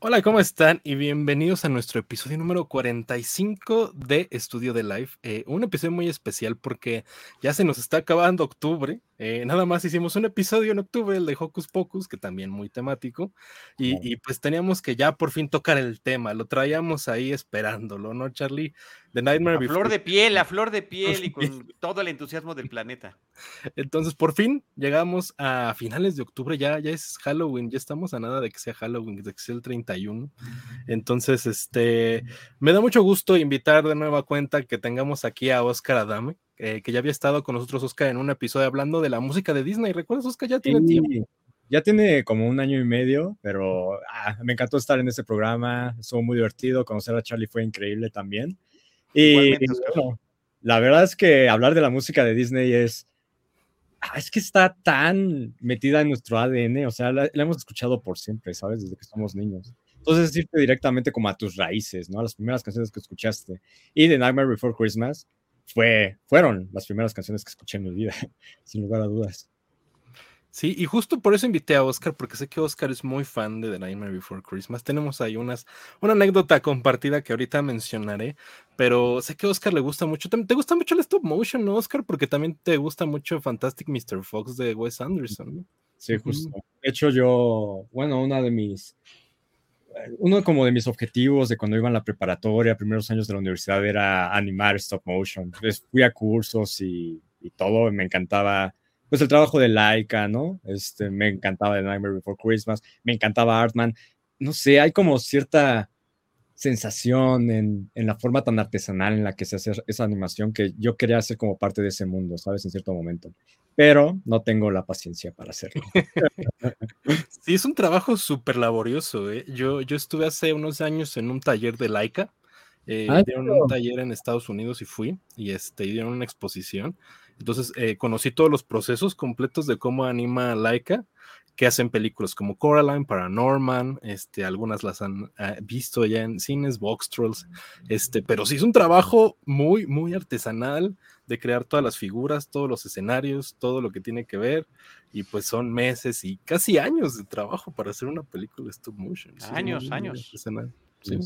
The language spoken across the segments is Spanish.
Hola, ¿cómo están? Y bienvenidos a nuestro episodio número 45 de Estudio de Life. Eh, un episodio muy especial porque ya se nos está acabando octubre. Eh, nada más hicimos un episodio en octubre, el de Hocus Pocus, que también muy temático. Y, y, pues teníamos que ya por fin tocar el tema. Lo traíamos ahí esperándolo, ¿no, Charlie? The Nightmare a flor de piel, a flor de piel y con todo el entusiasmo del planeta. Entonces, por fin llegamos a finales de octubre. Ya, ya es Halloween, ya estamos a nada de que sea Halloween, de que sea el 31. Entonces, este, me da mucho gusto invitar de nueva cuenta que tengamos aquí a Oscar Adame, eh, que ya había estado con nosotros, Oscar, en un episodio hablando de la música de Disney. ¿Recuerdas, Oscar? Ya tiene tiempo. Ya tiene como un año y medio, pero ah, me encantó estar en ese programa. Estuvo muy divertido. Conocer a Charlie fue increíble también. Y bueno, la verdad es que hablar de la música de Disney es, ah, es que está tan metida en nuestro ADN, o sea, la, hemos escuchado por siempre, ¿sabes? Desde que somos niños. Entonces, irte directamente como a tus raíces, ¿no? A las primeras canciones que escuchaste. Y The Nightmare Before Christmas fue, fueron las primeras canciones que escuché en mi vida, sin lugar a dudas. Sí, y justo por eso invité a Oscar, porque sé que Oscar es muy fan de The Nightmare Before Christmas. Tenemos ahí unas, una anécdota compartida que ahorita mencionaré, pero sé que a Oscar le gusta mucho. ¿Te, gusta mucho el stop motion, no, Oscar? Porque también te gusta mucho Fantastic Mr. Fox de Wes Anderson. Sí, justo. De hecho, yo, bueno, una de mis, uno como de mis objetivos de cuando iba en la preparatoria, primeros años de la universidad, era animar stop motion. Entonces fui a cursos y, y todo, me encantaba pues el trabajo de Laika, ¿no? Este, me encantaba The Nightmare Before Christmas, me encantaba Artman. No sé, hay como cierta sensación en, en, la forma tan artesanal en la que se hace esa animación que yo quería hacer como parte de ese mundo, ¿sabes? En cierto momento. Pero no tengo la paciencia para hacerlo. Sí, es un trabajo súper laborioso. ¿eh? Yo, yo estuve hace unos años en un taller de Laika. Eh, ah, dieron un taller en Estados Unidos y fui, y este, dieron una exposición. Entonces eh, conocí todos los procesos completos de cómo anima Laika, que hacen películas como Coraline, Paranorman, este, algunas las han eh, visto ya en cines, Box Trolls, este, pero sí es un trabajo muy, muy artesanal de crear todas las figuras, todos los escenarios, todo lo que tiene que ver, y pues son meses y casi años de trabajo para hacer una película stop motion. Años, años. Sí.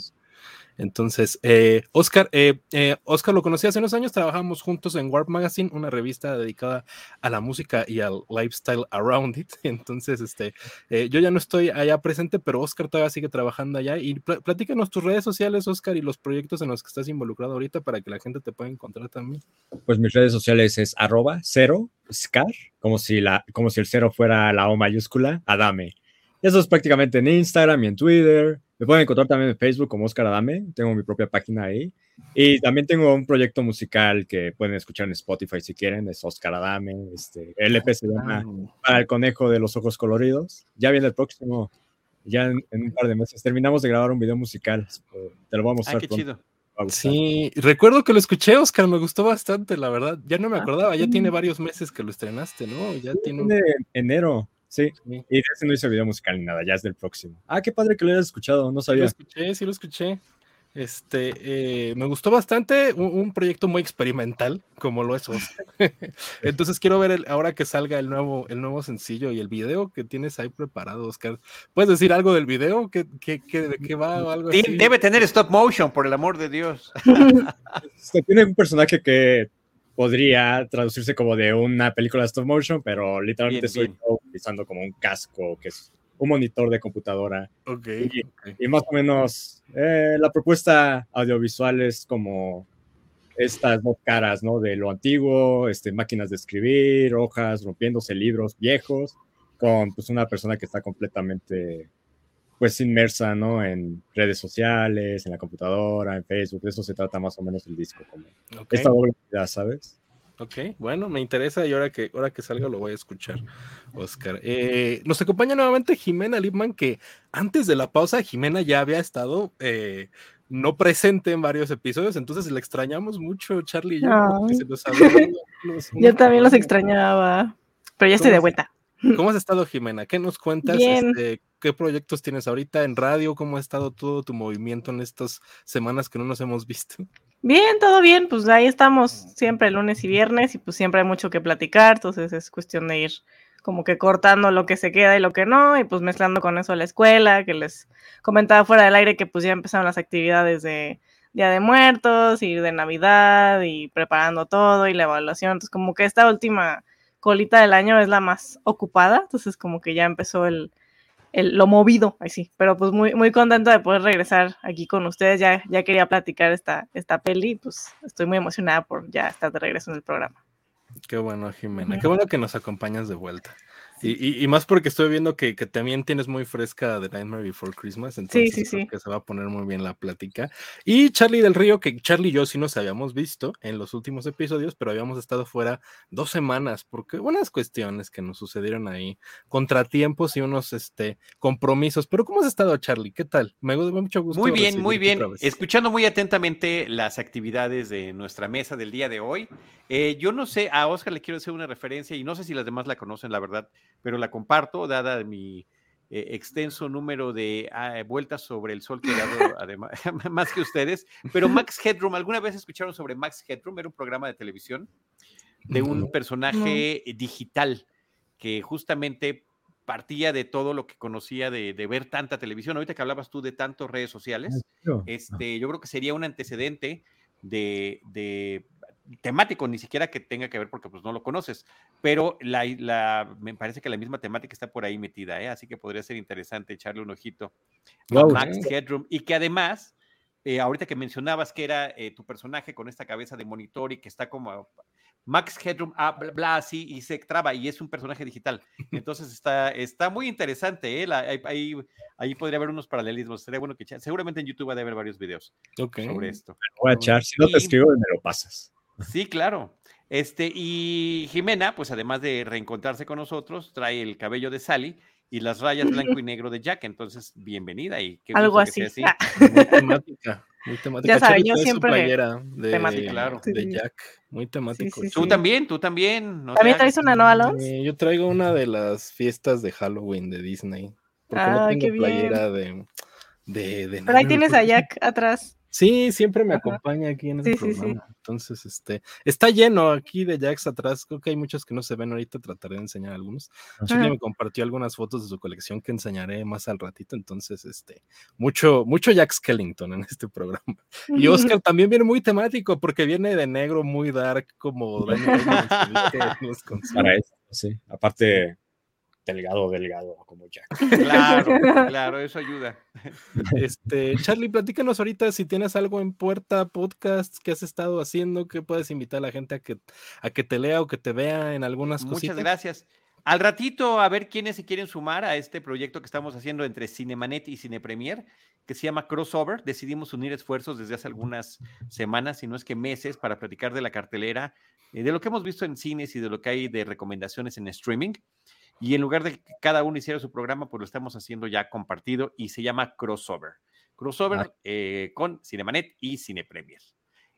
Entonces, eh, Oscar, eh, eh, Oscar lo conocí hace unos años, trabajamos juntos en Warp Magazine, una revista dedicada a la música y al lifestyle around it. Entonces, este, yo ya no estoy allá presente, pero Oscar todavía sigue trabajando allá. Y pl platícanos tus redes sociales, Oscar, y los proyectos en los que estás involucrado ahorita para que la gente te pueda encontrar también. Pues mis redes sociales es arroba cero scar, como si, la, como si el cero fuera la O mayúscula, Adame. Eso es prácticamente en Instagram y en Twitter. Me pueden encontrar también en Facebook como Oscar Adame, tengo mi propia página ahí. Y también tengo un proyecto musical que pueden escuchar en Spotify si quieren, es Oscar Adame. Este, el EP se llama Para el Conejo de los Ojos Coloridos. Ya viene el próximo, ya en, un par de meses. Terminamos de grabar un video musical, te lo voy a mostrar. Ah, qué chido. Sí, recuerdo que lo escuché, Oscar, me gustó bastante, la verdad. Ya no me ah, acordaba, ya tiene varios meses que lo estrenaste, ¿no? Ya tiene enero. Sí, y ese no hice video musical ni nada, ya es del próximo. Ah, qué padre que lo hayas escuchado, no sabía. Lo escuché, sí lo escuché. Este, eh, me gustó bastante, un, proyecto muy experimental, como lo es Entonces quiero ver ahora que salga el nuevo, el nuevo sencillo y el video que tienes ahí preparado, Oscar. ¿Puedes decir algo del video? ¿Qué, qué, qué de qué va o algo así? Debe tener stop motion, por el amor de Dios. tiene un personaje que podría traducirse como de una película de stop motion, pero literalmente estoy utilizando como un casco que es un monitor de computadora. Okay, y, más o menos eh, la propuesta audiovisual es como estas dos caras, ¿no? De lo antiguo, este, máquinas de escribir, hojas, rompiéndose libros viejos, con pues una persona que está completamente pues inmersa, ¿no? En redes sociales, en la computadora, en Facebook, de eso se trata más o menos el disco, como esta doble vida, ¿sabes? Ok, bueno, me interesa y ahora que, ahora que salga lo voy a escuchar, Oscar. Eh, nos acompaña nuevamente Jimena Lipman, que antes de la pausa, Jimena ya había estado eh, no presente en varios episodios, entonces la extrañamos mucho, Charlie y yo. yo también los extrañaba, pero ya estoy de vuelta. ¿Cómo has estado, Jimena? ¿Qué nos cuentas? Este, ¿Qué proyectos tienes ahorita en radio? ¿Cómo ha estado todo tu movimiento en estas semanas que no nos hemos visto? Bien, todo bien, pues ahí estamos siempre lunes y viernes y pues siempre hay mucho que platicar, entonces es cuestión de ir como que cortando lo que se queda y lo que no, y pues mezclando con eso la escuela, que les comentaba fuera del aire que pues ya empezaron las actividades de Día de Muertos y de Navidad y preparando todo y la evaluación, entonces como que esta última colita del año es la más ocupada, entonces como que ya empezó el, el lo movido, ahí sí, pero pues muy, muy contento de poder regresar aquí con ustedes, ya, ya quería platicar esta, esta peli, pues estoy muy emocionada por ya estar de regreso en el programa. Qué bueno, Jimena. Qué bueno que nos acompañas de vuelta. Y, más porque estoy viendo que, también tienes muy fresca The Nightmare Before Christmas, entonces sí, sí, creo que se va a poner muy bien la plática. Y Charlie del Río, que Charlie y yo sí nos habíamos visto en los últimos episodios, pero habíamos estado fuera dos semanas porque unas cuestiones que nos sucedieron ahí, contratiempos y unos este, compromisos. Pero ¿cómo has estado, Charlie? ¿Qué tal? Me gusta mucho gusto. Muy bien, muy bien. Escuchando muy atentamente las actividades de nuestra mesa del día de hoy. Eh, yo no sé, a Oscar le quiero hacer una referencia y no sé si las demás la conocen, la verdad pero la comparto, dada mi eh, extenso número de ah, vueltas sobre el sol que he dado, además, más que ustedes. Pero Max Headroom, ¿alguna vez escucharon sobre Max Headroom? Era un programa de televisión de un personaje digital que justamente partía de todo lo que conocía de, ver tanta televisión. Ahorita que hablabas tú de tantas redes sociales, este, yo creo que sería un antecedente de, de temático, ni siquiera que tenga que ver porque pues no lo conoces, pero la, me parece que la misma temática está por ahí metida, ¿eh? así que podría ser interesante echarle un ojito a Max Headroom y que además, eh, ahorita que mencionabas que era eh, tu personaje con esta cabeza de monitor y que está como Max Headroom, ah, bla, así, y se traba, y es un personaje digital. Entonces está, está muy interesante, ¿eh? ahí, ahí, podría haber unos paralelismos. Sería bueno que seguramente en YouTube va a haber varios videos sobre esto. Voy a echar, si no te escribo, me lo pasas. Sí, claro. Este, y Jimena, pues además de reencontrarse con nosotros, trae el cabello de Sally y las rayas blanco y negro de Jack. Entonces, bienvenida y algo así. Ah. Muy temática, muy temática. Ya sabes, yo siempre playera de, temática. Claro, de Jack, muy temático. tú también, tú también. ¿También traes una nueva Alonso? yo traigo una de las fiestas de Halloween de Disney. Porque no tengo playera de, de, de Pero ahí tienes a Jack atrás. Sí, siempre me acompaña aquí en el programa. Entonces, este, está lleno aquí de Jacks atrás. Creo que hay muchos que no se ven ahorita. Trataré de enseñar algunos. Chile me compartió algunas fotos de su colección que enseñaré más al ratito. Entonces, este, mucho, mucho Jack Skellington en este programa. Y Oscar también viene muy temático porque viene de negro, muy dark, como Para eso, sí. Aparte, delgado, delgado, como Jack. Claro, claro, eso ayuda. Este, Charlie, platícanos ahorita si tienes algo en puerta, podcast que has estado haciendo, que puedes invitar a la gente a que, a que te lea o que te vea en algunas cosas. Muchas gracias. Al ratito, a ver quiénes se quieren sumar a este proyecto que estamos haciendo entre Cinemanet y Cinepremier, que se llama Crossover. Decidimos unir esfuerzos desde hace algunas semanas, si no es que meses, para platicar de la cartelera, eh, de lo que hemos visto en cines y de lo que hay de recomendaciones en streaming. Y en lugar de que cada uno hiciera su programa, pues lo estamos haciendo ya compartido y se llama Crossover. Crossover eh, con Cinemanet y Cinepremier.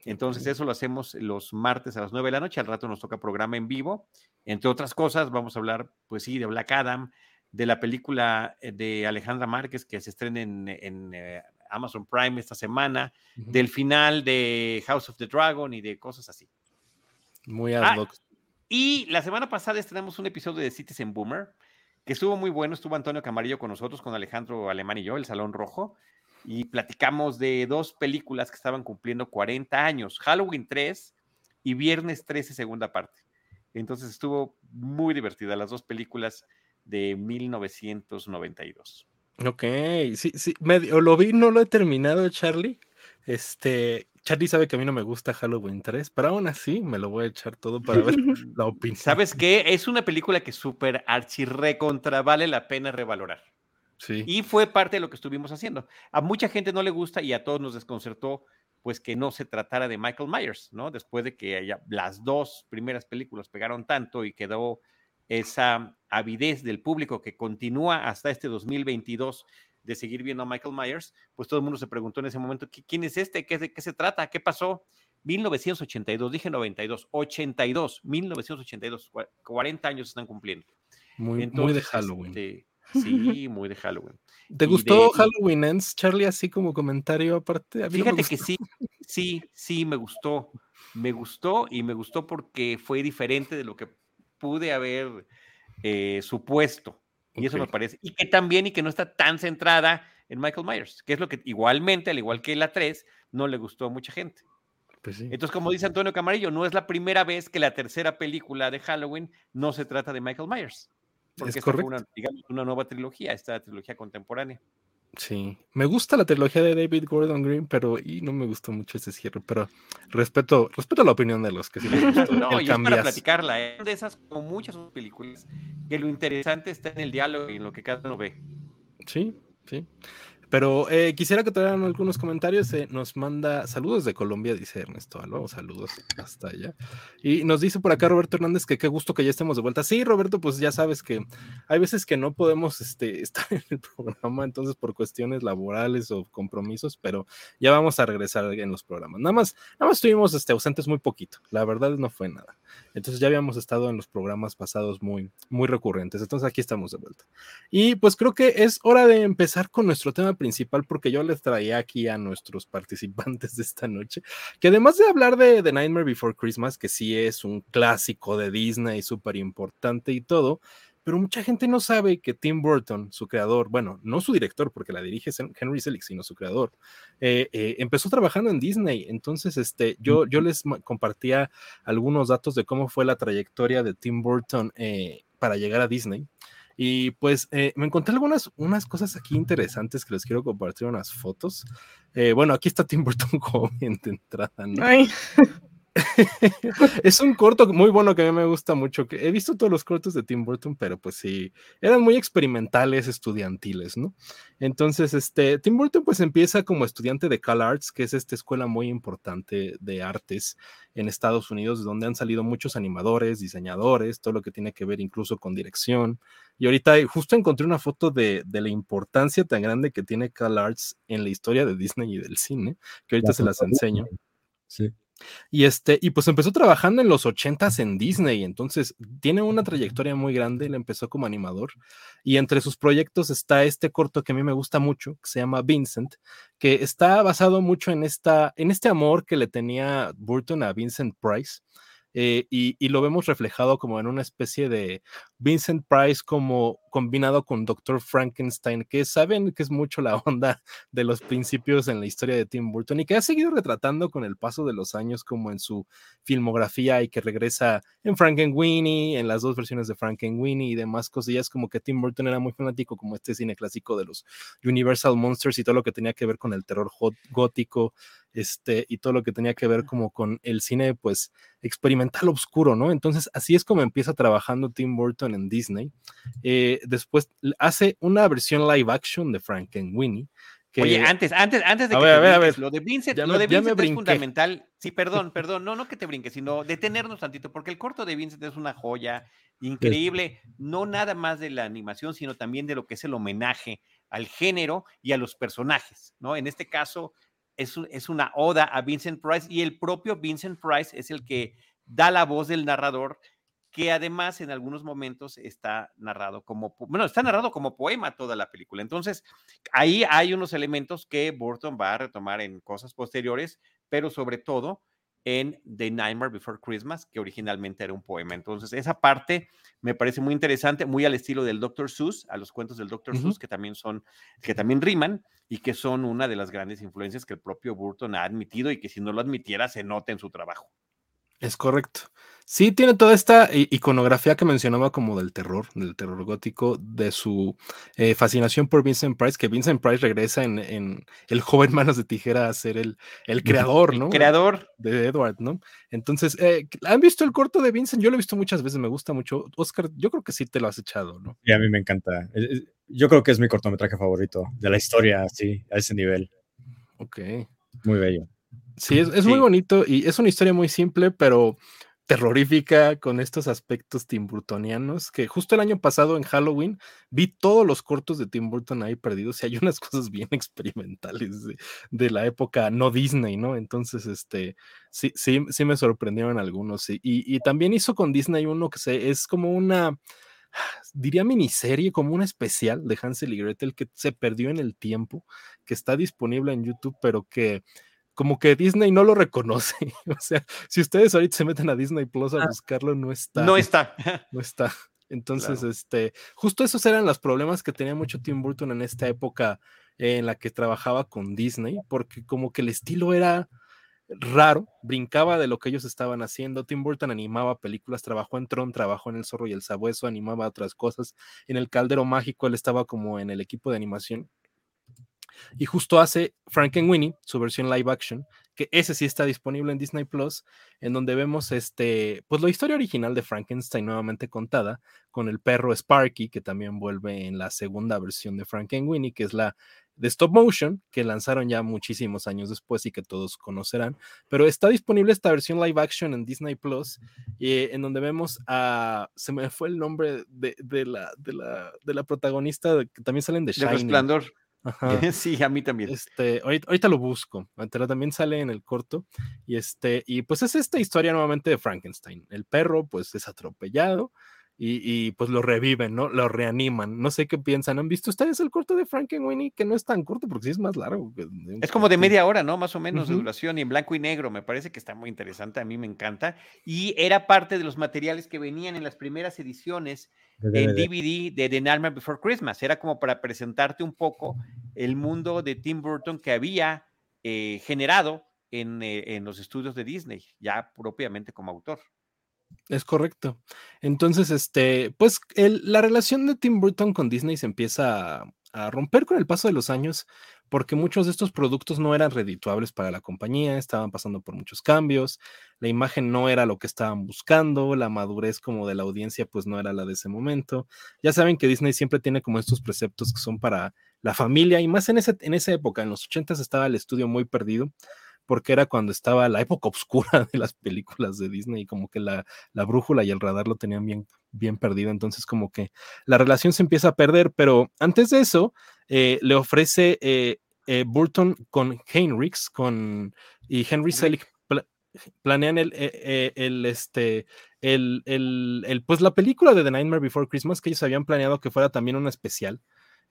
Entonces, eso lo hacemos los martes a las 9 de la noche. Al rato nos toca programa en vivo. Entre otras cosas, vamos a hablar, pues sí, de Black Adam, de la película eh, de Alejandra Márquez que se estrena en, eh, Amazon Prime esta semana, del final de House of the Dragon y de cosas así. Muy ad ah, y la semana pasada estrenamos un episodio de Citizen Boomer, que estuvo muy bueno. Estuvo Antonio Camarillo con nosotros, con Alejandro Alemán y yo, el Salón Rojo, y platicamos de dos películas que estaban cumpliendo 40 años, Halloween 3 y Viernes 13, segunda parte. Entonces estuvo muy divertida las dos películas de 1992. Ok, sí, sí, medio, lo vi, no lo he terminado, Charlie. Este, Charlie sabe que a mí no me gusta Halloween 3, pero aún así me lo voy a echar todo para ver la opinión. ¿Sabes qué? Es una película que súper archirrecontra vale la pena revalorar. Sí. Y fue parte de lo que estuvimos haciendo. A mucha gente no le gusta y a todos nos desconcertó pues que no se tratara de Michael Myers, ¿no? Después de que haya, las dos primeras películas pegaron tanto y quedó esa avidez del público que continúa hasta este 2022 de seguir viendo a Michael Myers, pues todo el mundo se preguntó en ese momento, ¿quién es este? ¿Qué, ¿De qué se trata? ¿Qué pasó? 1982, dije 92, 82, 1982, 40 años están cumpliendo. Muy, muy de Halloween. Este, sí, muy de Halloween. ¿Te gustó Halloween Ends, Charlie, así como comentario aparte? Fíjate que sí, sí, sí, me gustó. Me gustó y me gustó porque fue diferente de lo que pude haber eh, su Y eso me parece. Y que también, y que no está tan centrada en Michael Myers, que es lo que igualmente, al igual que la 3, no le gustó a mucha gente. Pues Entonces, como dice Antonio Camarillo, no es la primera vez que la tercera película de Halloween no se trata de Michael Myers. Porque es una, digamos, una nueva trilogía, esta trilogía contemporánea. Sí, me gusta la trilogía de David Gordon Green, pero y no me gustó mucho ese cierre, pero respeto, respeto la opinión de los que sí les gustó. no, y es para platicarla, ¿eh? de esas como muchas películas, que lo interesante está en el diálogo y en lo que cada uno ve. Sí, sí. Pero eh, quisiera que te algunos comentarios. Eh, nos manda saludos de Colombia, dice Ernesto Alba, saludos hasta allá. Y nos dice por acá Roberto Hernández que qué gusto que ya estemos de vuelta. Sí, Roberto, pues ya sabes que hay veces que no podemos este, estar en el programa, entonces por cuestiones laborales o compromisos, pero ya vamos a regresar en los programas. Nada más, nada más estuvimos este, ausentes muy poquito, la verdad no fue nada. Entonces ya habíamos estado en los programas pasados muy, muy recurrentes, entonces aquí estamos de vuelta. Y pues creo que es hora de empezar con nuestro tema principal porque yo les traía aquí a nuestros participantes de esta noche, que además de hablar de The Nightmare Before Christmas, que sí es un clásico de Disney súper importante y todo, pero mucha gente no sabe que Tim Burton, su creador, bueno, no su director, porque la dirige Henry Selick, sino su creador, eh, eh, empezó trabajando en Disney. Entonces, este, yo, yo les compartía algunos datos de cómo fue la trayectoria de Tim Burton eh, para llegar a Disney. Y pues eh, me encontré algunas unas cosas aquí interesantes que les quiero compartir unas fotos. Eh, bueno, aquí está Tim Burton como bien de entrada, ¿no? es un corto muy bueno que a mí me gusta mucho. Que he visto todos los cortos de Tim Burton, pero pues sí, eran muy experimentales, estudiantiles, ¿no? Entonces, este, Tim Burton pues empieza como estudiante de Cal Arts, que es esta escuela muy importante de artes en Estados Unidos, donde han salido muchos animadores, diseñadores, todo lo que tiene que ver incluso con dirección. Y ahorita justo encontré una foto de, de la importancia tan grande que tiene Cal Arts en la historia de Disney y del cine, que ahorita se las enseño. Sí. Y este, y pues empezó trabajando en los ochentas en Disney, entonces tiene una trayectoria muy grande, él empezó como animador y entre sus proyectos está este corto que a mí me gusta mucho, que se llama Vincent, que está basado mucho en esta, en este amor que le tenía Burton a Vincent Price. Eh, y, y, lo vemos reflejado como en una especie de Vincent Price como combinado con Dr. Frankenstein, que saben que es mucho la onda de los principios en la historia de Tim Burton y que ha seguido retratando con el paso de los años como en su filmografía y que regresa en Frankenweenie, en las dos versiones de Frankenweenie y demás cosillas, como que Tim Burton era muy fanático como este cine clásico de los Universal Monsters y todo lo que tenía que ver con el terror gótico, este, y todo lo que tenía que ver como con el cine, pues, experimental oscuro, ¿no? Entonces, así es como empieza trabajando Tim Burton en Disney. Eh, después hace una versión live action de Frankenweenie. Que... Oye, antes, antes, antes de que ver, a ver, lo de Vincent, lo de Vincent es fundamental. Sí, perdón, perdón, no, no que te brinques, sino detenernos tantito, porque el corto de Vincent es una joya increíble, no nada más de la animación, sino también de lo que es el homenaje al género y a los personajes, ¿no? En este caso, es, es una oda a Vincent Price y el propio Vincent Price es el que da la voz del narrador que además en algunos momentos está narrado como, bueno, está narrado como poema toda la película. Entonces, ahí hay unos elementos que Burton va a retomar en cosas posteriores, pero sobre todo en The Nightmare Before Christmas, que originalmente era un poema. Entonces, esa parte me parece muy interesante, muy al estilo del Dr. Seuss, a los cuentos del Dr. Seuss, que también son, que también riman y que son una de las grandes influencias que el propio Burton ha admitido y que si no lo admitiera se nota en su trabajo. Es correcto. Sí, tiene toda esta iconografía que mencionaba como del terror, del terror gótico, de su eh, fascinación por Vincent Price, que Vincent Price regresa en, El joven Manos de Tijera a ser el, el creador, ¿no? creador. De Edward, ¿no? Entonces, eh, ¿han visto el corto de Vincent? Yo lo he visto muchas veces, me gusta mucho. Oscar, yo creo que sí te lo has echado, ¿no? Y a mí me encanta. Yo creo que es mi cortometraje favorito de la historia, sí, a ese nivel. Ok. Muy bello. Sí, es, muy bonito y es una historia muy simple, pero terrorífica con estos aspectos timburtonianos que justo el año pasado en Halloween vi todos los cortos de Tim Burton ahí perdidos y hay unas cosas bien experimentales de, la época no Disney, ¿no? Entonces, este, sí, sí, sí me sorprendieron algunos. Y, y, también hizo con Disney uno que se, es como una, diría miniserie, como una especial de Hansel y Gretel que se perdió en el tiempo, que está disponible en YouTube, pero que como que Disney no lo reconoce. o sea, si ustedes ahorita se meten a Disney Plus a ah. buscarlo, no está. No está. no está. Entonces, este, justo esos eran los problemas que tenía mucho Tim Burton en esta época en la que trabajaba con Disney, porque como que el estilo era raro, brincaba de lo que ellos estaban haciendo. Tim Burton animaba películas, trabajó en Tron, trabajó en El Zorro y el Sabueso, animaba otras cosas. En El Caldero Mágico él estaba como en el equipo de animación. Y justo hace Frankenweenie, su versión live action, que ese sí está disponible en Disney Plus, en donde vemos este, pues la historia original de Frankenstein nuevamente contada, con el perro Sparky, que también vuelve en la segunda versión de Frankenweenie, que es la de stop motion que lanzaron ya muchísimos años después y que todos conocerán, pero está disponible esta versión live action en Disney Plus, eh, en donde vemos a, se me fue el nombre de, la, de, la, de la protagonista que también salen de Shining. De Resplandor. Sí, a mí también. Este, ahorita, ahorita, lo busco, pero también sale en el corto. Y este, y pues es esta historia nuevamente de Frankenstein. El perro, pues, es atropellado y, pues lo reviven, ¿no? Lo reaniman. No sé qué piensan. ¿Han visto ustedes el corto de Frankenweenie? Que no es tan corto porque sí es más largo. Es como de media hora, ¿no? Más o menos de duración y en blanco y negro. Me parece que está muy interesante. A mí me encanta. Y era parte de los materiales que venían en las primeras ediciones en DVD de The Nightmare Before Christmas. Era como para presentarte un poco el mundo de Tim Burton que había eh, generado en, eh, en los estudios de Disney, ya propiamente como autor. Es correcto. Entonces, este, pues la relación de Tim Burton con Disney se empieza a, romper con el paso de los años, porque muchos de estos productos no eran redituables para la compañía, estaban pasando por muchos cambios, la imagen no era lo que estaban buscando, la madurez como de la audiencia pues no era la de ese momento. Ya saben que Disney siempre tiene como estos preceptos que son para la familia y más en, ese, en esa época, en los 80 estaba el estudio muy perdido porque era cuando estaba la época oscura de las películas de Disney y como que la, brújula y el radar lo tenían bien, bien perdido, entonces como que la relación se empieza a perder, pero antes de eso eh, le ofrece eh, eh, Burton con Heinrichs con, y Henry Selick planean el, el, este, el, el, pues la película de The Nightmare Before Christmas que ellos habían planeado que fuera también una especial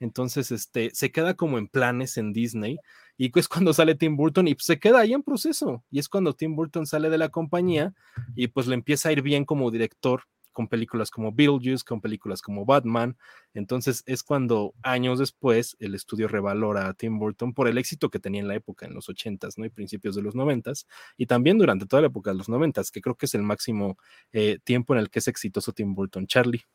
entonces, este, se queda como en planes en Disney y es cuando sale Tim Burton y se queda ahí en proceso. Y es cuando Tim Burton sale de la compañía y pues le empieza a ir bien como director con películas como Beetlejuice, con películas como Batman. Entonces es cuando años después el estudio revalora a Tim Burton por el éxito que tenía en la época, en los 80s, ¿no? Y principios de los 90s, y también durante toda la época de los 90s, que creo que es el máximo eh, tiempo en el que es exitoso Tim Burton. Charlie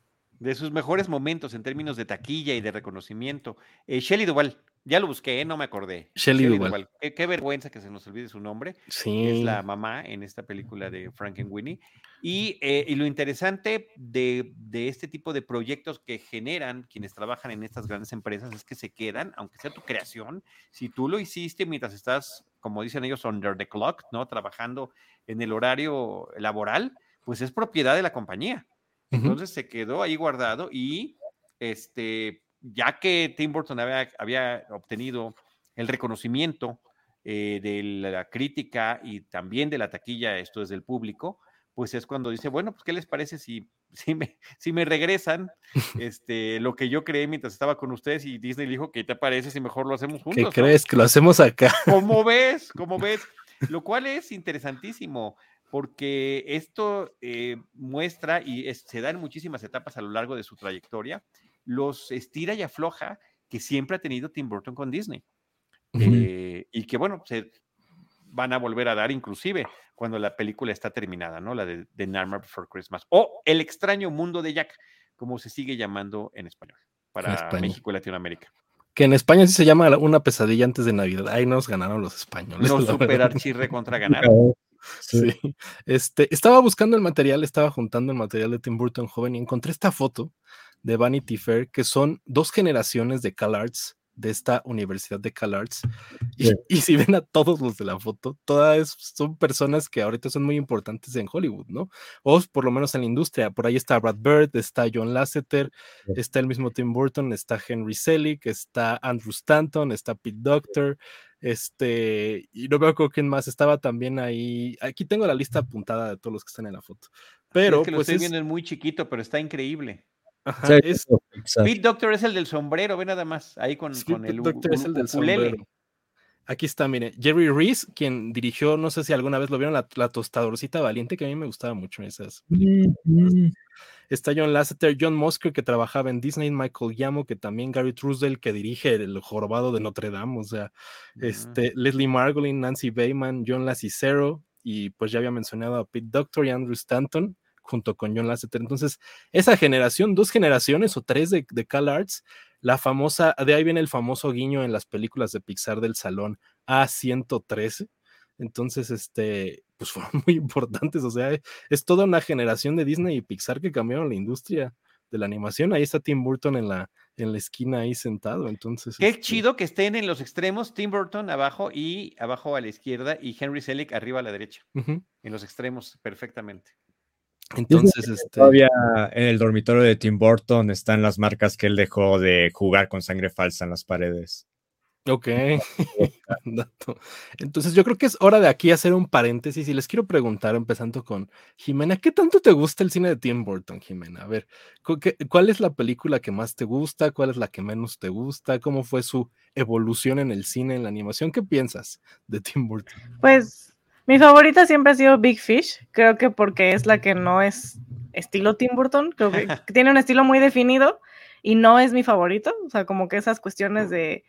de sus mejores momentos en términos de taquilla y de reconocimiento. Eh, Shelley Duval, ya lo busqué, no me acordé. Shelley, Duval. Qué, vergüenza que se nos olvide su nombre. Sí. Es la mamá en esta película de Frankenweenie. Y, eh, y lo interesante de, de, este tipo de proyectos que generan quienes trabajan en estas grandes empresas es que se quedan, aunque sea tu creación, si tú lo hiciste mientras estás, como dicen ellos, under the clock, ¿no? Trabajando en el horario laboral, pues es propiedad de la compañía. Entonces se quedó ahí guardado y este, ya que Tim Burton había, había obtenido el reconocimiento eh, de la crítica y también de la taquilla, esto es del público, pues es cuando dice, bueno, pues ¿qué les parece si, si, me, si me regresan este, lo que yo creé mientras estaba con ustedes y Disney dijo, ¿qué te parece si mejor lo hacemos juntos? ¿Qué crees? Que lo hacemos acá. ¿Cómo ves? ¿Cómo ves? Lo cual es interesantísimo porque esto eh, muestra y se da en muchísimas etapas a lo largo de su trayectoria, los estira y afloja que siempre ha tenido Tim Burton con Disney. Eh, y que bueno, se van a volver a dar inclusive cuando la película está terminada, ¿no? La de The Nightmare Before Christmas. O El extraño mundo de Jack, como se sigue llamando en español, para México y Latinoamérica. Que en España sí se llama Una pesadilla antes de Navidad. Ahí nos ganaron los españoles. No superar chirre contra ganar. Sí. Este, estaba buscando el material, estaba juntando el material de Tim Burton joven y encontré esta foto de Vanity Fair, que son dos generaciones de CalArts de esta Universidad de CalArts. Y, y, si ven a todos los de la foto, todas son personas que ahorita son muy importantes en Hollywood, ¿no? O por lo menos en la industria. Por ahí está Brad Bird, está John Lasseter, está el mismo Tim Burton, está Henry Selick, está Andrew Stanton, está Pete Doctor, este, y no veo con quién más estaba también ahí. Aquí tengo la lista apuntada de todos los que están en la foto. Pero, es que lo pues estoy viendo muy chiquito, pero está increíble. Pete Doctor es el del sombrero, ve nada más, ahí con, con el Doctor es el del sombrero. Aquí está, mire, Jerry Reese, quien dirigió, no sé si alguna vez lo vieron, la, tostadorcita valiente, que a mí me gustaba mucho esas películas. Está John Lasseter, John Musker, que trabajaba en Disney, Michael Yamo, que también Gary Truesdell, que dirige El Jorobado de Notre Dame, o sea, este, Leslie Margolin, Nancy Bayman, John Lassicero, y pues ya había mencionado a Pete Doctor y Andrew Stanton, junto con John Lasseter. Entonces, esa generación, dos generaciones o tres de, de Cal Arts, la famosa, de ahí viene el famoso guiño en las películas de Pixar del salón A113. Entonces, este, pues fueron muy importantes. O sea, es toda una generación de Disney y Pixar que cambiaron la industria de la animación. Ahí está Tim Burton en la, en la esquina ahí sentado. Entonces. Qué este chido que estén en los extremos, Tim Burton abajo y abajo a la izquierda y Henry Selick arriba a la derecha. En los extremos, perfectamente. Entonces, este... todavía en el dormitorio de Tim Burton están las marcas que él dejó de jugar con sangre falsa en las paredes. Ok. Entonces yo creo que es hora de aquí hacer un paréntesis y les quiero preguntar, empezando con Jimena, ¿qué tanto te gusta el cine de Tim Burton, Jimena? A ver, ¿cuál es la película que más te gusta? ¿Cuál es la que menos te gusta? ¿Cómo fue su evolución en el cine, en la animación? ¿Qué piensas de Tim Burton? Pues mi favorita siempre ha sido Big Fish, creo que porque es la que no es estilo Tim Burton, creo que tiene un estilo muy definido y no es mi favorito, o sea, como que esas cuestiones de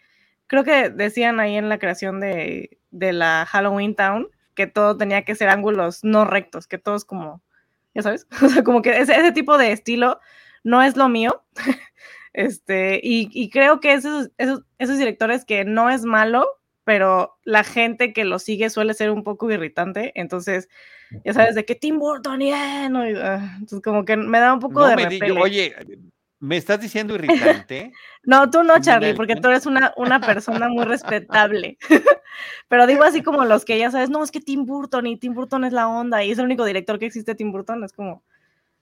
creo que decían ahí en la creación de, la Halloween Town que todo tenía que ser ángulos no rectos, que todos como, ya sabes, o sea, como que ese, tipo de estilo no es lo mío. este, y, creo que esos, esos, esos, directores que no es malo, pero la gente que lo sigue suele ser un poco irritante, entonces, ya sabes, de que Tim Burton, y, ah, entonces como que me da un poco de repele. Oye, ¿Me estás diciendo irritante? no, tú no, Charlie, porque tú eres una, una persona muy respetable. Pero digo así como los que ya sabes, no, es que Tim Burton y Tim Burton es la onda y es el único director que existe Tim Burton, es como...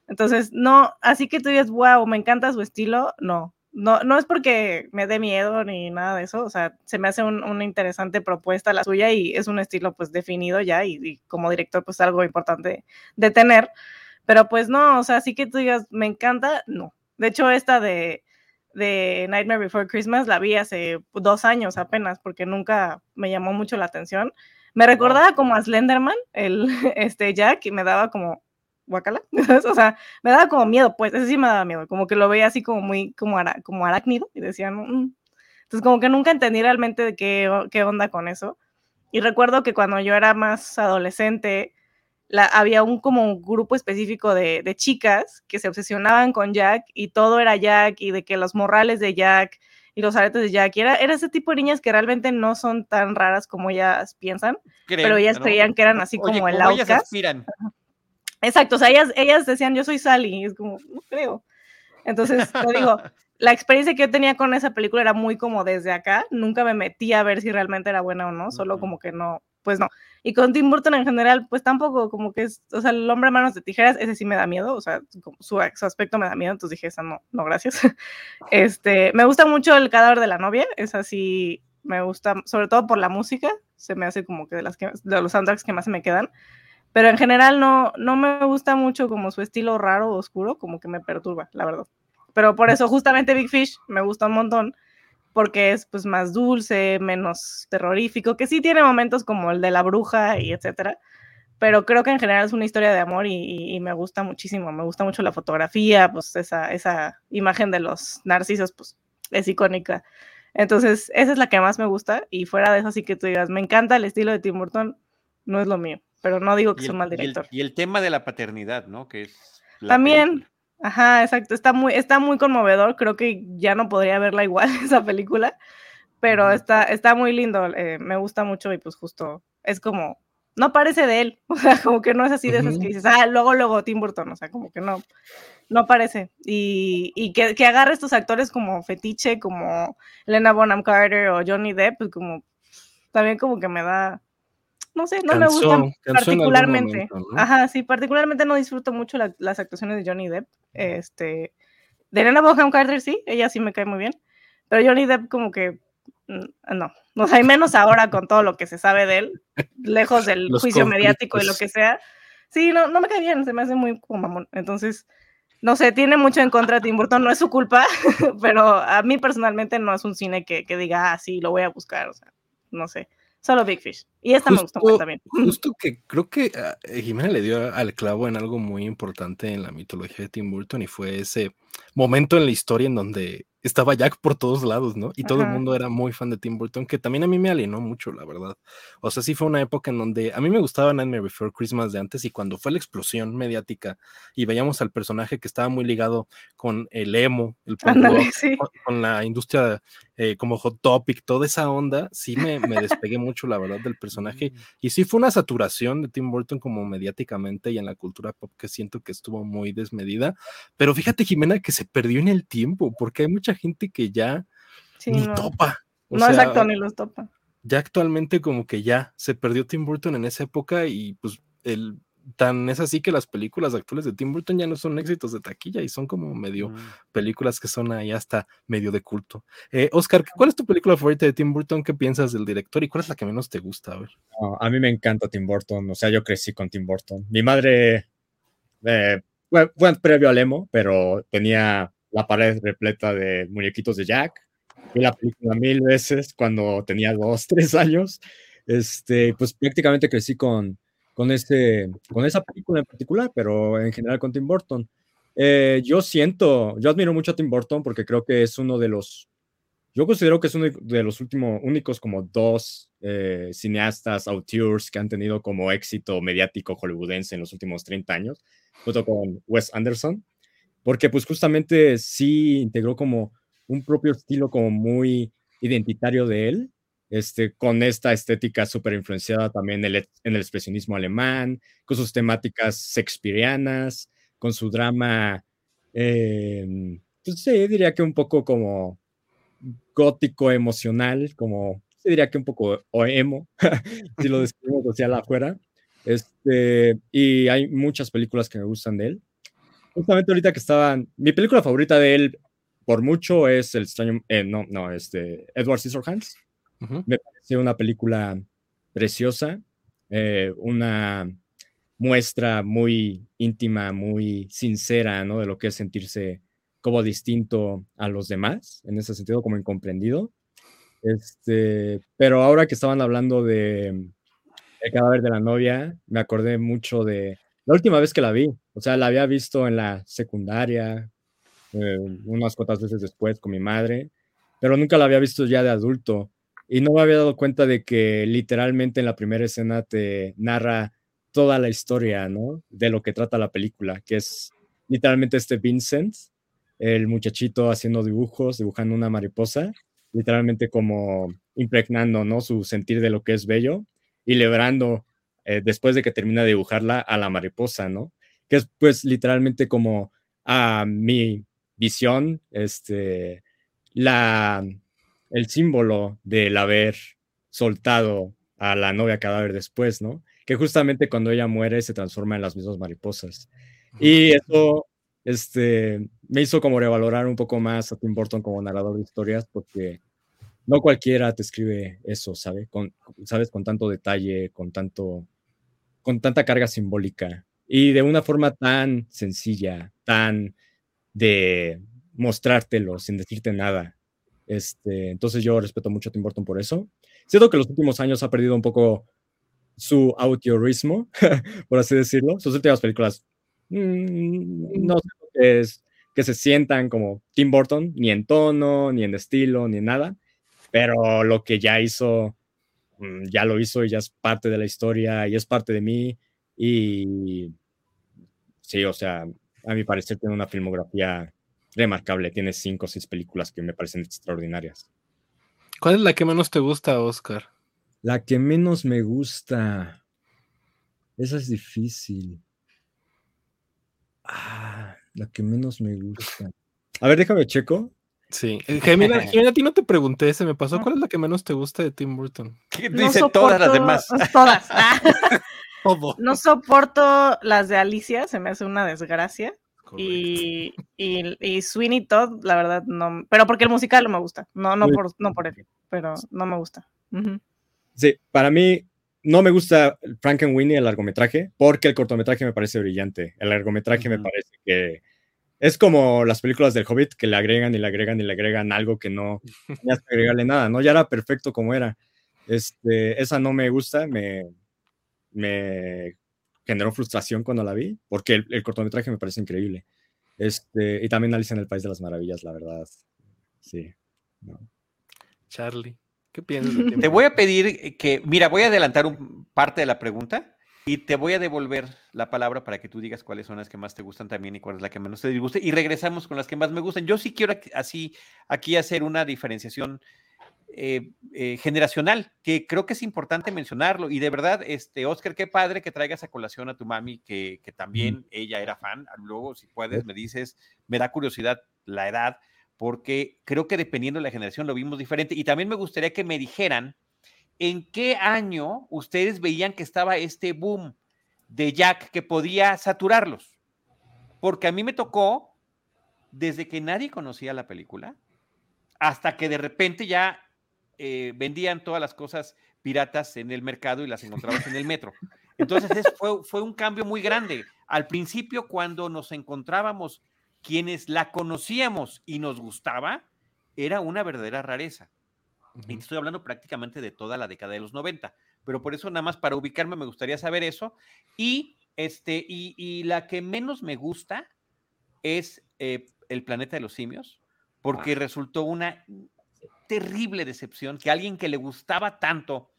Entonces, no, así que tú dices, wow, me encanta su estilo, no. No, no es porque me dé miedo ni nada de eso, o sea, se me hace una interesante propuesta la suya y es un estilo pues definido ya y, y como director pues algo importante de tener, pero pues no, o sea, así que tú digas, me encanta, no, de hecho, esta de, Nightmare Before Christmas la vi hace dos años apenas, porque nunca me llamó mucho la atención. Me recordaba como a Slenderman, el este Jack, y me daba como guacala, o sea, me daba como miedo, pues, ese sí me daba miedo, como que lo veía así como muy, como, como arácnido, y decía, mm". entonces como que nunca entendí realmente qué, qué onda con eso. Y recuerdo que cuando yo era más adolescente, había un como un grupo específico de, chicas que se obsesionaban con Jack y todo era Jack y de que los morrales de Jack y los aretes de Jack. era, era ese tipo de niñas que realmente no son tan raras como ellas piensan, pero ellas creían que eran así como el outcast. Exacto, o sea, ellas, ellas decían, yo soy Sally, y es como, no creo. Entonces, te digo, la experiencia que yo tenía con esa película era muy como desde acá, nunca me metí a ver si realmente era buena o no, solo como que no, pues no. Y con Tim Burton en general, pues tampoco, como que es, o sea, el hombre a manos de tijeras, ese sí me da miedo, o sea, su, aspecto me da miedo, entonces dije, esa no, no, gracias. Este, me gusta mucho el cadáver de la novia, es así, me gusta, sobre todo por la música, se me hace como que de, las que, de los soundtracks que más se me quedan, pero en general no, no me gusta mucho como su estilo raro, oscuro, como que me perturba, la verdad. Pero por eso justamente Big Fish me gusta un montón, porque es pues más dulce, menos terrorífico, que sí tiene momentos como el de la bruja y etcétera, pero creo que en general es una historia de amor y, me gusta muchísimo, me gusta mucho la fotografía, pues esa, esa imagen de los narcisos pues es icónica. Entonces, esa es la que más me gusta y fuera de eso sí que tú digas, me encanta el estilo de Tim Burton, no es lo mío, pero no digo que sea un mal director. Y el, tema de la paternidad, ¿no? Que es También, Ajá, exacto. Está muy, está muy conmovedor. Creo que ya no podría verla igual esa película, pero está, está muy lindo. Eh, me gusta mucho y pues justo es como, no parece de él. O sea, como que no es así de esas que dices, ah, luego, luego Tim Burton. O sea, como que no, no parece. Y, y que, que agarre estos actores como fetiche, como Lena Bonham Carter o Johnny Depp, pues como, también como que me da, no sé, no me gustan particularmente. Ajá, sí, particularmente no disfruto mucho las actuaciones de Johnny Depp. Este, de Elena Bonham Carter sí, ella sí me cae muy bien, pero Johnny Depp como que mm, no, no hay menos ahora con todo lo que se sabe de él, lejos del juicio mediático y lo que sea. Sí, no, no me cae bien, se me hace muy como mamón. Entonces, no sé, tiene mucho en contra de Tim Burton, no es su culpa, pero a mí personalmente no es un cine que, que diga, ah, sí, lo voy a buscar, o sea, no sé Solo Big Fish. Y esta me gustó mucho también. Justo que creo que ah, Jimena le dio al clavo en algo muy importante en la mitología de Tim Burton y fue ese momento en la historia en donde estaba Jack por todos lados, ¿no? Y todo el mundo era muy fan de Tim Burton, que también a mí me alienó mucho, la verdad. O sea, sí fue una época en donde a mí me gustaba Nightmare Before Christmas de antes y cuando fue la explosión mediática y veíamos al personaje que estaba muy ligado con el emo, el con, la industria eh, como Hot Topic, toda esa onda, sí me, me despegué mucho, la verdad, del personaje. Mm. Y sí fue una saturación de Tim Burton como mediáticamente y en la cultura pop que siento que estuvo muy desmedida. Pero fíjate, Jimena, que se perdió en el tiempo, porque hay mucha gente que ya ni topa. no, exacto, ni los topa. Ya actualmente como que ya se perdió Tim Burton en esa época y pues el tan es así que las películas actuales de Tim Burton ya no son éxitos de taquilla y son como medio mm. películas que son ahí hasta medio de culto. Eh, Oscar, ¿cuál es tu película favorita de Tim Burton? ¿Qué piensas del director y cuál es la que menos te gusta? A ver. a mí me encanta Tim Burton, o sea, yo crecí con Tim Burton. Mi madre, eh, bueno, previo al emo, pero tenía la pared repleta de muñequitos de Jack. Vi la película mil veces cuando tenía dos, tres años. Este, pues prácticamente crecí con, con, este, con esa película en particular, pero en general con Tim Burton. Eh, yo siento, yo admiro mucho a Tim Burton porque creo que es uno de los, yo considero que es uno de los últimos, únicos como dos eh, cineastas, auteurs que han tenido como éxito mediático hollywoodense en los últimos 30 años, junto con Wes Anderson, porque pues justamente sí integró como un propio estilo como muy identitario de él, este, con esta estética súper influenciada también en el, expresionismo alemán, con sus temáticas shakespearianas, con su drama, eh, pues sí, diría que un poco como gótico emocional, como se diría que un poco o emo, si lo describimos hacia afuera. Este, y hay muchas películas que me gustan de él. Justamente ahorita que estaban, mi película favorita de él, por mucho, es El extraño, eh, no, no, este, Edward Scissorhands. Me parece una película preciosa, eh, una muestra muy íntima, muy sincera, ¿no? De lo que es sentirse como distinto a los demás, en ese sentido, como incomprendido. Este, pero ahora que estaban hablando de El cadáver de la novia, me acordé mucho de la última vez que la vi. O sea, la había visto en la secundaria, eh, unas cuantas veces después con mi madre, pero nunca la había visto ya de adulto y no me había dado cuenta de que literalmente en la primera escena te narra toda la historia, ¿no? De lo que trata la película, que es literalmente este Vincent, el muchachito haciendo dibujos, dibujando una mariposa, literalmente como impregnando, ¿no? Su sentir de lo que es bello y lebrando eh, después de que termina de dibujarla a la mariposa, ¿no? Que es pues literalmente como a mi visión, este, la, el símbolo del haber soltado a la novia cadáver después, ¿no? Que justamente cuando ella muere se transforma en las mismas mariposas. Y eso este, me hizo como revalorar un poco más a Tim Burton como narrador de historias, porque no cualquiera te escribe eso, ¿sabe? Con, ¿sabes? Con tanto detalle, con, tanto, con tanta carga simbólica y de una forma tan sencilla, tan de mostrártelo sin decirte nada. Este, entonces yo respeto mucho a Tim Burton por eso. Siento que los últimos años ha perdido un poco su autiorismo, por así decirlo. Sus últimas películas mm, no sé es que se sientan como Tim Burton, ni en tono, ni en estilo, ni en nada, pero lo que ya hizo, mm, ya lo hizo y ya es parte de la historia y es parte de mí. Y sí, o sea, a mi parecer tiene una filmografía remarcable. Tiene cinco o seis películas que me parecen extraordinarias. ¿Cuál es la que menos te gusta, Oscar? La que menos me gusta. Esa es difícil. Ah, la que menos me gusta. A ver, déjame checo. Sí. Gemina, a ti no te pregunté, se me pasó. ¿Cuál es la que menos te gusta de Tim Burton? Dice todas las demás. Todas. No soporto las de Alicia, se me hace una desgracia. Y, y, Sweeney Todd, la verdad, no. Pero porque el musical no me gusta. No, no, por, no por él, pero no me gusta. Sí, para mí no me gusta Frankenweenie, el largometraje, porque el cortometraje me parece brillante. El largometraje me parece que es como las películas del Hobbit que le agregan y le agregan y le agregan algo que no tenías que agregarle nada, ¿no? Ya era perfecto como era. Este, esa no me gusta, me, me generó frustración cuando la vi, porque el, cortometraje me parece increíble. Este, y también Alicia en el País de las Maravillas, la verdad. Sí. Charlie, ¿qué piensas? Te voy a pedir que, mira, voy a adelantar un, parte de la pregunta y te voy a devolver la palabra para que tú digas cuáles son las que más te gustan también y cuál es la que menos te disguste. Y regresamos con las que más me gustan. Yo sí quiero así aquí hacer una diferenciación eh, eh, generacional, que creo que es importante mencionarlo. Y de verdad, este, Oscar, qué padre que traigas a colación a tu mami, que, que también ella era fan. Luego, si puedes, me dices, me da curiosidad la edad, porque creo que dependiendo de la generación lo vimos diferente. Y también me gustaría que me dijeran ¿en qué año ustedes veían que estaba este boom de Jack que podía saturarlos? Porque a mí me tocó desde que nadie conocía la película hasta que de repente ya eh, vendían todas las cosas piratas en el mercado y las encontrabas en el metro. Entonces fue, fue un cambio muy grande. Al principio, cuando nos encontrábamos quienes la conocíamos y nos gustaba, era una verdadera rareza. Y estoy hablando prácticamente de toda la década de los 90. Pero por eso, nada más para ubicarme, me gustaría saber eso. Y, este, y, la que menos me gusta es eh, El planeta de los simios, porque resultó una terrible decepción que alguien que le gustaba tanto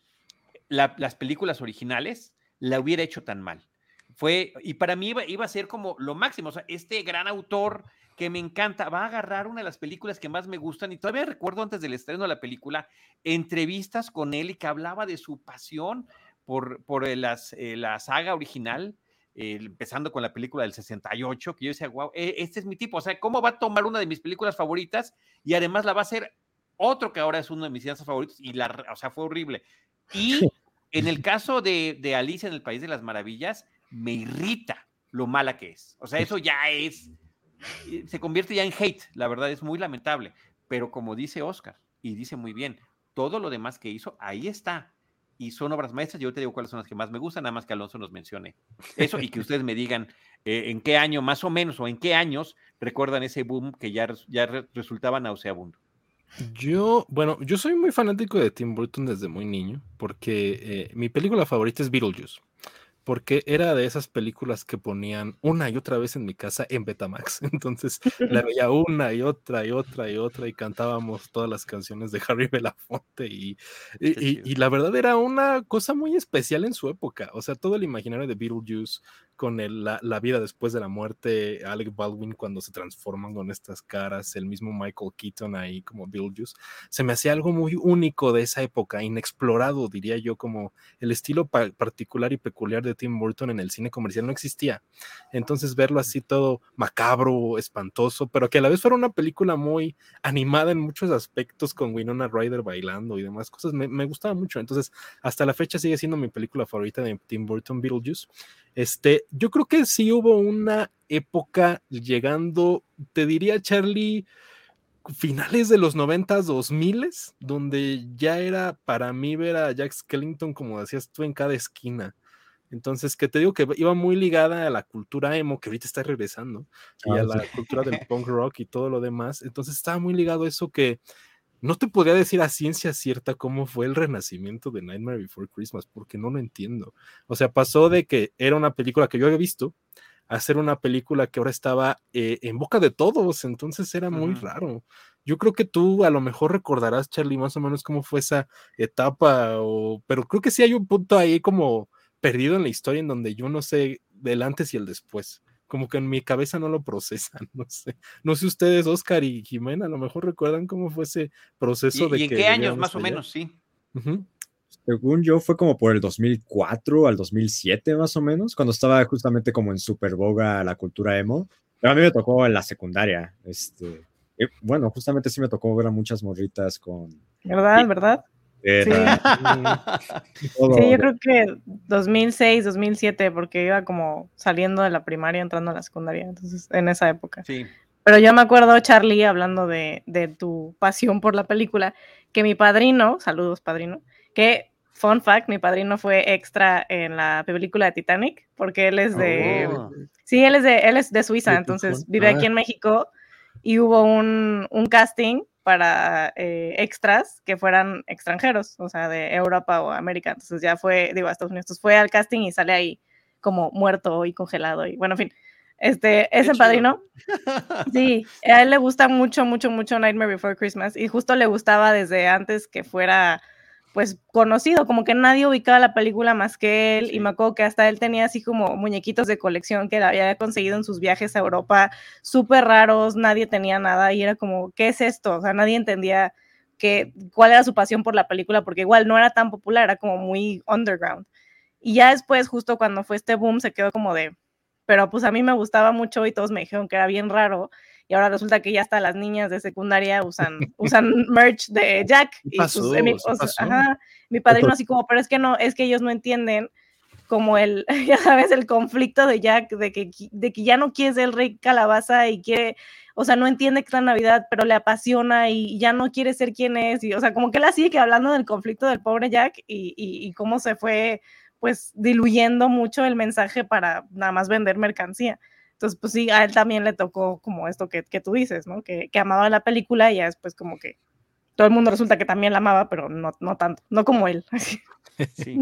las películas originales la hubiera hecho tan mal. Fue, y para mí iba, iba, a ser como lo máximo. O sea, este gran autor que me encanta. Va a agarrar una de las películas que más me gustan y todavía recuerdo antes del estreno de la película entrevistas con él y que hablaba de su pasión por, por eh, eh, la saga original, empezando con la película del 68, que yo decía, wow, este es mi tipo, o sea, ¿cómo va a tomar una de mis películas favoritas y además la va a hacer otro que ahora es uno de mis cineastas favoritos y la, o sea, fue horrible. Y en el caso de, de Alicia en el País de las Maravillas, me irrita lo mala que es. O sea, eso ya es se convierte ya en hate, la verdad es muy lamentable, pero como dice Oscar, y dice muy bien, todo lo demás que hizo, ahí está. Y son obras maestras, yo te digo cuáles son las que más me gustan, nada más que Alonso nos mencione eso y que ustedes me digan eh, en qué año más o menos o en qué años recuerdan ese boom que ya, ya resultaba nauseabundo. Yo, bueno, yo soy muy fanático de Tim Burton desde muy niño, porque eh, mi película favorita es Beetlejuice porque era de esas películas que ponían una y otra vez en mi casa en Betamax. Entonces la veía una y otra y otra y otra y cantábamos todas las canciones de Harry Belafonte y, y, y, la verdad era una cosa muy especial en su época. O sea, todo el imaginario de Beetlejuice con el, la, la, vida después de la muerte, Alec Baldwin cuando se transforman con estas caras, el mismo Michael Keaton ahí como Beetlejuice, se me hacía algo muy único de esa época, inexplorado, diría yo, como el estilo particular y peculiar de Tim Burton en el cine comercial no existía. Entonces verlo así todo macabro, espantoso, pero que a la vez fuera una película muy animada en muchos aspectos con Winona Ryder bailando y demás cosas, me, me gustaba mucho. Entonces, hasta la fecha sigue siendo mi película favorita de Tim Burton, Beetlejuice. Este, yo creo que sí hubo una época llegando, te diría Charlie, finales de los 90, 2000, donde ya era para mí ver a Jack Skellington, como decías tú, en cada esquina. Entonces, que te digo que iba muy ligada a la cultura emo, que ahorita está regresando, y a ah, la cultura del punk rock y todo lo demás. Entonces, estaba muy ligado a eso que no te podría decir a ciencia cierta cómo fue el renacimiento de Nightmare Before Christmas, porque no lo entiendo. O sea, pasó de que era una película que yo había visto a ser una película que ahora estaba eh, en boca de todos, entonces era muy raro. Yo creo que tú a lo mejor recordarás, Charlie, más o menos cómo fue esa etapa, o... pero creo que sí hay un punto ahí como perdido en la historia en donde yo no sé del antes y el después. Como que en mi cabeza no lo procesan, no sé. No sé ustedes, Oscar y Jimena, a lo mejor recuerdan cómo fue ese proceso de... ¿Y en qué años más o menos? Sí. Según yo, fue como por el 2004 al 2007 más o menos, cuando estaba justamente como en super boga la cultura emo. Pero a mí me tocó en la secundaria. Este, bueno, justamente sí me tocó ver a muchas morritas con... ¿Verdad? ¿Verdad? Sí. yo creo que 2006, 2007, porque iba como saliendo de la primaria, entrando a la secundaria, entonces en esa época. Sí. Pero yo me acuerdo, Charlie, hablando de, tu pasión por la película, que mi padrino, saludos padrino, que, fun fact, mi padrino fue extra en la película de Titanic, porque él es de... Oh. Sí, él es de, él es de Suiza, entonces vive aquí en México y hubo un, un casting para eh, extras que fueran extranjeros, o sea, de Europa o América. Entonces ya fue, digo, a Estados Unidos. Entonces fue al casting y sale ahí como muerto y congelado. Y bueno, en fin, este, ese padrino. Sí, a él le gusta mucho, mucho, mucho Nightmare Before Christmas y justo le gustaba desde antes que fuera pues conocido, como que nadie ubicaba la película más que él y me acuerdo que hasta él tenía así como muñequitos de colección que él había conseguido en sus viajes a Europa, súper raros, nadie tenía nada y era como, ¿qué es esto? O sea, nadie entendía que, cuál era su pasión por la película porque igual no era tan popular, era como muy underground. Y ya después, justo cuando fue este boom, se quedó como de, pero pues a mí me gustaba mucho y todos me dijeron que era bien raro y ahora resulta que ya hasta las niñas de secundaria usan, usan merch de Jack. Y pues, mi, ajá, mi padrino así como, pero es que no, es que ellos no entienden como el, ya sabes, el conflicto de Jack, de que, de que ya no quiere ser el rey calabaza y quiere, o sea, no entiende que es la Navidad, pero le apasiona y ya no quiere ser quien es, y, o sea, como que él así que hablando del conflicto del pobre Jack y, y, y cómo se fue, pues, diluyendo mucho el mensaje para nada más vender mercancía. Entonces, pues sí, a él también le tocó como esto que, que tú dices, ¿no? Que, que, amaba la película y ya después como que todo el mundo resulta que también la amaba, pero no, no tanto, no como él. Sí.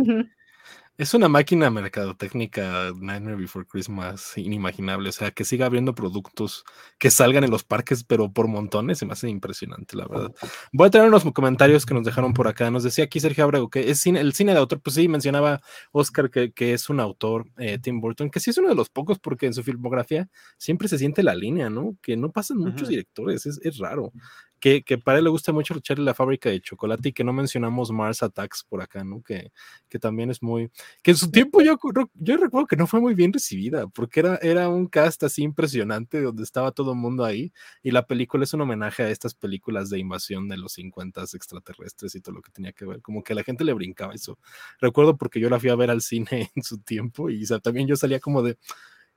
Es una máquina mercadotécnica Nightmare Before Christmas inimaginable. O sea, que siga habiendo productos que salgan en los parques, pero por montones, se me hace impresionante, la verdad. Voy a traer unos comentarios que nos dejaron por acá. Nos decía aquí Sergio Abrego que es cine, el cine de autor. Pues sí, mencionaba Oscar que, que es un autor, eh, Tim Burton, que sí es uno de los pocos, porque en su filmografía siempre se siente la línea, ¿no? Que no pasan muchos directores, es, es raro que, para él le gusta mucho Charlie la fábrica de chocolate y que no mencionamos Mars Attacks por acá, ¿no? Que, que también es muy, que en su tiempo yo, yo recuerdo que no fue muy bien recibida, porque era, era un cast así impresionante donde estaba todo el mundo ahí y la película es un homenaje a estas películas de invasión de los 50 extraterrestres y todo lo que tenía que ver, como que a la gente le brincaba eso. Recuerdo porque yo la fui a ver al cine en su tiempo y también yo salía como de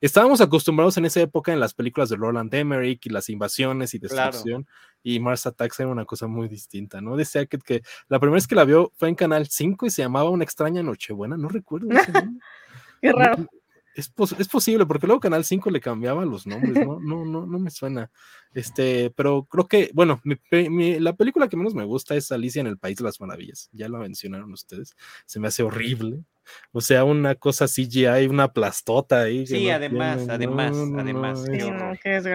estábamos acostumbrados en esa época en las películas de Roland Emmerich y las invasiones y destrucción, y Mars Attacks era una cosa muy distinta, ¿no? Decía que, que la primera vez que la vio fue en Canal 5 y se llamaba Una extraña Nochebuena, no recuerdo. Qué raro. Es, es, posible, porque luego Canal 5 le cambiaba los nombres, ¿no? No, no, no me suena. Este, pero creo que, bueno, la película que menos me gusta es Alicia en el País de las Maravillas. Ya lo mencionaron ustedes. Se me hace horrible. O sea, una cosa CGI, una plastota ahí. Sí, además, además, además.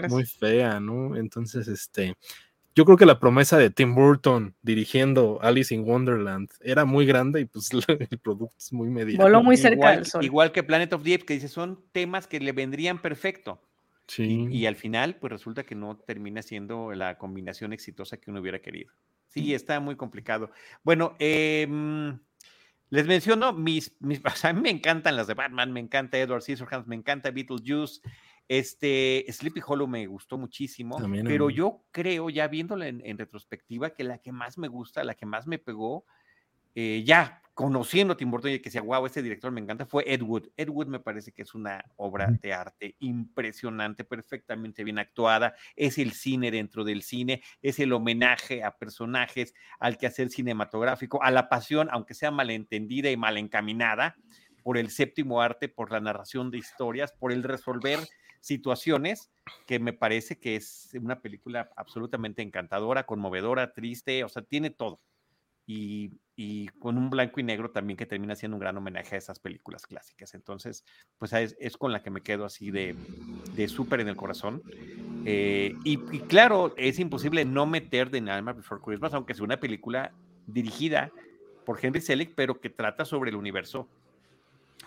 muy fea, ¿no? Entonces, este, yo creo que la promesa de Tim Burton dirigiendo Alice in Wonderland era muy grande y pues el producto es muy mediano. Voló muy cerca igual, del sol. Igual que Planet of the Apes, que dice, son temas que le vendrían perfecto. Sí. Y, al final, pues resulta que no termina siendo la combinación exitosa que uno hubiera querido. Sí, está muy complicado. Bueno, eh, les menciono mis, mis, o sea, a mí me encantan las de Batman, me encanta Edward Scissorhands, me encanta Beetlejuice, este, Sleepy Hollow me gustó muchísimo, pero yo creo, ya viéndola en, retrospectiva, que la que más me gusta, la que más me pegó, eh, ya conociendo a Tim Burton y que decía, wow, este director me encanta, fue Ed Wood. Ed Wood me parece que es una obra de arte impresionante, perfectamente bien actuada. Es el cine dentro del cine, es el homenaje a personajes, al quehacer cinematográfico, a la pasión, aunque sea malentendida y mal encaminada, por el séptimo arte, por la narración de historias, por el resolver situaciones, que me parece que es una película absolutamente encantadora, conmovedora, triste, o sea, tiene todo y, con un blanco y negro también que termina siendo un gran homenaje a esas películas clásicas. Entonces, pues es, con la que me quedo así de, de súper en el corazón. Eh, y, claro, es imposible no meter The Nightmare Before Christmas, aunque sea una película dirigida por Henry Selick, pero que trata sobre el universo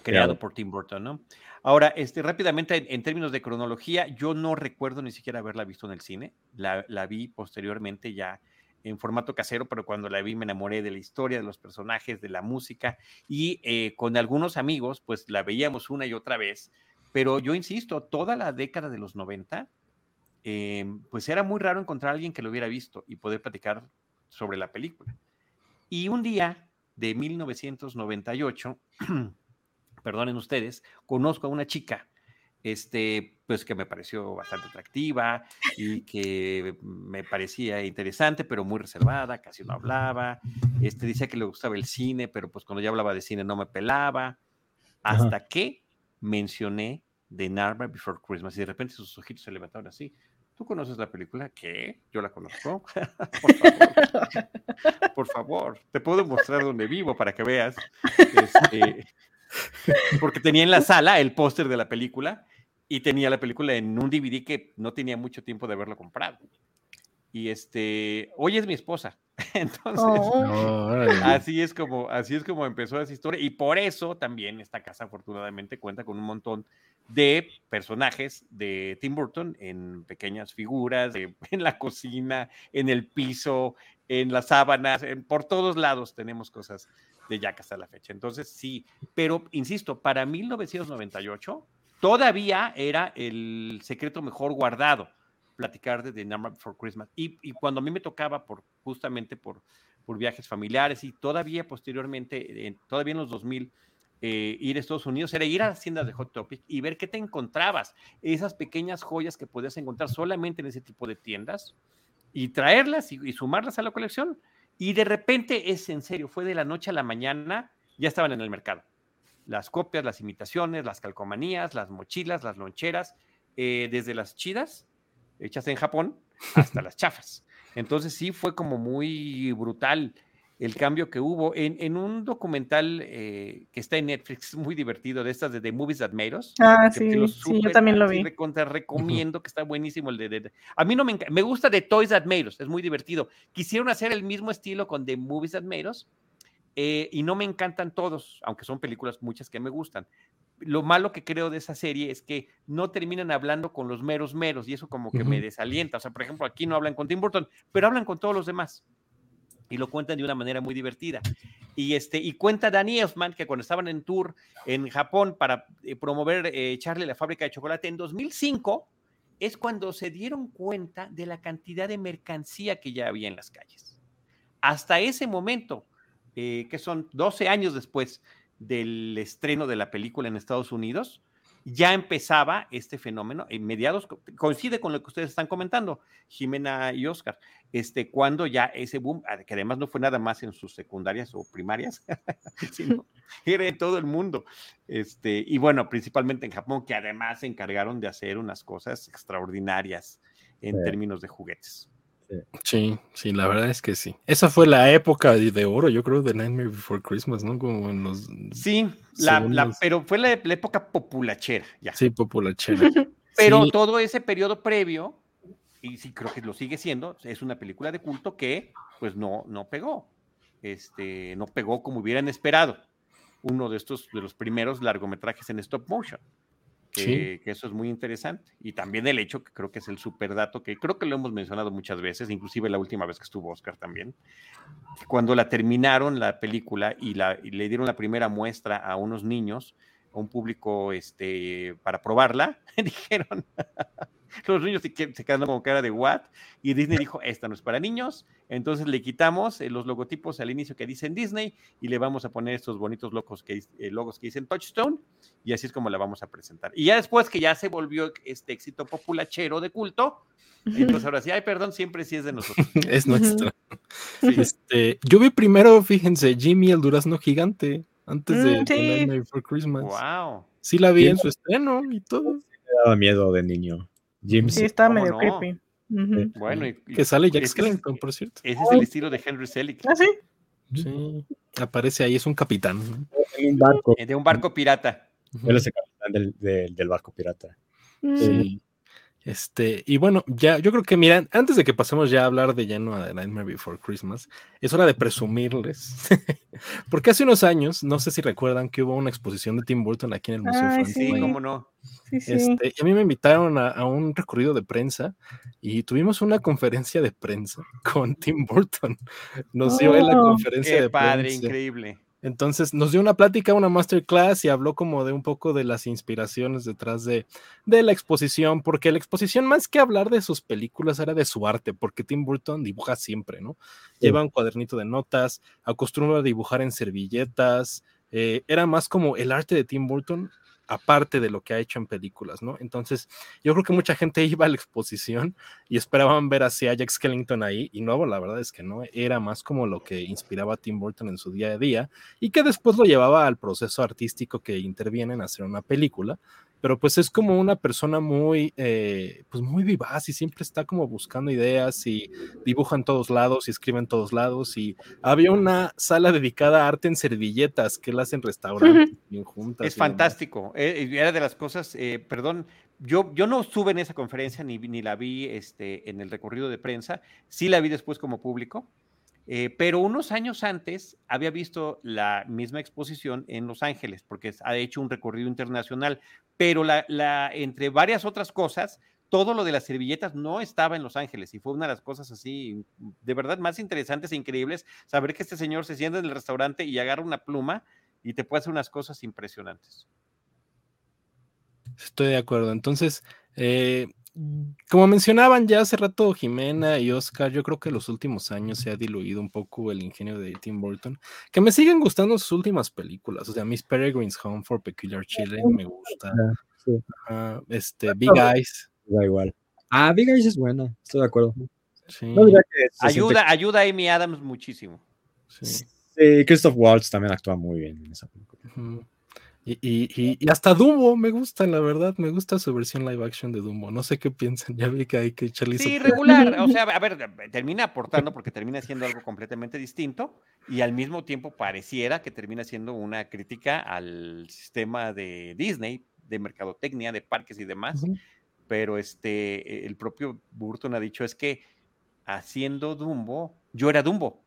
creado por Tim Burton, ¿no? Ahora, este, rápidamente, en, términos de cronología, yo no recuerdo ni siquiera haberla visto en el cine, la, la vi posteriormente ya en formato casero, pero cuando la vi me enamoré de la historia, de los personajes, de la música y eh, con algunos amigos, pues la veíamos una y otra vez. Pero yo insisto, toda la década de los 90, em, pues era muy raro encontrar a alguien que lo hubiera visto y poder platicar sobre la película. Y un día de 1998, perdonen ustedes, conozco a una chica este, pues que me pareció bastante atractiva y que me parecía interesante, pero muy reservada, casi no hablaba. Este, decía que le gustaba el cine, pero pues cuando ya hablaba de cine no me pelaba. Hasta que mencioné The Nightmare Before Christmas y de repente sus ojitos se levantaron así. ¿Tú conoces la película? ¿Qué? Yo la conozco. por favor. Por favor. Te puedo mostrar donde vivo para que veas. Este, porque tenía en la sala el póster de la película y tenía la película en un DVD que no tenía mucho tiempo de haberlo comprado. Y este, hoy es mi esposa. Entonces, Oh. así es como, así es como empezó esa historia. Y por eso también esta casa, afortunadamente, cuenta con un montón de personajes de Tim Burton en pequeñas figuras, de- en la cocina, en el piso, en las sábanas, en- por todos lados tenemos cosas de Jack hasta la fecha. Entonces, sí, pero insisto, para 1998 todavía era el secreto mejor guardado platicar de The Number Before Christmas. Y, y cuando a mí me tocaba, por, justamente por, por viajes familiares y todavía posteriormente, en- todavía en los 2000, eh, ir a Estados Unidos era ir a las tiendas de Hot Topic y ver qué te encontrabas, esas pequeñas joyas que podías encontrar solamente en ese tipo de tiendas y traerlas y sumarlas a la colección. Y de repente es en serio, fue de la noche a la mañana, ya estaban en el mercado. Las copias, las imitaciones, las calcomanías, las mochilas, las loncheras, eh, desde las chidas, hechas en Japón, hasta las chafas. Entonces sí fue como muy brutal el cambio que hubo. En, en un documental eh, que está en Netflix, muy divertido, de estas de The Movies That Made Us. Ah, que sí, sí, yo también lo vi. recomiendo, que está buenísimo el de, de- de- A mí no me me gusta de Toys That Made Us, es muy divertido. Quisieron hacer el mismo estilo con The Movies That Made Us, eh, y no me encantan todos, aunque son películas muchas que me gustan. Lo malo que creo de esa serie es que no terminan hablando con los meros meros y eso como que me desalienta. O sea, por ejemplo, aquí no hablan con Tim Burton, pero hablan con todos los demás y lo cuentan de una manera muy divertida. Y, este, y cuenta Danny Elfman que cuando estaban en tour en Japón para eh, promover eh, Charlie la fábrica de chocolate en 2005, es cuando se dieron cuenta de la cantidad de mercancía que ya había en las calles. Hasta ese momento, eh, que son 12 años después del estreno de la película en Estados Unidos, ya empezaba este fenómeno en mediados, co- coincide con lo que ustedes están comentando, Jimena y Oscar, este, cuando ya ese boom, ah, que además no fue nada más en sus secundarias o primarias, sino era en todo el mundo. Este, y bueno, principalmente en Japón, que además se encargaron de hacer unas cosas extraordinarias en Sí. términos de juguetes. Sí, sí, la verdad es que sí. Esa fue la época de, de oro, yo creo, de Nightmare Before Christmas, ¿no? Como en los... Sí, la, la- pero fue la, la época populachera, ya. Sí, populachera. Pero Sí, todo ese periodo previo, y sí creo que lo sigue siendo, es una película de culto que pues no, no pegó. Este, no pegó como hubieran esperado. Uno de estos, de los primeros largometrajes en stop motion. Sí. que eso es muy interesante. Y también el hecho, que creo que es el super dato, que creo que lo hemos mencionado muchas veces, inclusive la última vez que estuvo Oscar también, cuando la terminaron la película y, la, y le dieron la primera muestra a unos niños, a un público este, para probarla, dijeron, los niños se, se quedaron con cara de what, y Disney dijo, esta no es para niños, entonces le quitamos eh, los logotipos al inicio que dicen Disney y le vamos a poner estos bonitos logos que, eh, logos que dicen Touchstone, y así es como la vamos a presentar. Y ya después que ya se volvió este éxito populachero de culto, entonces ahora sí, ay, perdón, siempre sí es de nosotros. es nuestra. Sí. Este, yo vi primero, fíjense, Jimmy el durazno gigante, antes de, Mm, sí. Nightmare Before Christmas. Wow. Sí la vi Sí. en su estreno y todo. Me daba miedo de niño. Jim Sí, ¿cómo medio no? creepy. Bueno, y- y- Que sale Jack es Skellington, por cierto. ese es el estilo de Henry Selick, Ah, sí. Sí, aparece ahí, es un capitán. ¿no? En un barco. de un barco pirata. Él es el capitán del, del, del barco pirata. Mm. Sí. Este, y bueno, ya, yo creo que miran, antes de que pasemos ya a hablar de lleno a The Nightmare Before Christmas, es hora de presumirles. Porque hace unos años, no sé si recuerdan que hubo una exposición de Tim Burton aquí en el Museo Ay, Sí, cómo no. Sí, sí. Este, y a mí me invitaron a, a un recorrido de prensa y tuvimos una conferencia de prensa con Tim Burton. Nos dio él la Oh. conferencia Qué de padre, prensa. increíble. Entonces nos dio una plática, una masterclass y habló como de un poco de las inspiraciones detrás de, de la exposición, porque la exposición más que hablar de sus películas era de su arte, porque Tim Burton dibuja siempre, ¿no? Lleva un cuadernito de notas, acostumbra a dibujar en servilletas, eh, era más como el arte de Tim Burton aparte de lo que ha hecho en películas, ¿no? Entonces, yo creo que mucha gente iba a la exposición y esperaban ver así a Jack Skellington ahí, y no, la verdad es que no, era más como lo que inspiraba a Tim Burton en su día a día, y que después lo llevaba al proceso artístico que interviene en hacer una película, pero pues es como una persona muy, eh, pues muy vivaz y siempre está como buscando ideas y dibuja en todos lados y escribe en todos lados y había una sala dedicada a arte en servilletas que él hace en restaurantes bien juntas. Es fantástico, eh, era de las cosas, eh, perdón, yo, yo no estuve en esa conferencia ni, ni la vi este, en el recorrido de prensa, sí la vi después como público. Eh, pero unos años antes había visto la misma exposición en Los Ángeles, porque ha hecho un recorrido internacional, pero entre varias otras cosas, todo lo de las servilletas no estaba en Los Ángeles y fue una de las cosas así, de verdad, más interesantes e increíbles, saber que este señor se sienta en el restaurante y agarra una pluma y te puede hacer unas cosas impresionantes. Estoy de acuerdo. Entonces, eh, como mencionaban ya hace rato Jimena y Oscar, yo creo que en los últimos años se ha diluido un poco el ingenio de Tim Burton, que me siguen gustando sus últimas películas, o sea, Miss Peregrine's Home for Peculiar Children me gusta, este, Big Eyes. Da igual. Ah, Big Eyes es buena, estoy de acuerdo. ayuda, ayuda a Amy Adams muchísimo. Sí. Christoph Waltz también actúa muy bien en esa película. Y, hasta Dumbo me gusta, la verdad, me gusta su versión live action de Dumbo. No sé qué piensan, ya vi que hay que echarle Sí, regular, o sea, a ver, termina aportando porque termina siendo algo completamente distinto y al mismo tiempo pareciera que termina siendo una crítica al sistema de Disney, de mercadotecnia, de parques y demás. Pero este, el propio Burton ha dicho es que haciendo Dumbo, yo era Dumbo.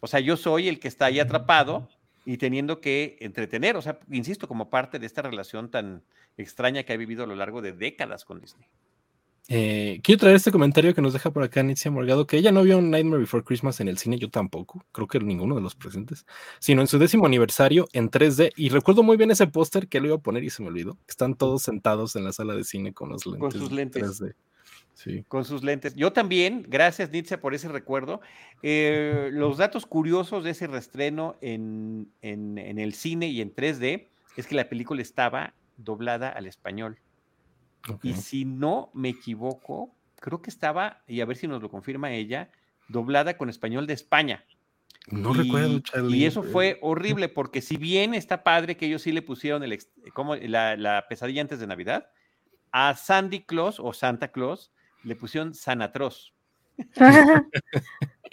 O sea, yo soy el que está ahí atrapado y teniendo que entretener, o sea, insisto, como parte de esta relación tan extraña que ha vivido a lo largo de décadas con Disney. Eh, quiero traer este comentario que nos deja por acá Nitzia Morgado, que ella no vio Nightmare Before Christmas en el cine, yo tampoco, creo que ninguno de los presentes, sino en su décimo aniversario en 3D. Y recuerdo muy bien ese póster que lo iba a poner y se me olvidó. Están todos sentados en la sala de cine con los lentes. Con sus lentes. 3D. Con sus lentes. Yo también, gracias Nietzsche por ese recuerdo. Eh, los datos curiosos de ese restreno en, el cine y en 3D es que la película estaba doblada al español. Y si no me equivoco, creo que estaba, y a ver si nos lo confirma ella, doblada con español de España. No recuerdo, Charlie. Y eso fue horrible, porque si bien está padre que ellos sí le pusieron el, como la, la pesadilla antes de Navidad, a Sandy Claus o Santa Claus le pusieron Sanatros.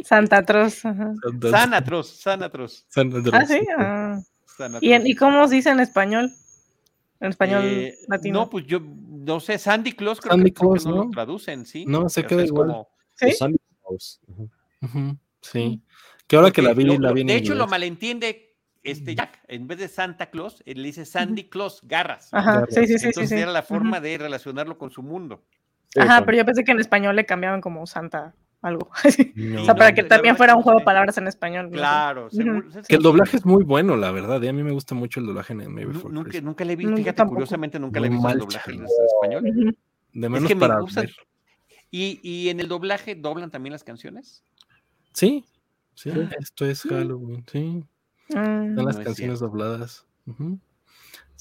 Santatros. Sanatros, Sanatros. Ah, sí. Ah. ¿Y, cómo se dice en español? En español eh, latino. No, pues yo no sé, Sandy Claus creo Sandy que, Claus, no, lo traducen, ¿sí? No, se queda igual. Como... ¿Sí? Sandy Claus. Sí. Que ahora que la vi, la vi De hecho, lo malentiende este Jack, en vez de Santa Claus, él dice Sandy Claus, garras. Ajá, sí, sí, sí. Entonces era la forma de relacionarlo con su mundo. Ajá, pero yo pensé que en español le cambiaban como Santa algo. o sea, para que también fuera un juego de palabras en español. Claro, Que el doblaje es muy bueno, la verdad. Y a mí me gusta mucho el doblaje en Maybe nunca, nunca le vi, fíjate, curiosamente nunca le he visto el doblaje en español. De menos es que para ¿Y, ¿Y en el doblaje doblan también las canciones? Sí, sí, esto es Halloween, sí. Son las canciones dobladas.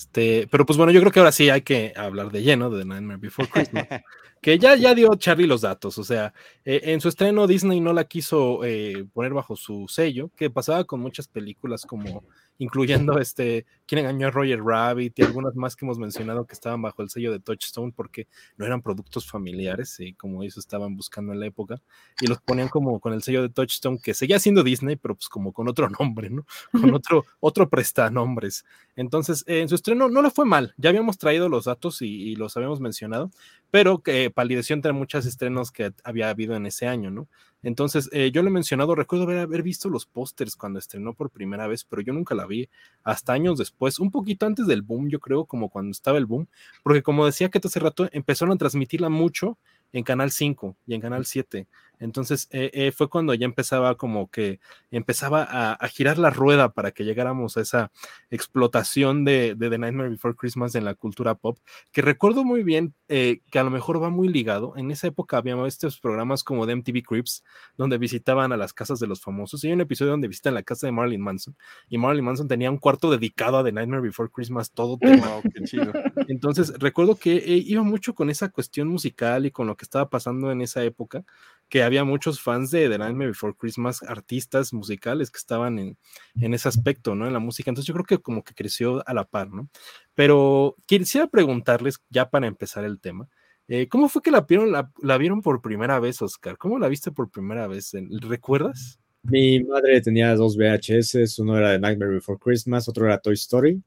Este, pero pues bueno, yo creo que ahora sí hay que hablar de lleno de Nightmare Before Christmas. que ya, ya dio Charlie los datos, o sea, eh, en su estreno Disney no la quiso eh, poner bajo su sello, que pasaba con muchas películas como incluyendo este, quien engañó a Roger Rabbit y algunas más que hemos mencionado que estaban bajo el sello de Touchstone porque no eran productos familiares, y como ellos estaban buscando en la época, y los ponían como con el sello de Touchstone, que seguía siendo Disney, pero pues como con otro nombre, ¿no? Con otro, otro prestanombres. Entonces, en su estreno no le fue mal, ya habíamos traído los datos y, los habíamos mencionado, pero que palideció entre muchos estrenos que había habido en ese año, ¿no? Entonces, eh, yo lo he mencionado, recuerdo haber, haber visto los pósters cuando estrenó por primera vez, pero yo nunca la vi hasta años después, un poquito antes del boom, yo creo, como cuando estaba el boom, porque como decía que hace rato, empezaron a transmitirla mucho en Canal 5 y en Canal 7. Entonces eh, eh, fue cuando ya empezaba como que empezaba a, girar la rueda para que llegáramos a esa explotación de, The Nightmare Before Christmas en la cultura pop, que recuerdo muy bien eh, que a lo mejor va muy ligado. En esa época había estos programas como de MTV Crips, donde visitaban a las casas de los famosos. Y hay un episodio donde visitan la casa de Marilyn Manson, y Marilyn Manson tenía un cuarto dedicado a The Nightmare Before Christmas, todo tema. qué chido. Entonces recuerdo que iba mucho con esa cuestión musical y con lo que estaba pasando en esa época que había muchos fans de The Nightmare Before Christmas, artistas musicales que estaban en, en ese aspecto, ¿no? En la música. Entonces yo creo que como que creció a la par, ¿no? Pero quisiera preguntarles, ya para empezar el tema, eh, ¿cómo fue que la vieron, la, vieron por primera vez, Oscar? ¿Cómo la viste por primera vez? ¿Recuerdas? Mi madre tenía dos VHS, uno era de Nightmare Before Christmas, otro era Toy Story.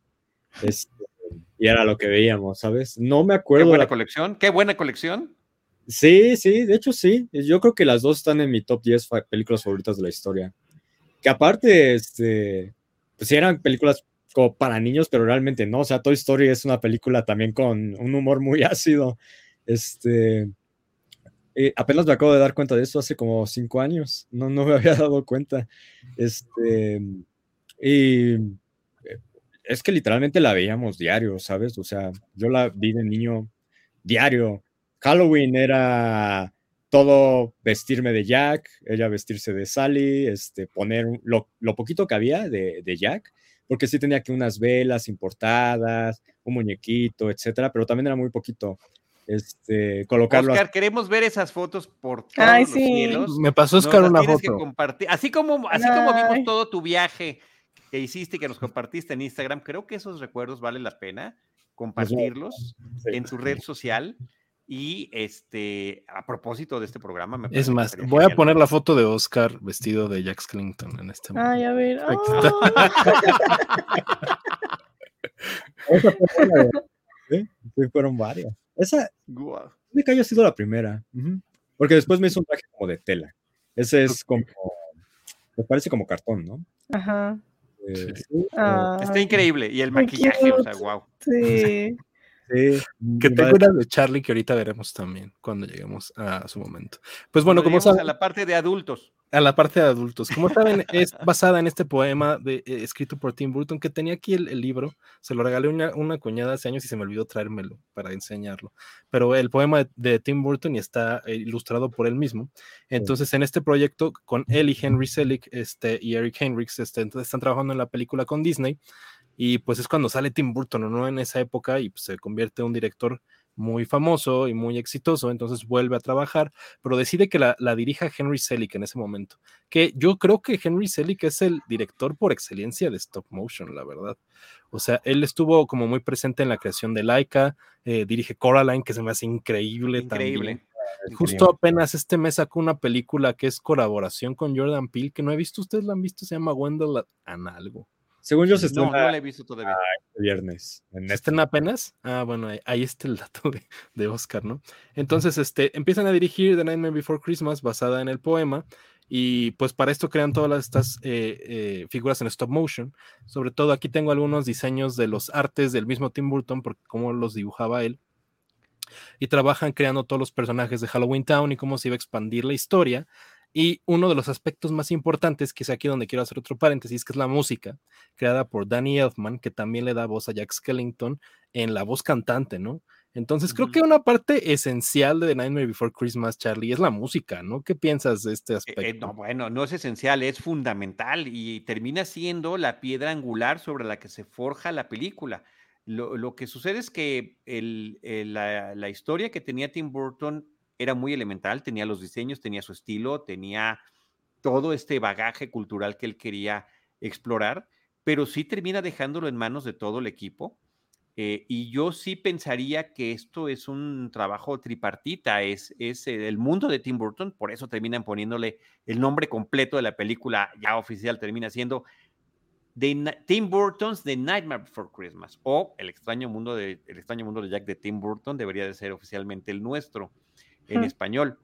Este, y era lo que veíamos, ¿sabes? No me acuerdo. Qué buena colección, qué buena colección. Sí, sí, de hecho sí. Yo creo que las dos están en mi top 10 películas favoritas de la historia. Que aparte, este, pues eran películas como para niños, pero realmente no. O sea, Toy Story es una película también con un humor muy ácido. Este, eh, apenas me acabo de dar cuenta de eso hace como cinco años. No, no me había dado cuenta. Este, y eh, es que literalmente la veíamos diario, ¿sabes? O sea, yo la vi de niño diario. Halloween era todo vestirme de Jack, ella vestirse de Sally, este, poner lo, poquito que había de, de, Jack, porque sí tenía que unas velas importadas, un muñequito, etcétera, pero también era muy poquito. Este, colocarlo. Oscar, queremos ver esas fotos por todos los cielos. Me pasó Oscar una foto. compartir. Así como, así como vimos todo tu viaje que hiciste y que nos compartiste en Instagram, creo que esos recuerdos valen la pena compartirlos en tu red social. Y este, a propósito de este programa, me es más, voy a poner la foto de Oscar vestido de Jax Clinton en este momento. Ay, a ver. ¿Sí? fueron varias. Esa me que haya sido la primera. Porque después me hizo un traje como de tela. Ese es como. Me parece como cartón, ¿no? Ajá. Eh, ah. Está increíble. Y el maquillaje, o sea, wow. Sí. que tengo una de Charlie que ahorita veremos también cuando lleguemos a su momento. Pues bueno, como saben. A la parte de adultos. A la parte de adultos. Como saben, es basada en este poema de, eh, escrito por Tim Burton, que tenía aquí el, libro. Se lo regalé una, una cuñada hace años y se me olvidó traérmelo para enseñarlo. Pero el poema de, Tim Burton y está eh, ilustrado por él mismo. Entonces, en este proyecto, con él y Henry Selick este, y Eric Henricks, este, entonces están trabajando en la película con Disney. Y pues es cuando sale Tim Burton, ¿no? En esa época y pues, se convierte en un director muy famoso y muy exitoso, entonces vuelve a trabajar, pero decide que la, dirija Henry Selick en ese momento, que yo creo que Henry Selick es el director por excelencia de stop motion, la verdad. O sea, él estuvo como muy presente en la creación de Laika, eh, dirige Coraline, que se me hace increíble, increíble. Justo apenas este mes sacó una película que es colaboración con Jordan Peele, que no he visto, ustedes la han visto, se llama Wendell and algo. Según yo se estrena. No, no la he visto todavía. Este viernes. En ¿Estén apenas? Ah, bueno, ahí, está el dato de, Oscar, ¿no? Entonces, este, empiezan a dirigir The Nightmare Before Christmas basada en el poema. Y pues para esto crean todas estas eh, eh, figuras en stop motion. Sobre todo aquí tengo algunos diseños de los artes del mismo Tim Burton, porque cómo los dibujaba él. Y trabajan creando todos los personajes de Halloween Town y cómo se iba a expandir la historia y uno de los aspectos más importantes, que es aquí donde quiero hacer otro paréntesis, que es la música, creada por Danny Elfman, que también le da voz a Jack Skellington en la voz cantante, ¿no? Entonces creo que una parte esencial de The Nightmare Before Christmas, Charlie, es la música, ¿no? ¿Qué piensas de este eh, eh, aspecto? no, bueno, no es esencial, es fundamental y termina siendo la piedra angular sobre la que se forja la película. Lo, que sucede es que la, la, historia que tenía Tim Burton era muy elemental, tenía los diseños, tenía su estilo, tenía todo este bagaje cultural que él quería explorar, pero sí termina dejándolo en manos de todo el equipo. Eh, y yo sí pensaría que esto es un trabajo tripartita, es, es el mundo de Tim Burton, por eso terminan poniéndole el nombre completo de la película ya oficial, termina siendo Tim Burton's The Nightmare Before Christmas o El extraño mundo de, el extraño mundo de Jack de Tim Burton debería de ser oficialmente el nuestro en español.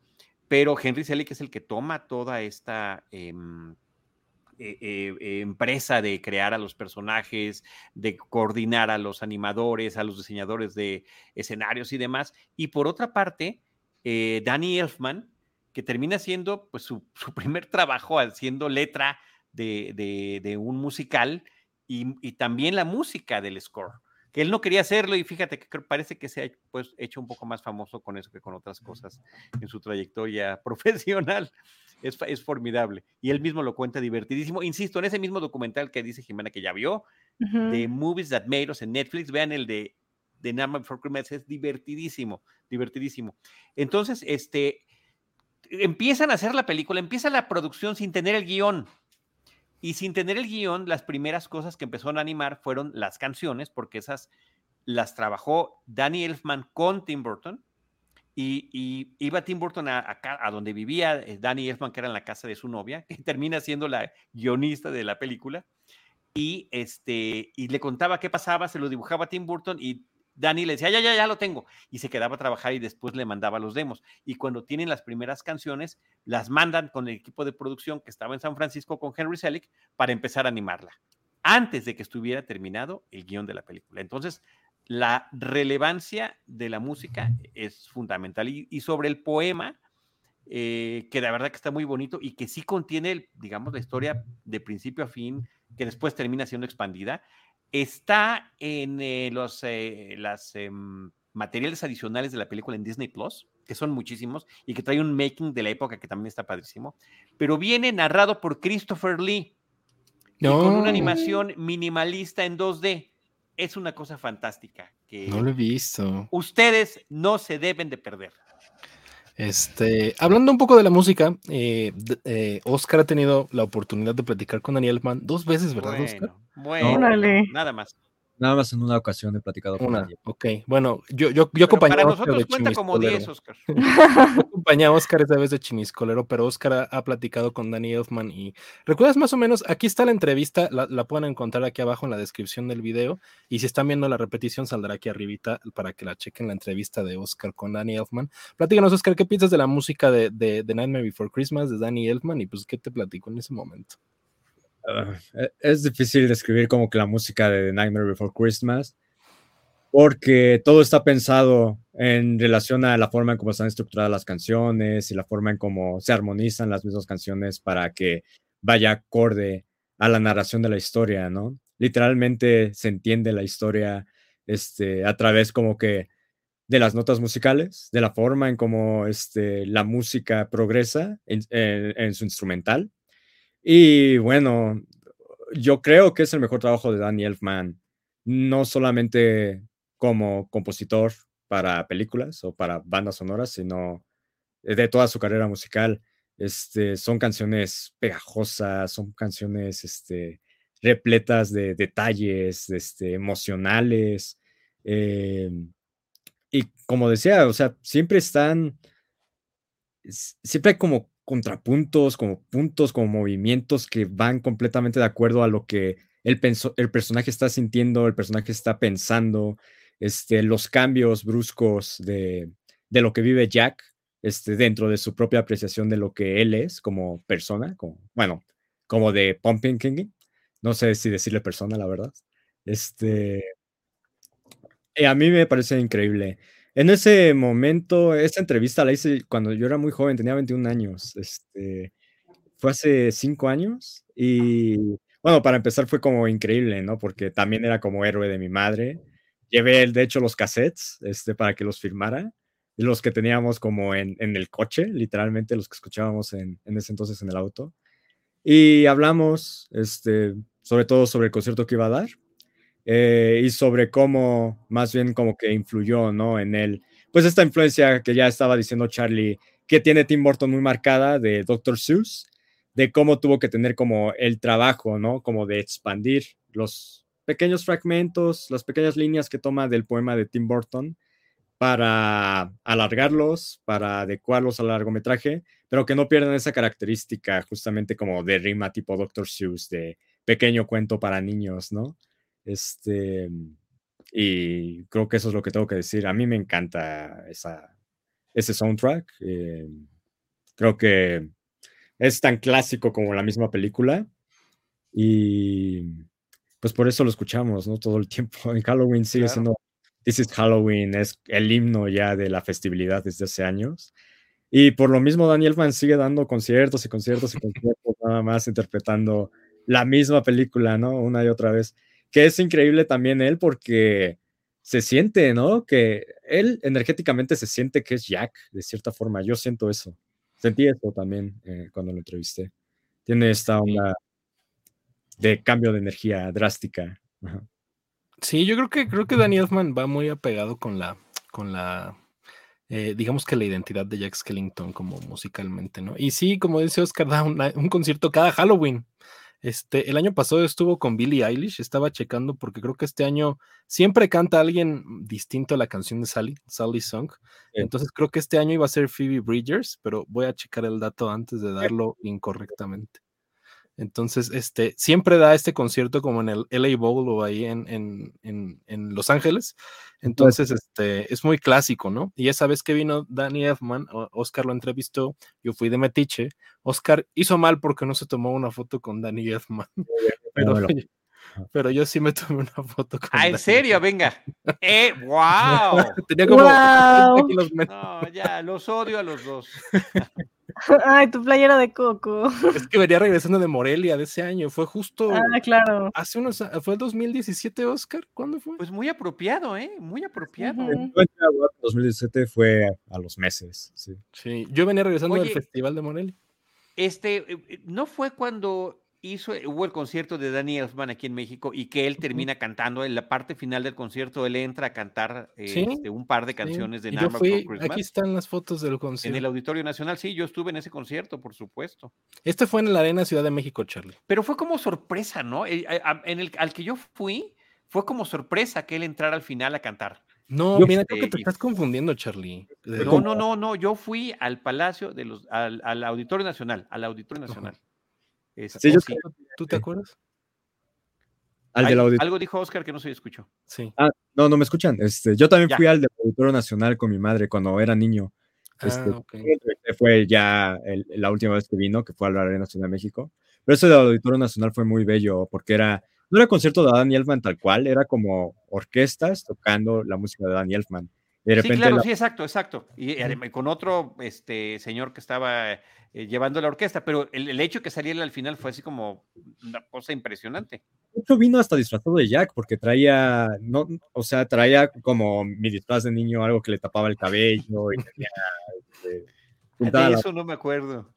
Pero Henry Selick es el que toma toda esta em, e, e, empresa de crear a los personajes, de coordinar a los animadores, a los diseñadores de escenarios y demás. Y por otra parte, eh, Danny Elfman, que termina siendo pues, su, primer trabajo haciendo letra de, un musical y, también la música del score que él no quería hacerlo y fíjate que parece que se ha pues, hecho un poco más famoso con eso que con otras cosas en su trayectoria profesional. Es, es formidable. Y él mismo lo cuenta divertidísimo. Insisto, en ese mismo documental que dice Jimena que ya vio, de Movies That Made Us en Netflix, vean el de, de Nightmare Before Christmas, es divertidísimo, divertidísimo. Entonces, este, empiezan a hacer la película, empieza la producción sin tener el guion. Y sin tener el guion, las primeras cosas que empezaron a animar fueron las canciones, porque esas las trabajó Danny Elfman con Tim Burton. Y, iba Tim Burton a, donde vivía eh, Danny Elfman, que era en la casa de su novia, que termina siendo la guionista de la película. Y, este, y le contaba qué pasaba, se lo dibujaba Tim Burton y Danny le decía, ya, ya, ya lo tengo. Y se quedaba a trabajar y después le mandaba los demos. Y cuando tienen las primeras canciones, las mandan con el equipo de producción que estaba en San Francisco con Henry Selick para empezar a animarla, antes de que estuviera terminado el guion de la película. Entonces, la relevancia de la música es fundamental. Y, sobre el poema, eh, que la verdad que está muy bonito y que sí contiene, digamos, la historia de principio a fin, que después termina siendo expandida, Está en eh, los eh, las, em, materiales adicionales de la película en Disney Plus, que son muchísimos, y que trae un making de la época que también está padrísimo. Pero viene narrado por Christopher Lee. con una animación minimalista en 2D. Es una cosa fantástica. Que no lo he visto. Ustedes no se deben de perder. Este, hablando un poco de la música, eh, eh, Oscar ha tenido la oportunidad de platicar con Daniel Elfman dos veces, ¿verdad, Oscar? Bueno, nada más. Nada más en una ocasión he platicado con Una, Ok, bueno, yo, yo, yo acompañé Para nosotros cuenta como 10, Oscar. yo acompañé a Oscar esta vez de Chimiscolero, pero Oscar ha, platicado con Danny Elfman y ¿recuerdas más o menos? Aquí está la entrevista, la, la, pueden encontrar aquí abajo en la descripción del video y si están viendo la repetición saldrá aquí arribita para que la chequen la entrevista de Oscar con Danny Elfman. Platícanos, Oscar, ¿qué piensas de la música de, de, de Nightmare Before Christmas de Danny Elfman y pues qué te platico en ese momento? Ah, e, es difícil describir como que la música de Nightmare Before Christmas, porque todo está pensado en relación a la forma en cómo están estructuradas las canciones y la forma en cómo se armonizan las mismas canciones para que vaya acorde a la narración de la historia, ¿no? Literalmente se entiende la historia este, a través como que de las notas musicales, de la forma en cómo este, la música progresa en su instrumental y bueno, yo creo que es el mejor trabajo de Danny Elfman, no solamente como compositor para películas o para bandas sonoras, sino de toda su carrera musical. Este, son canciones pegajosas, son canciones este, repletas de detalles este, emocionales. Eh, y como decía, o sea, siempre están, siempre hay como contrapuntos, como puntos, como movimientos que van completamente de acuerdo a lo que el, el personaje está sintiendo, el personaje está pensando, este, los cambios bruscos de, de lo que vive Jack este, dentro de su propia apreciación de lo que él es como persona, como, bueno, como de Pumping King. No sé si decirle persona, la verdad. Este, eh, a mí me parece increíble. En ese momento, esta entrevista la hice cuando yo era muy joven, tenía 21 años. Este, fue hace 5 años y bueno, para empezar fue como increíble, ¿no? Porque también era como héroe de mi madre. Llevé, de hecho, los cassettes este, para que los firmara, los que teníamos como en, en el coche, literalmente los que escuchábamos en, en, ese entonces en el auto. Y hablamos este, sobre todo sobre el concierto que iba a dar eh, y sobre cómo más bien como que influyó, ¿no? En él, pues esta influencia que ya estaba diciendo Charlie, que tiene Tim Burton muy marcada de Dr. Seuss, de cómo tuvo que tener como el trabajo, ¿no? Como de expandir los pequeños fragmentos, las pequeñas líneas que toma del poema de Tim Burton para alargarlos, para adecuarlos al largometraje, pero que no pierdan esa característica justamente como de rima tipo Dr. Seuss, de pequeño cuento para niños, ¿no? Este, y creo que eso es lo que tengo que decir. A mí me encanta esa, ese soundtrack. Eh, creo que es tan clásico como la misma película. Y pues por eso lo escuchamos, ¿no? Todo el tiempo. En Halloween sigue siendo This is Halloween, es el himno ya de la festividad desde hace años. Y por lo mismo Daniel Van sigue dando conciertos y conciertos y conciertos, nada más interpretando la misma película, ¿no? Una y otra vez que es increíble también él porque se siente, ¿no? Que él energéticamente se siente que es Jack, de cierta forma. Yo siento eso. Sentí eso también eh, cuando lo entrevisté. Tiene esta onda de cambio de energía drástica. Sí, yo creo que creo que Danny Elfman va muy apegado con la con la eh, digamos que la identidad de Jack Skellington como musicalmente, ¿no? Y sí, como dice Oscar, da un concierto cada Halloween. Este, el año pasado estuvo con Billie Eilish, estaba checando porque creo que este año siempre canta alguien distinto a la canción de Sally, Sally Song. Entonces creo que este año iba a ser Phoebe Bridgers, pero voy a checar el dato antes de darlo incorrectamente. Entonces, este, siempre da este concierto como en el LA Bowl o ahí en, en, en, Los Ángeles. Entonces, este, es muy clásico, ¿no? Y esa vez que vino Danny Elfman, Oscar lo entrevistó, yo fui de Metiche. Oscar hizo mal porque no se tomó una foto con Danny Elfman. Pero, pero yo sí me tomé una foto con Ah, ¿en serio? Venga. ¡Eh! ¡Wow! Tenía como No, ya, los odio a los dos. Ay, tu playera de coco. Es que venía regresando de Morelia de ese año. Fue justo. Ah, claro. Hace unos. ¿Fue el 2017, Oscar? ¿Cuándo fue? Pues muy apropiado, ¿eh? Muy apropiado. El 2017 fue a los meses. Sí. sí. Yo venía regresando del Festival de Morelia. Este, eh, eh, ¿no fue cuando hizo, eh, hubo el concierto de Danny Elfman aquí en México y que él termina cantando en la parte final del concierto, él entra a cantar este, un par de canciones de Nightmare Before Christmas. Aquí están las fotos del concierto. En el Auditorio Nacional, sí, yo estuve en ese concierto, por supuesto. Este fue en la Arena Ciudad de México, Charlie. Pero fue como sorpresa, ¿no? En el al que yo fui, fue como sorpresa que él entrara al final a cantar. No, mira, creo que te estás confundiendo, Charlie. No, no, no, no, yo fui al Palacio de los, al, al Auditorio Nacional, al Auditorio Nacional. Este, ¿Tú te acuerdas? algo dijo Oscar que no se escuchó. Sí. Ah, no, no me escuchan. Este, yo también fui al Auditorio Nacional con mi madre cuando era niño. Ah, este, Fue ya la última vez que vino, que fue al Arena Nacional de México. Pero ese del Auditorio Nacional fue muy bello porque era, no era concierto de Danny Elfman tal cual, era como orquestas tocando la música de Danny Elfman. De repente sí, claro, sí, exacto, exacto. Y, con otro este, señor que estaba eh, llevando la orquesta, pero el, hecho que saliera al final fue así como una cosa impresionante. Mucho vino hasta disfrazado de Jack, porque traía, no, o sea, traía como mi disfraz de niño, algo que le tapaba el cabello y tenía. Este, eso no me acuerdo.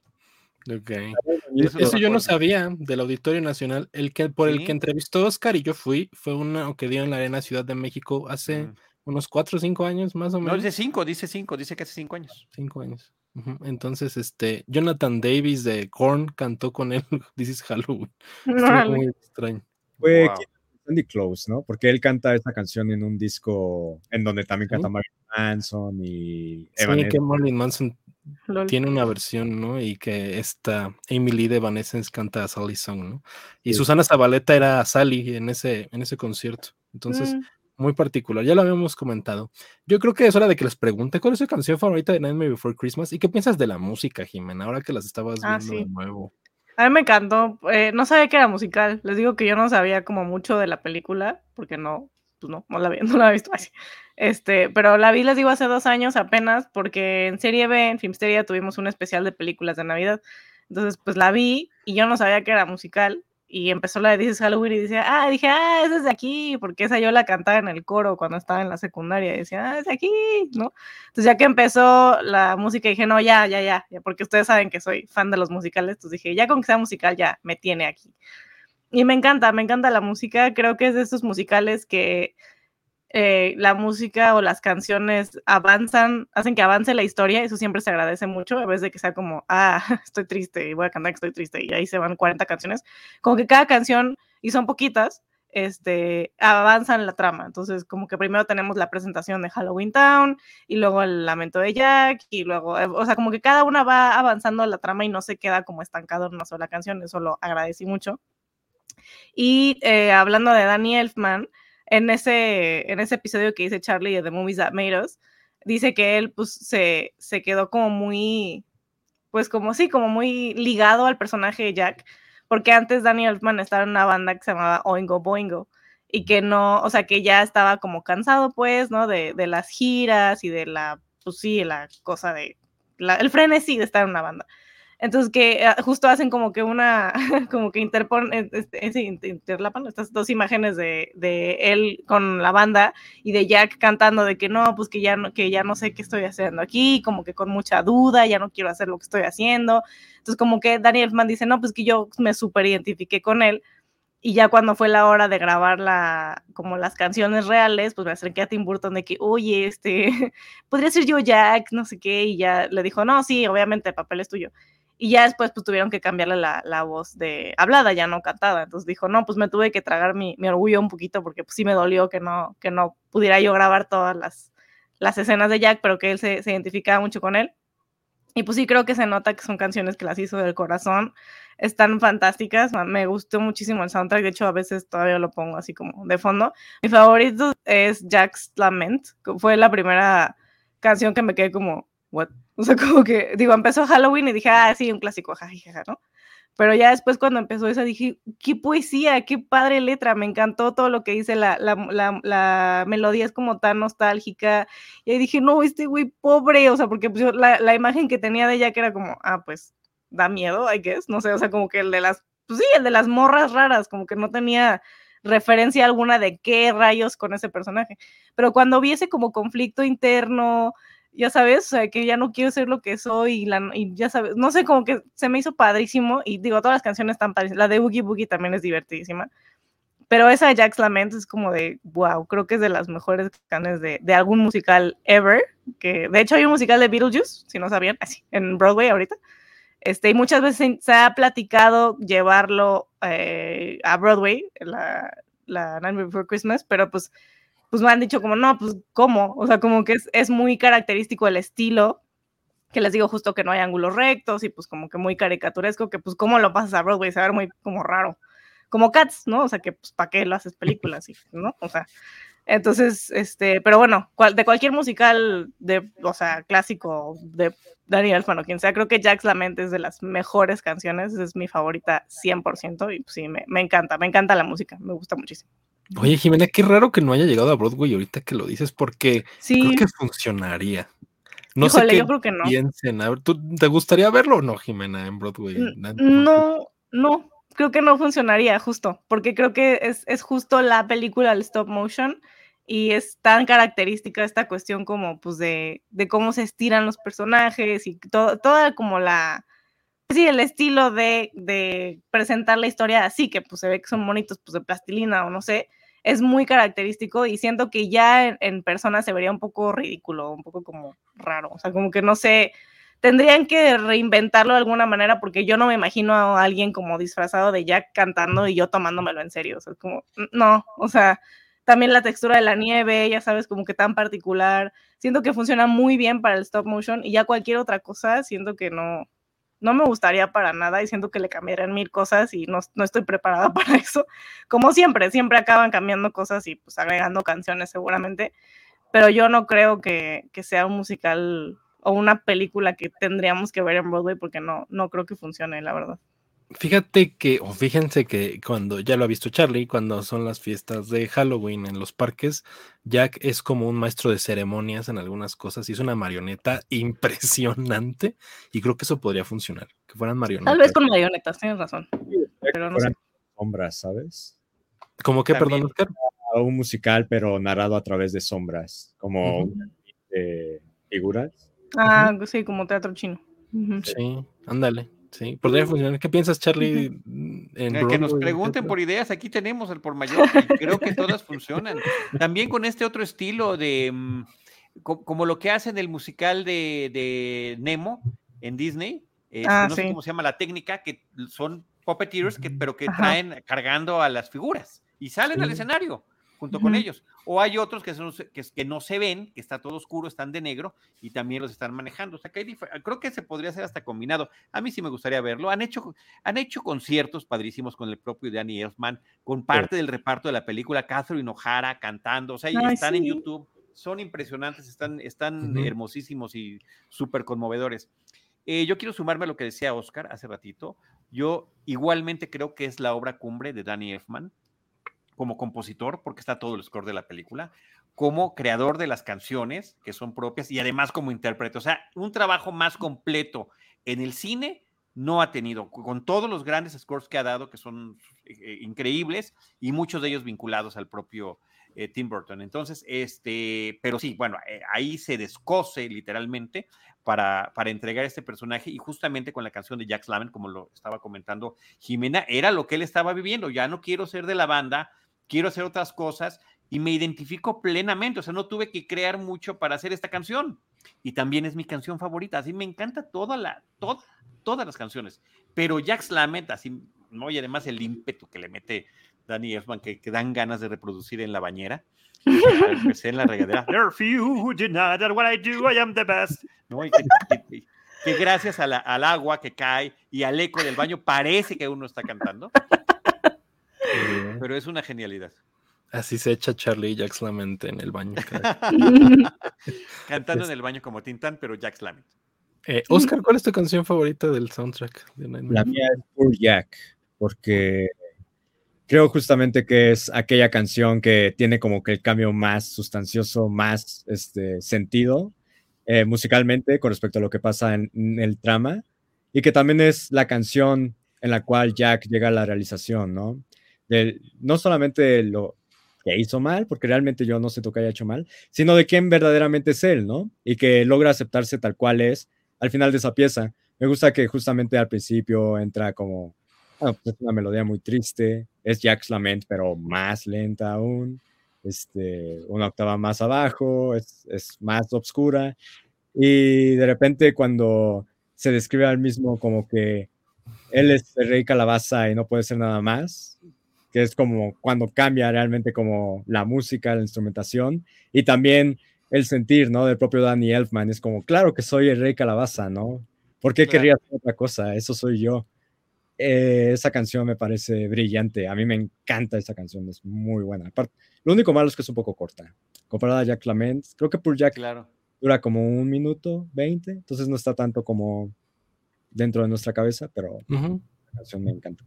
Okay. Eso, yo no sabía del Auditorio Nacional. El que por el que entrevistó Oscar y yo fui, fue uno que dio en la Arena Ciudad de México hace unos cuatro o cinco años más o menos. No, dice cinco, dice cinco, dice que hace cinco años. Cinco años. Entonces, este, Jonathan Davis de Korn cantó con él This is Halloween. muy extraño. Fue Sandy Close, ¿no? Porque él canta esa canción en un disco en donde también canta Marilyn Manson y Sí, que Marilyn Manson tiene una versión, ¿no? Y que esta Amy Lee de Evanescence canta a Sally Song, ¿no? Y Susana Zabaleta era Sally en ese, en ese concierto. Entonces, mm muy particular, ya lo habíamos comentado. Yo creo que es hora de que les pregunte cuál es su canción favorita de Nightmare Before Christmas y qué piensas de la música, Jimena, ahora que las estabas ah, viendo de nuevo. A mí me encantó, eh, no sabía que era musical, les digo que yo no sabía como mucho de la película, porque no, pues no, no la, vi, no la he visto así. Este, pero la vi, les digo, hace dos años apenas, porque en Serie B, en Filmsteria, tuvimos un especial de películas de Navidad. Entonces, pues la vi y yo no sabía que era musical y empezó la de Dices Halloween y decía, ah, dije, ah, esa es de aquí, porque esa yo la cantaba en el coro cuando estaba en la secundaria, y decía, ah, es de aquí, ¿no? Entonces ya que empezó la música dije, no, ya, ya, ya, ya, porque ustedes saben que soy fan de los musicales, entonces dije, ya con que sea musical, ya me tiene aquí. Y me encanta, me encanta la música, creo que es de estos musicales que eh, la música o las canciones avanzan, hacen que avance la historia, eso siempre se agradece mucho, a vez de que sea como, ah, estoy triste y voy a cantar que estoy triste y ahí se van 40 canciones, como que cada canción, y son poquitas, este, avanzan la trama. Entonces, como que primero tenemos la presentación de Halloween Town y luego el lamento de Jack y luego, eh, o sea, como que cada una va avanzando la trama y no se queda como estancado en una sola canción. Eso lo agradecí mucho. Y eh, hablando de Danny Elfman, en ese, en ese episodio que dice Charlie de The Movies That Made Us, dice que él pues se, se quedó como muy, pues como sí, como muy ligado al personaje de Jack, porque antes Danny Elfman estaba en una banda que se llamaba Oingo Boingo y que no, o sea, que ya estaba como cansado pues, ¿no? De, de las giras y de la, pues sí, la cosa de, el frenesí de estar en una banda. Entonces que ah, justo hacen como que una, como que interponen, este, interlapan estas dos imágenes de, de, él con la banda y de Jack cantando de que no, pues que ya no, que ya no sé qué estoy haciendo aquí, como que con mucha duda, ya no quiero hacer lo que estoy haciendo. Entonces como que Daniel Elfman dice, no, pues que yo me súper identifiqué con él y ya cuando fue la hora de grabar la, como las canciones reales, pues me acerqué a Tim Burton de que, oye, este, podría ser yo Jack, no sé qué, y ya le dijo, no, sí, obviamente el papel es tuyo. Y ya después pues tuvieron que cambiarle la, la, voz de hablada, ya no cantada. Entonces dijo, no, pues me tuve que tragar mi, mi orgullo un poquito porque pues, sí me dolió que no, que no pudiera yo grabar todas las, las escenas de Jack, pero que él se, se identificaba mucho con él. Y pues sí, creo que se nota que son canciones que las hizo del corazón. Están fantásticas. Me gustó muchísimo el soundtrack. De hecho, a veces todavía lo pongo así como de fondo. Mi favorito es Jack's Lament. Fue la primera canción que me quedé como, ¿what? O sea, como que, digo, empezó Halloween y dije, ah, sí, un clásico, jajaja, ¿no? Pero ya después cuando empezó esa dije, qué poesía, qué padre letra, me encantó todo lo que dice, la, la, la, la melodía es como tan nostálgica. Y ahí dije, no, este güey pobre, o sea, porque pues, la, la, imagen que tenía de ella que era como, ah, pues da miedo, I guess, no sé, o sea, como que el de las, pues sí, el de las morras raras, como que no tenía referencia alguna de qué rayos con ese personaje. Pero cuando vi ese como conflicto interno, ya sabes, o sea, que ya no quiero ser lo que soy y, la, y ya sabes, no sé, como que se me hizo padrísimo y digo, todas las canciones están padrísimas, la de Boogie Boogie también es divertidísima, pero esa de Jack's Lament es como de, wow, creo que es de las mejores canciones de, de, algún musical ever, que de hecho hay un musical de Beetlejuice, si no sabían, así, en Broadway ahorita, este, y muchas veces se ha platicado llevarlo eh, a Broadway, la, la Night Before Christmas, pero pues pues me han dicho como, no, pues, ¿cómo? O sea, como que es, es muy característico el estilo, que les digo justo que no hay ángulos rectos y pues como que muy caricaturesco, que pues, ¿cómo lo pasas a Broadway? Se va a ver muy como raro. Como Cats, ¿no? O sea, que pues, ¿para qué lo haces películas? ¿No? O sea, entonces, este, pero bueno, cual, de cualquier musical de, o sea, clásico de Daniel Elfman quien sea, creo que Jack's Lament es de las mejores canciones, es mi favorita 100% y pues, sí, me, me encanta, me encanta la música, me gusta muchísimo. Oye, Jimena, qué raro que no haya llegado a Broadway ahorita que lo dices, porque sí. creo que funcionaría. No Híjole, sé qué yo creo que no. piensen. A ver, ¿tú, ¿Te gustaría verlo o no, Jimena, en Broadway? No, no, creo que no funcionaría, justo, porque creo que es, es justo la película del stop motion y es tan característica esta cuestión como, pues, de, de cómo se estiran los personajes y todo, toda como la, sí, el estilo de, de, presentar la historia así, que pues se ve que son monitos pues de plastilina o no sé, es muy característico y siento que ya en, en, persona se vería un poco ridículo, un poco como raro, o sea, como que no sé, tendrían que reinventarlo de alguna manera porque yo no me imagino a alguien como disfrazado de Jack cantando y yo tomándomelo en serio, o sea, como, no, o sea, también la textura de la nieve, ya sabes, como que tan particular, siento que funciona muy bien para el stop motion y ya cualquier otra cosa, siento que no, no me gustaría para nada y siento que le cambiarían mil cosas y no, no, estoy preparada para eso. Como siempre, siempre acaban cambiando cosas y pues agregando canciones seguramente, pero yo no creo que, que sea un musical o una película que tendríamos que ver en Broadway porque no, no creo que funcione, la verdad. Fíjate que, o fíjense que cuando ya lo ha visto Charlie, cuando son las fiestas de Halloween en los parques, Jack es como un maestro de ceremonias en algunas cosas y es una marioneta impresionante y creo que eso podría funcionar, que fueran marionetas. Tal vez con marionetas, tienes razón. Pero no sé. Sombras, ¿sabes? ¿Cómo que, perdón, Oscar? Un musical, pero narrado a través de sombras, como uh -huh. de figuras. Ah, uh -huh. sí, como teatro chino. Uh -huh. Sí, ándale. Sí, podría funcionar. ¿Qué piensas, Charlie? En Broadway, que nos pregunten por ideas, aquí tenemos el por mayor, y creo que todas funcionan. También con este otro estilo de, mm, como lo que hacen el musical de, de Nemo en Disney, eh, ah, no sí. sé cómo se llama la técnica, que son puppeteers, que, pero que Ajá. traen cargando a las figuras y salen sí. al escenario junto uh -huh. con ellos. O hay otros que, son, que, que, no se ven, que está todo oscuro, están de negro y también los están manejando. O sea, que hay creo que se podría hacer hasta combinado. A mí sí me gustaría verlo. Han hecho, han hecho conciertos padrísimos con el propio Danny Elfman, con parte sí. del reparto de la película, Catherine O'Hara cantando. O sea, Ay, están sí. en YouTube. Son impresionantes, están, están uh -huh. hermosísimos y súper conmovedores. Eh, yo quiero sumarme a lo que decía Oscar hace ratito. Yo igualmente creo que es la obra cumbre de Danny Elfman como compositor, porque está todo el score de la película, como creador de las canciones que son propias y además como intérprete. O sea, un trabajo más completo en el cine no ha tenido, con todos los grandes scores que ha dado, que son eh, increíbles, y muchos de ellos vinculados al propio eh, Tim Burton. Entonces, este, pero sí, bueno, eh, ahí se descose literalmente para, para entregar este personaje, y justamente con la canción de Jack Lament, como lo estaba comentando Jimena, era lo que él estaba viviendo. Ya no quiero ser de la banda, quiero hacer otras cosas, y me identifico plenamente, o sea, no tuve que crear mucho para hacer esta canción. Y también es mi canción favorita, así me encanta toda la, todas las canciones, pero Jack Lament, así, ¿no? Y además el ímpetu que le mete Danny Elfman, que, que dan ganas de reproducir en la bañera. Empecé en la regadera. There are few who deny that what I do, I am the best. ¿No? Y que, que, gracias a la, al agua que cae y al eco del baño parece que uno está cantando. Pero es una genialidad. Así se echa Charlie y Jack Lament en el baño. Cantando en el baño como Tintán, pero Jack Lament. Eh, Oscar, ¿cuál es tu canción favorita del soundtrack? De la mía es Poor Jack, porque creo justamente que es aquella canción que tiene como que el cambio más sustancioso, más este, sentido eh, musicalmente con respecto a lo que pasa en, el trama, y que también es la canción en la cual Jack llega a la realización, ¿no? No solamente lo que hizo mal, porque realmente yo no sé que haya hecho mal, sino de quién verdaderamente es él, ¿no? Y que logra aceptarse tal cual es al final de esa pieza. Me gusta que justamente al principio entra como pues, es una melodía muy triste, es Jack's Lament, pero más lenta aún, este, una octava más abajo, es, es más oscura. Y de repente cuando se describe al mismo como que él es el rey calabaza y no puede ser nada más, que es como cuando cambia realmente como la música, la instrumentación y también el sentir, ¿no? Del propio Danny Elfman. Es como, claro que soy el rey calabaza, ¿no? ¿Por qué querría hacer otra cosa? Eso soy yo. Eh, esa canción me parece brillante. A mí me encanta esa canción, es muy buena. Aparte, lo único malo es que es un poco corta. Comparada a Jack Lament, creo que por Jack claro. dura como un minuto, veinte, entonces no está tanto como dentro de nuestra cabeza, pero la canción me encanta.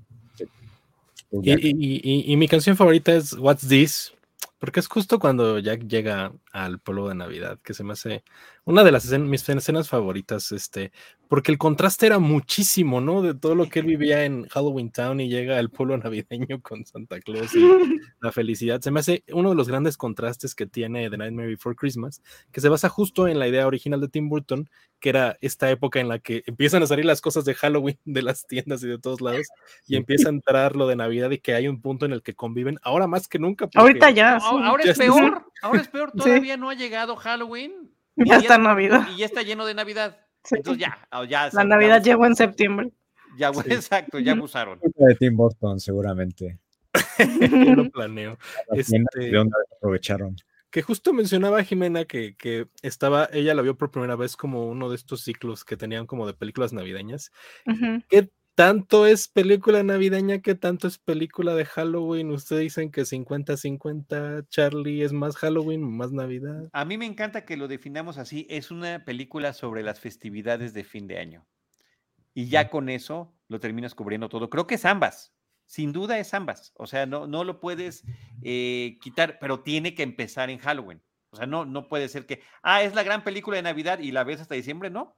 Y, mi canción favorita es What's This porque es justo cuando Jack llega al pueblo de Navidad, que se me hace una de las mis escenas favoritas, este, porque el contraste era muchísimo, ¿no? De todo lo que él vivía en Halloween Town y llega al pueblo navideño con Santa Claus y la felicidad. Se me hace uno de los grandes contrastes que tiene The Nightmare Before Christmas, que se basa justo en la idea original de Tim Burton, que era esta época en la que empiezan a salir las cosas de Halloween de las tiendas y de todos lados, y empieza a entrar lo de Navidad y que hay un punto en el que conviven, ahora más que nunca. Ahorita ya. Ahora, es peor, ahora es peor, todavía no ha llegado Halloween. Ya, está Navidad. Y ya está lleno de Navidad. Entonces ya, ah, ya La Navidad llegó en septiembre. Ya, exacto, ya abusaron. De Tim Burton, seguramente. Yo lo planeo. Este, aprovecharon que justo mencionaba Jimena que, que, estaba, ella la vio por primera vez como uno de estos ciclos que tenían como de películas navideñas. ¿Qué tanto es película navideña? ¿Qué tanto es película de Halloween? Ustedes dicen que 50-50 Charlie es más Halloween, más Navidad. A mí me encanta que lo definamos así. Es una película sobre las festividades de fin de año. Y ya con eso lo terminas cubriendo todo. Creo que es ambas. Sin duda es ambas. O sea, no, no lo puedes eh, quitar, pero tiene que empezar en Halloween. O sea, no, no puede ser que, ah, es la gran película de Navidad y la ves hasta diciembre, no.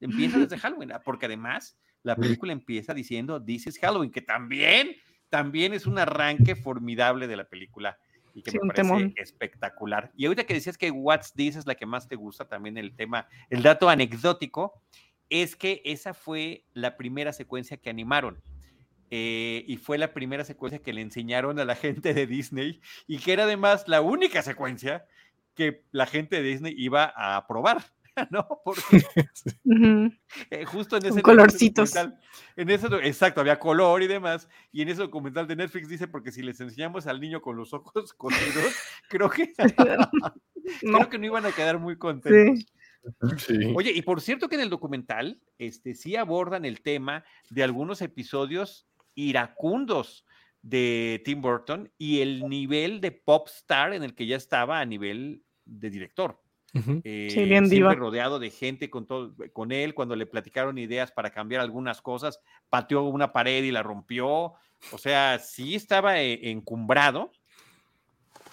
Empieza desde Halloween, ah, porque además la película empieza diciendo This is Halloween, que también, también es un arranque formidable de la película y que me parece espectacular. Y ahorita que decías que What's This es la que más te gusta, también el tema, el dato anecdótico, es que esa fue la primera secuencia que animaron. Eh, y fue la primera secuencia que le enseñaron a la gente de Disney y que era además la única secuencia que la gente de Disney iba a probar, ¿no? Porque eh, justo en ese colorcitos. En ese, exacto, había color y demás. Y en ese documental de Netflix dice, porque si les enseñamos al niño con los ojos cosidos, creo que, no. creo que no iban a quedar muy contentos. Oye, y por cierto que en el documental este, sí abordan el tema de algunos episodios iracundos de Tim Burton y el nivel de pop star en el que ya estaba a nivel de director. Eh, siempre rodeado de gente con, todo, con él, cuando le platicaron ideas para cambiar algunas cosas, pateó una pared y la rompió. O sea, sí estaba eh, encumbrado.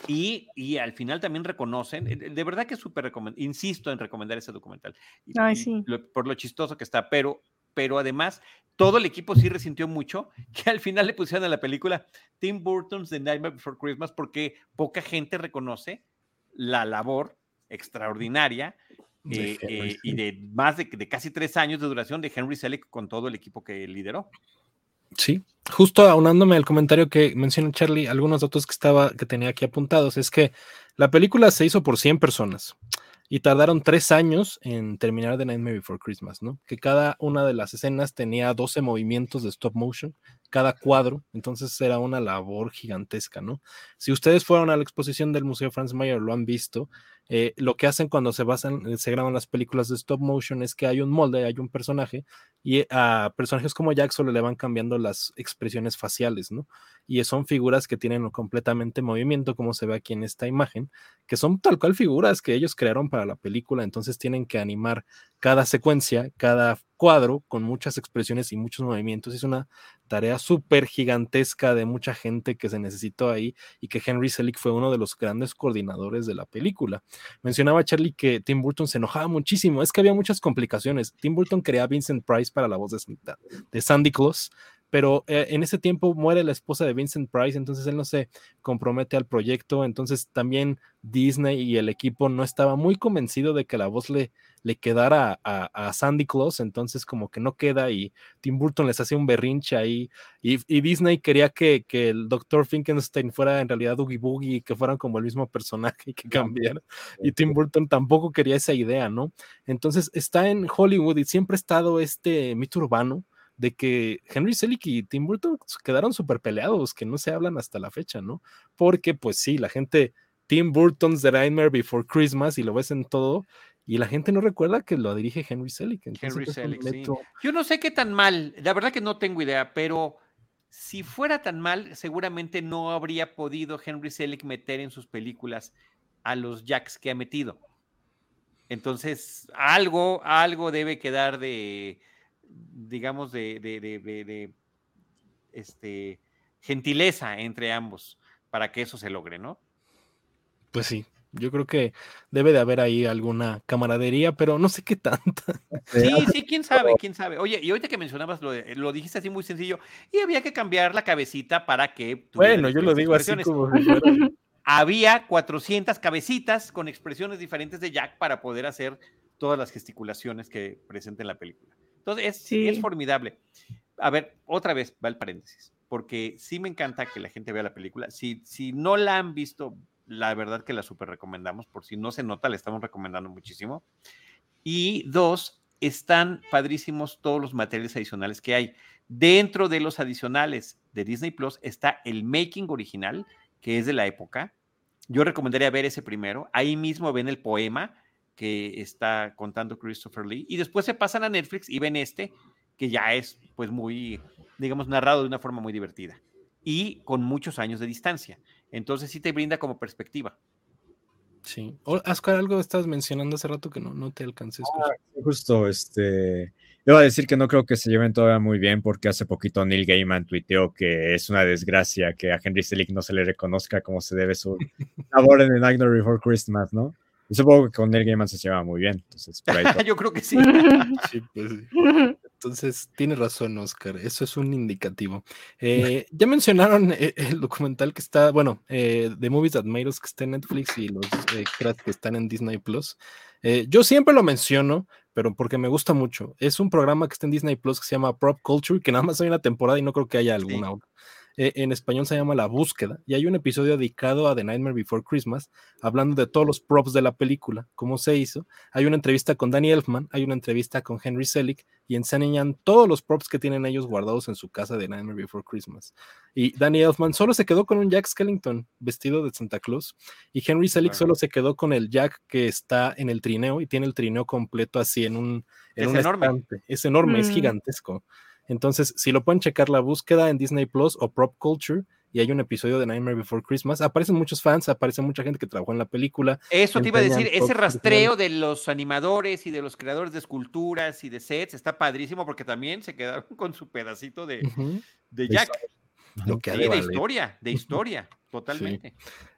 Y, y, al final también reconocen, eh, de verdad que súper insisto en recomendar ese documental. Ay, sí. por lo chistoso que está, pero pero además todo el equipo sí resintió mucho que al final le pusieron a la película Tim Burton's The Nightmare Before Christmas porque poca gente reconoce la labor extraordinaria eh, eh, y de más de, de, casi tres años de duración de Henry Selick con todo el equipo que lideró. Sí, justo aunándome al comentario que mencionó Charlie, algunos datos que estaba que tenía aquí apuntados es que la película se hizo por 100 personas y tardaron tres años en terminar The Nightmare Before Christmas, ¿no? Que cada una de las escenas tenía 12 movimientos de stop motion, cada cuadro, entonces era una labor gigantesca, ¿no? Si ustedes fueron a la exposición del Museo Franz Mayer, lo han visto, eh, lo que hacen cuando se basan, eh, se graban las películas de stop motion es que hay un molde, hay un personaje y a personajes como Jack solo le van cambiando las expresiones faciales, ¿no? Y son figuras que tienen completamente movimiento, como se ve aquí en esta imagen, que son tal cual figuras que ellos crearon para la película, entonces tienen que animar cada secuencia, cada cuadro con muchas expresiones y muchos movimientos. Es una tarea súper gigantesca de mucha gente que se necesitó ahí y que Henry Selick fue uno de los grandes coordinadores de la película. Mencionaba Charlie que Tim Burton se enojaba muchísimo, es que había muchas complicaciones. Tim Burton quería a Vincent Price para la voz de, de Sandy Claus, pero eh, en ese tiempo muere la esposa de Vincent Price, entonces él no se compromete al proyecto, entonces también Disney y el equipo no estaba muy convencido de que la voz le, le quedara a, Sandy Claus, entonces como que no queda y Tim Burton les hacía un berrinche ahí y, Disney quería que, que, el Dr. Finkenstein fuera en realidad Oogie Boogie y que fueran como el mismo personaje y que cambiara y Tim Burton tampoco quería esa idea, ¿no? Entonces está en Hollywood y siempre ha estado este mito urbano de que Henry Selick y Tim Burton quedaron súper peleados, que no se hablan hasta la fecha, ¿no? Porque, pues sí, la gente, Tim Burton's The Nightmare Before Christmas, y lo ves en todo, y la gente no recuerda que lo dirige Henry Selick. Henry Selick, sí. Yo no sé qué tan mal, la verdad que no tengo idea, pero si fuera tan mal, seguramente no habría podido Henry Selick meter en sus películas a los Jacks que ha metido. Entonces, algo, algo debe quedar de, digamos, de, de, este, gentileza entre ambos para que eso se logre, ¿no? Pues sí, yo creo que debe de haber ahí alguna camaradería, pero no sé qué tanta. Sí, sí, quién sabe, quién sabe. Oye, y ahorita que mencionabas lo, lo dijiste así muy sencillo, y había que cambiar la cabecita para que... Bueno, yo lo digo así como... había 400 cabecitas con expresiones diferentes de Jack para poder hacer todas las gesticulaciones que presenta en la película. Entonces, es, formidable. A ver, otra vez va el paréntesis, porque sí me encanta que la gente vea la película. Si, si no la han visto, la verdad que la súper recomendamos, por si no se nota, le estamos recomendando muchísimo. Y dos, están padrísimos todos los materiales adicionales que hay. Dentro de los adicionales de Disney Plus está el making original, que es de la época. Yo recomendaría ver ese primero. Ahí mismo ven el poema que está contando Christopher Lee. Y después se pasan a Netflix y ven este, que ya es pues muy, digamos, narrado de una forma muy divertida y con muchos años de distancia. Entonces sí te brinda como perspectiva. Sí. Oscar, algo estabas mencionando hace rato que no, no te alcancé a escuchar. Ah, justo, este, Debo decir que no creo que se lleven todavía muy bien porque hace poquito Neil Gaiman tuiteó que es una desgracia que a Henry Selick no se le reconozca como se debe su labor en The Nightmare Before Christmas, ¿no? Y supongo que con Neil Gaiman se lleva muy bien. Entonces, Yo creo que sí. Pues entonces, tiene razón, Oscar. Eso es un indicativo. Eh, ya mencionaron eh, el documental que está, bueno, eh, The Movies That Made Us, que está en Netflix y los eh, que están en Disney Plus. yo siempre lo menciono, pero porque me gusta mucho. Es un programa que está en Disney Plus que se llama Prop Culture, que nada más hay una temporada y no creo que haya alguna otra. Eh, en español se llama La Búsqueda, y hay un episodio dedicado a The Nightmare Before Christmas, hablando de todos los props de la película, cómo se hizo. Hay una entrevista con Danny Elfman, hay una entrevista con Henry Selick, y enseñan todos los props que tienen ellos guardados en su casa de Nightmare Before Christmas. Y Danny Elfman solo se quedó con un Jack Skellington vestido de Santa Claus, y Henry Selick solo se quedó con el Jack que está en el trineo, y tiene el trineo completo así en un... es enorme. Es enorme, es mm. gigantesco. Entonces, si lo pueden checar la búsqueda en Disney Plus o Prop Culture, y hay un episodio de Nightmare Before Christmas. Aparecen muchos fans, aparece mucha gente que trabajó en la película. Eso te iba a decir, ese rastreo de los animadores y de los creadores de esculturas y de sets está padrísimo porque también se quedaron con su pedacito de, de Jack. de historia, de historia, totalmente.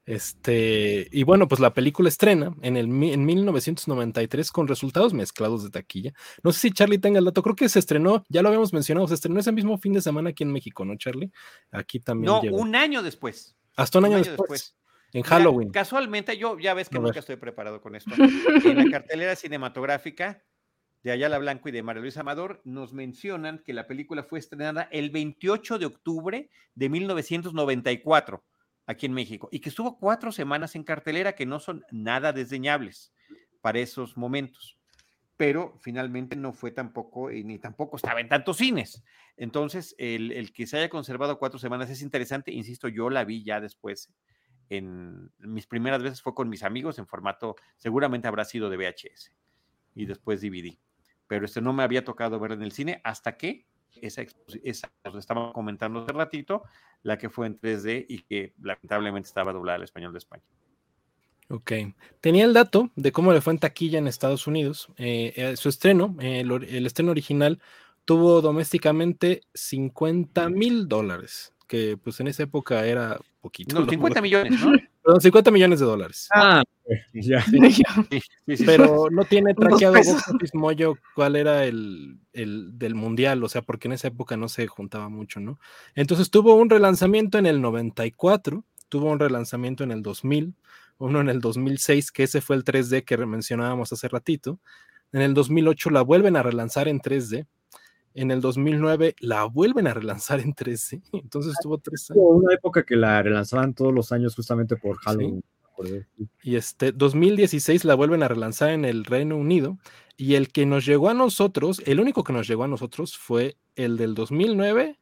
Este, y bueno, pues la película estrena en, el, en 1993 con resultados mezclados de taquilla. No sé si Charlie tenga el dato, creo que se estrenó, ya lo habíamos mencionado, se estrenó ese mismo fin de semana aquí en México, ¿no, Charlie? Aquí también. No, un año después. Hasta un año, después. En Halloween. casualmente, yo ya ves que nunca estoy preparado con esto. en la cartelera cinematográfica de Ayala Blanco y de María Luisa Amador nos mencionan que la película fue estrenada el 28 de octubre de 1994 aquí en México y que estuvo cuatro semanas en cartelera que no son nada desdeñables para esos momentos. Pero finalmente no fue tampoco, ni tampoco estaba en tantos cines. Entonces, el, que se haya conservado cuatro semanas es interesante. Insisto, yo la vi ya después. En mis primeras veces fue con mis amigos en formato, seguramente habrá sido de VHS y después DVD. Pero este no me había tocado ver en el cine hasta que esa, esa estaba comentando hace ratito, la que fue en 3D y que lamentablemente estaba doblada al español de España. Ok. Tenía el dato de cómo le fue en taquilla en Estados Unidos. Eh, eh, su estreno, el, estreno original, tuvo domésticamente 50 mil dólares, que pues en esa época era poquito. No, 50 millones, ¿no? Perdón, 50 millones de dólares. Ah, ya. Pero no tiene traqueado Moyo cuál era el, del mundial, o sea, porque en esa época no se juntaba mucho, ¿no? Entonces tuvo un relanzamiento en el 94, tuvo un relanzamiento en el 2000, uno en el 2006, que ese fue el 3D que mencionábamos hace ratito. En el 2008 la vuelven a relanzar en 3D. En el 2009 la vuelven a relanzar en 3D. Entonces tuvo tres años. Hubo una época que la relanzaban todos los años justamente por Halloween. Y este 2016 la vuelven a relanzar en el Reino Unido y el que nos llegó a nosotros, el único que nos llegó a nosotros fue el del 2009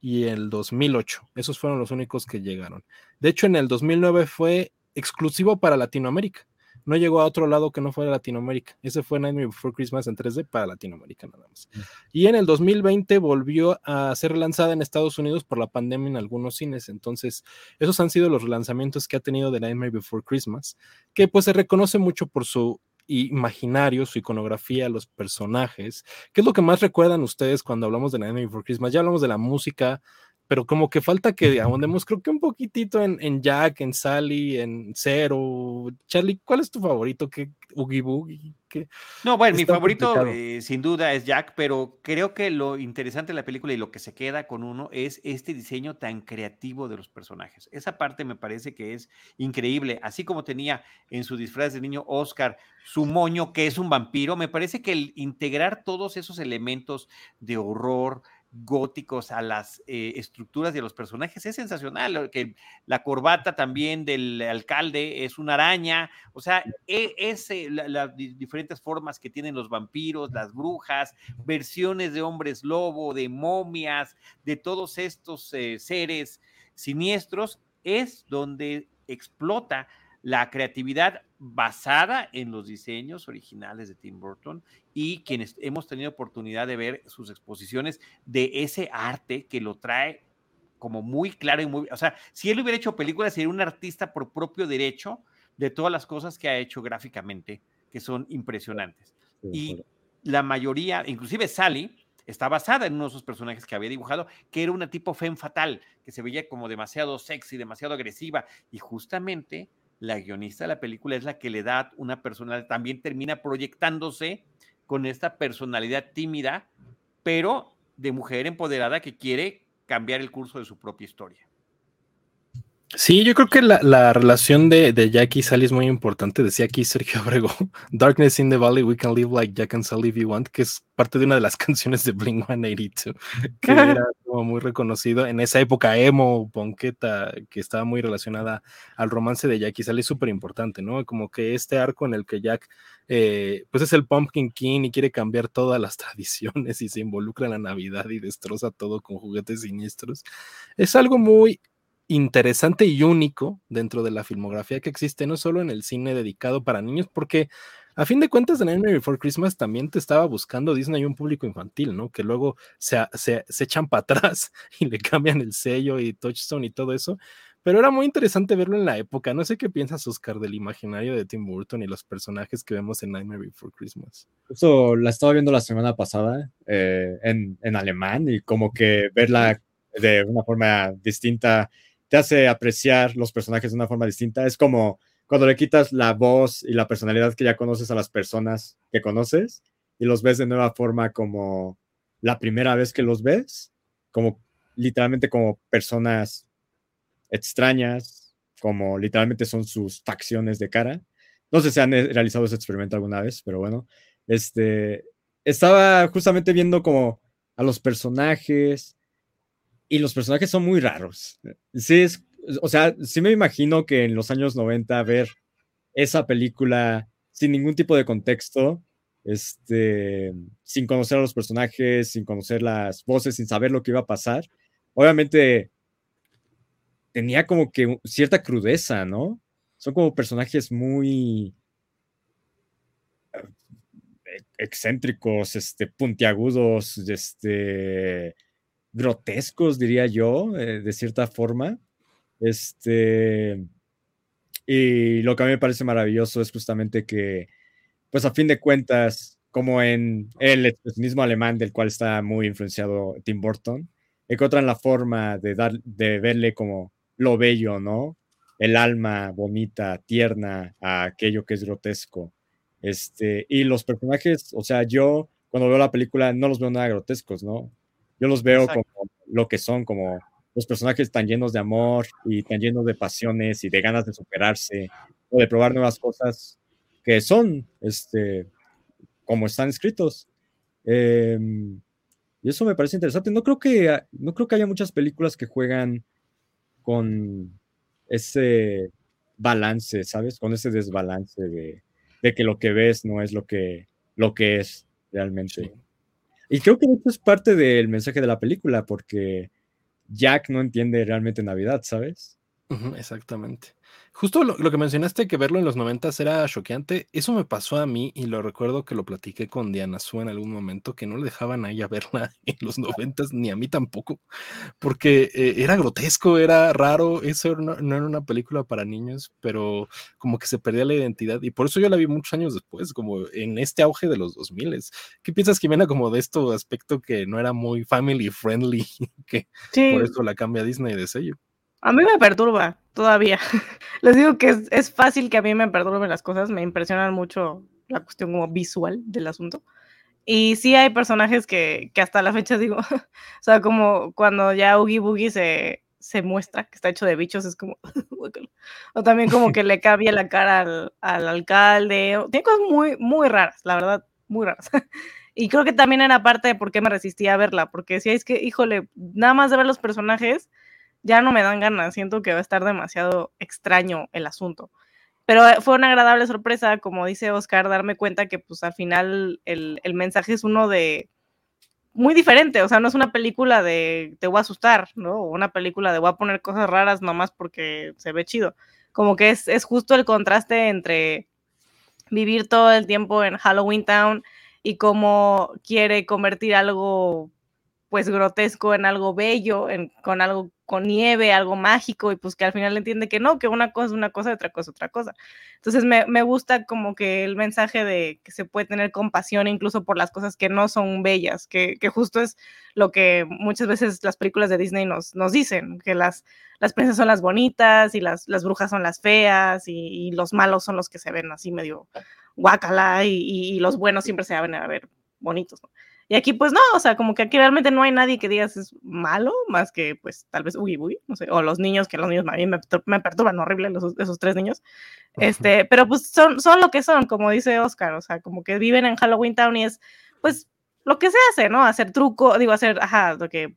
y el 2008. Esos fueron los únicos que llegaron. De hecho, en el 2009 fue exclusivo para Latinoamérica no llegó a otro lado que no fuera Latinoamérica. Ese fue Nightmare Before Christmas en 3D para Latinoamérica nada más. Y en el 2020 volvió a ser lanzada en Estados Unidos por la pandemia en algunos cines. Entonces, esos han sido los relanzamientos que ha tenido de Nightmare Before Christmas, que pues se reconoce mucho por su imaginario, su iconografía, los personajes. ¿Qué es lo que más recuerdan ustedes cuando hablamos de Nightmare Before Christmas? Ya hablamos de la música, pero como que falta que ahondemos, creo que un poquitito en, en, Jack, en Sally, en Zero. Charlie, ¿cuál es tu favorito? ¿Qué, Oogie Boogie? No, bueno, mi favorito eh, sin duda es Jack, pero creo que lo interesante de la película y lo que se queda con uno es este diseño tan creativo de los personajes. Esa parte me parece que es increíble, así como tenía en su disfraz de niño Oscar su moño, que es un vampiro, me parece que el integrar todos esos elementos de horror, góticos a las eh, estructuras de los personajes es sensacional. Que la corbata también del alcalde es una araña, o sea, e, es, eh, las diferentes formas que tienen los vampiros, las brujas, versiones de hombres lobo, de momias, de todos estos eh, seres siniestros, es donde explota la creatividad basada en los diseños originales de Tim Burton y quienes hemos tenido oportunidad de ver sus exposiciones de ese arte que lo trae como muy claro y muy, o sea, si él hubiera hecho películas sería un artista por propio derecho de todas las cosas que ha hecho gráficamente, que son impresionantes. y la mayoría, inclusive Sally, está basada en uno de esos personajes que había dibujado, que era una tipo femme fatal, que se veía como demasiado sexy, demasiado agresiva, y justamente la guionista de la película es la que le da una personalidad, también termina proyectándose con esta personalidad tímida, pero de mujer empoderada que quiere cambiar el curso de su propia historia. Sí, yo creo que la, relación de, de, Jack y Sally es muy importante. Decía aquí Sergio Abrego, Darkness in the Valley, we can live like Jack and Sally if you want, que es parte de una de las canciones de Blink 182, que era muy reconocido en esa época emo, ponqueta, que estaba muy relacionada al romance de Jack y Sally, súper importante, ¿no? Como que este arco en el que Jack, eh, pues es el Pumpkin King y quiere cambiar todas las tradiciones y se involucra en la Navidad y destroza todo con juguetes siniestros, es algo muy interesante y único dentro de la filmografía que existe, no solo en el cine dedicado para niños, porque a fin de cuentas, The Nightmare Before Christmas también te estaba buscando Disney un público infantil, ¿no? Que luego se, se, echan para atrás y le cambian el sello y Touchstone y todo eso. Pero era muy interesante verlo en la época. No sé qué piensas, Oscar, del imaginario de Tim Burton y los personajes que vemos en Nightmare Before Christmas. Eso la estaba viendo la semana pasada eh, en, en alemán y como que verla de una forma distinta te hace apreciar los personajes de una forma distinta. Es como cuando le quitas la voz y la personalidad que ya conoces a las personas que conoces y los ves de nueva forma como la primera vez que los ves, como literalmente como personas extrañas, como literalmente son sus facciones de cara. No sé si han realizado ese experimento alguna vez, pero bueno, este, estaba justamente viendo como a los personajes y los personajes son muy raros. Sí, es, o sea, sí me imagino que en los años 90 ver esa película sin ningún tipo de contexto, este, sin conocer a los personajes, sin conocer las voces, sin saber lo que iba a pasar, obviamente tenía como que cierta crudeza, ¿no? Son como personajes muy eh, excéntricos, este, puntiagudos, este, grotescos, diría yo, eh, de cierta forma. Este, y lo que a mí me parece maravilloso es justamente que, pues a fin de cuentas, como en el expresionismo alemán del cual está muy influenciado Tim Burton, encuentran la forma de, dar, de verle como lo bello, ¿no? El alma bonita, tierna a aquello que es grotesco. Este, y los personajes, o sea, yo cuando veo la película no los veo nada grotescos, ¿no? Yo los veo como lo que son, como los personajes tan llenos de amor y tan llenos de pasiones y de ganas de superarse o de probar nuevas cosas que son, este, como están escritos. Em, y eso me parece interesante. No creo que, no creo que haya muchas películas que juegan con ese balance, ¿sabes? Con ese desbalance de, de que lo que ves no es lo que, lo que es realmente. Y creo que esto es parte del mensaje de la película, porque Jack no entiende realmente Navidad, ¿sabes? exactamente. Justo lo, que mencionaste, que verlo en los noventas era choqueante, eso me pasó a mí y lo recuerdo que lo platiqué con Diana Su en algún momento, que no le dejaban a ella verla en los noventas, ni a mí tampoco, porque eh, era grotesco, era raro, eso no, era una película para niños, pero como que se perdía la identidad y por eso yo la vi muchos años después, como en este auge de los 2000. ¿Qué piensas, Jimena, como de esto aspecto que no era muy family friendly, que por eso la cambia Disney de sello? A mí me perturba todavía. Les digo que es, fácil que a mí me perturben las cosas, me impresionan mucho la cuestión como visual del asunto. Y sí hay personajes que, hasta la fecha digo, o sea, como cuando ya Oogie Boogie se, se muestra que está hecho de bichos, es como, o también como que le cambia la cara al, al alcalde, tiene cosas muy, muy raras, la verdad, muy raras. Y creo que también era parte de por qué me resistía a verla, porque si es que, híjole, nada más de ver los personajes, ya no me dan ganas, siento que va a estar demasiado extraño el asunto. Pero eh, fue una agradable sorpresa, como dice Oscar, darme cuenta que pues al final el, mensaje es uno de muy diferente, o sea, no es una película de te voy a asustar, ¿no? O una película de voy a poner cosas raras nomás porque se ve chido. Como que es, es justo el contraste entre vivir todo el tiempo en Halloween Town y cómo quiere convertir algo pues grotesco en algo bello, en, con algo con nieve, algo mágico, y pues que al final entiende que no, que una cosa una cosa otra cosa otra cosa. Entonces me, me, gusta como que el mensaje de que se puede tener compasión incluso por las cosas que no son bellas, que, que justo es lo que muchas veces las películas de Disney nos, nos dicen, que las, las princesas son las bonitas y las, las brujas son las feas y, los malos son los que se ven así medio guacala y, y, los buenos siempre se van a ver bonitos. ¿no? Y aquí, pues no, o sea, como que aquí realmente no hay nadie que digas es malo, más que, pues, tal vez uy, uy, no sé, o los niños, que los niños a mí me, me perturban horrible, los, esos tres niños. Este, pero pues son, son lo que son, como dice Oscar, o sea, como que viven en Halloween Town y es, pues, lo que se hace, ¿no? Hacer truco, digo, hacer, ajá, lo que,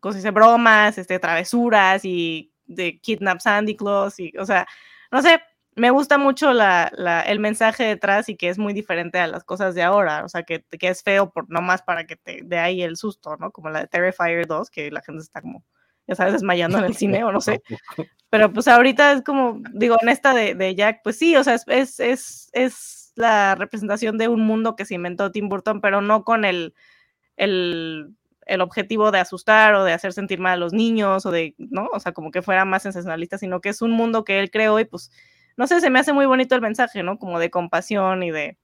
cosas de bromas, este, travesuras y de kidnap Sandy Claus y, o sea, no sé, me gusta mucho la, la, el mensaje detrás y que es muy diferente a las cosas de ahora, o sea, que, que es feo por nomás para que te dé ahí el susto, ¿no? Como la de Terrifier 2, que la gente está como, ya sabes, desmayando en el cine o no sé. Pero pues ahorita es como, digo, en esta de, de Jack, pues sí, o sea, es, es, es, la representación de un mundo que se inventó Tim Burton, pero no con el, el, el objetivo de asustar o de hacer sentir mal a los niños o de, ¿no? O sea, como que fuera más sensacionalista, sino que es un mundo que él creó y pues no sé, se me hace muy bonito el mensaje, ¿no? Como de compasión y de,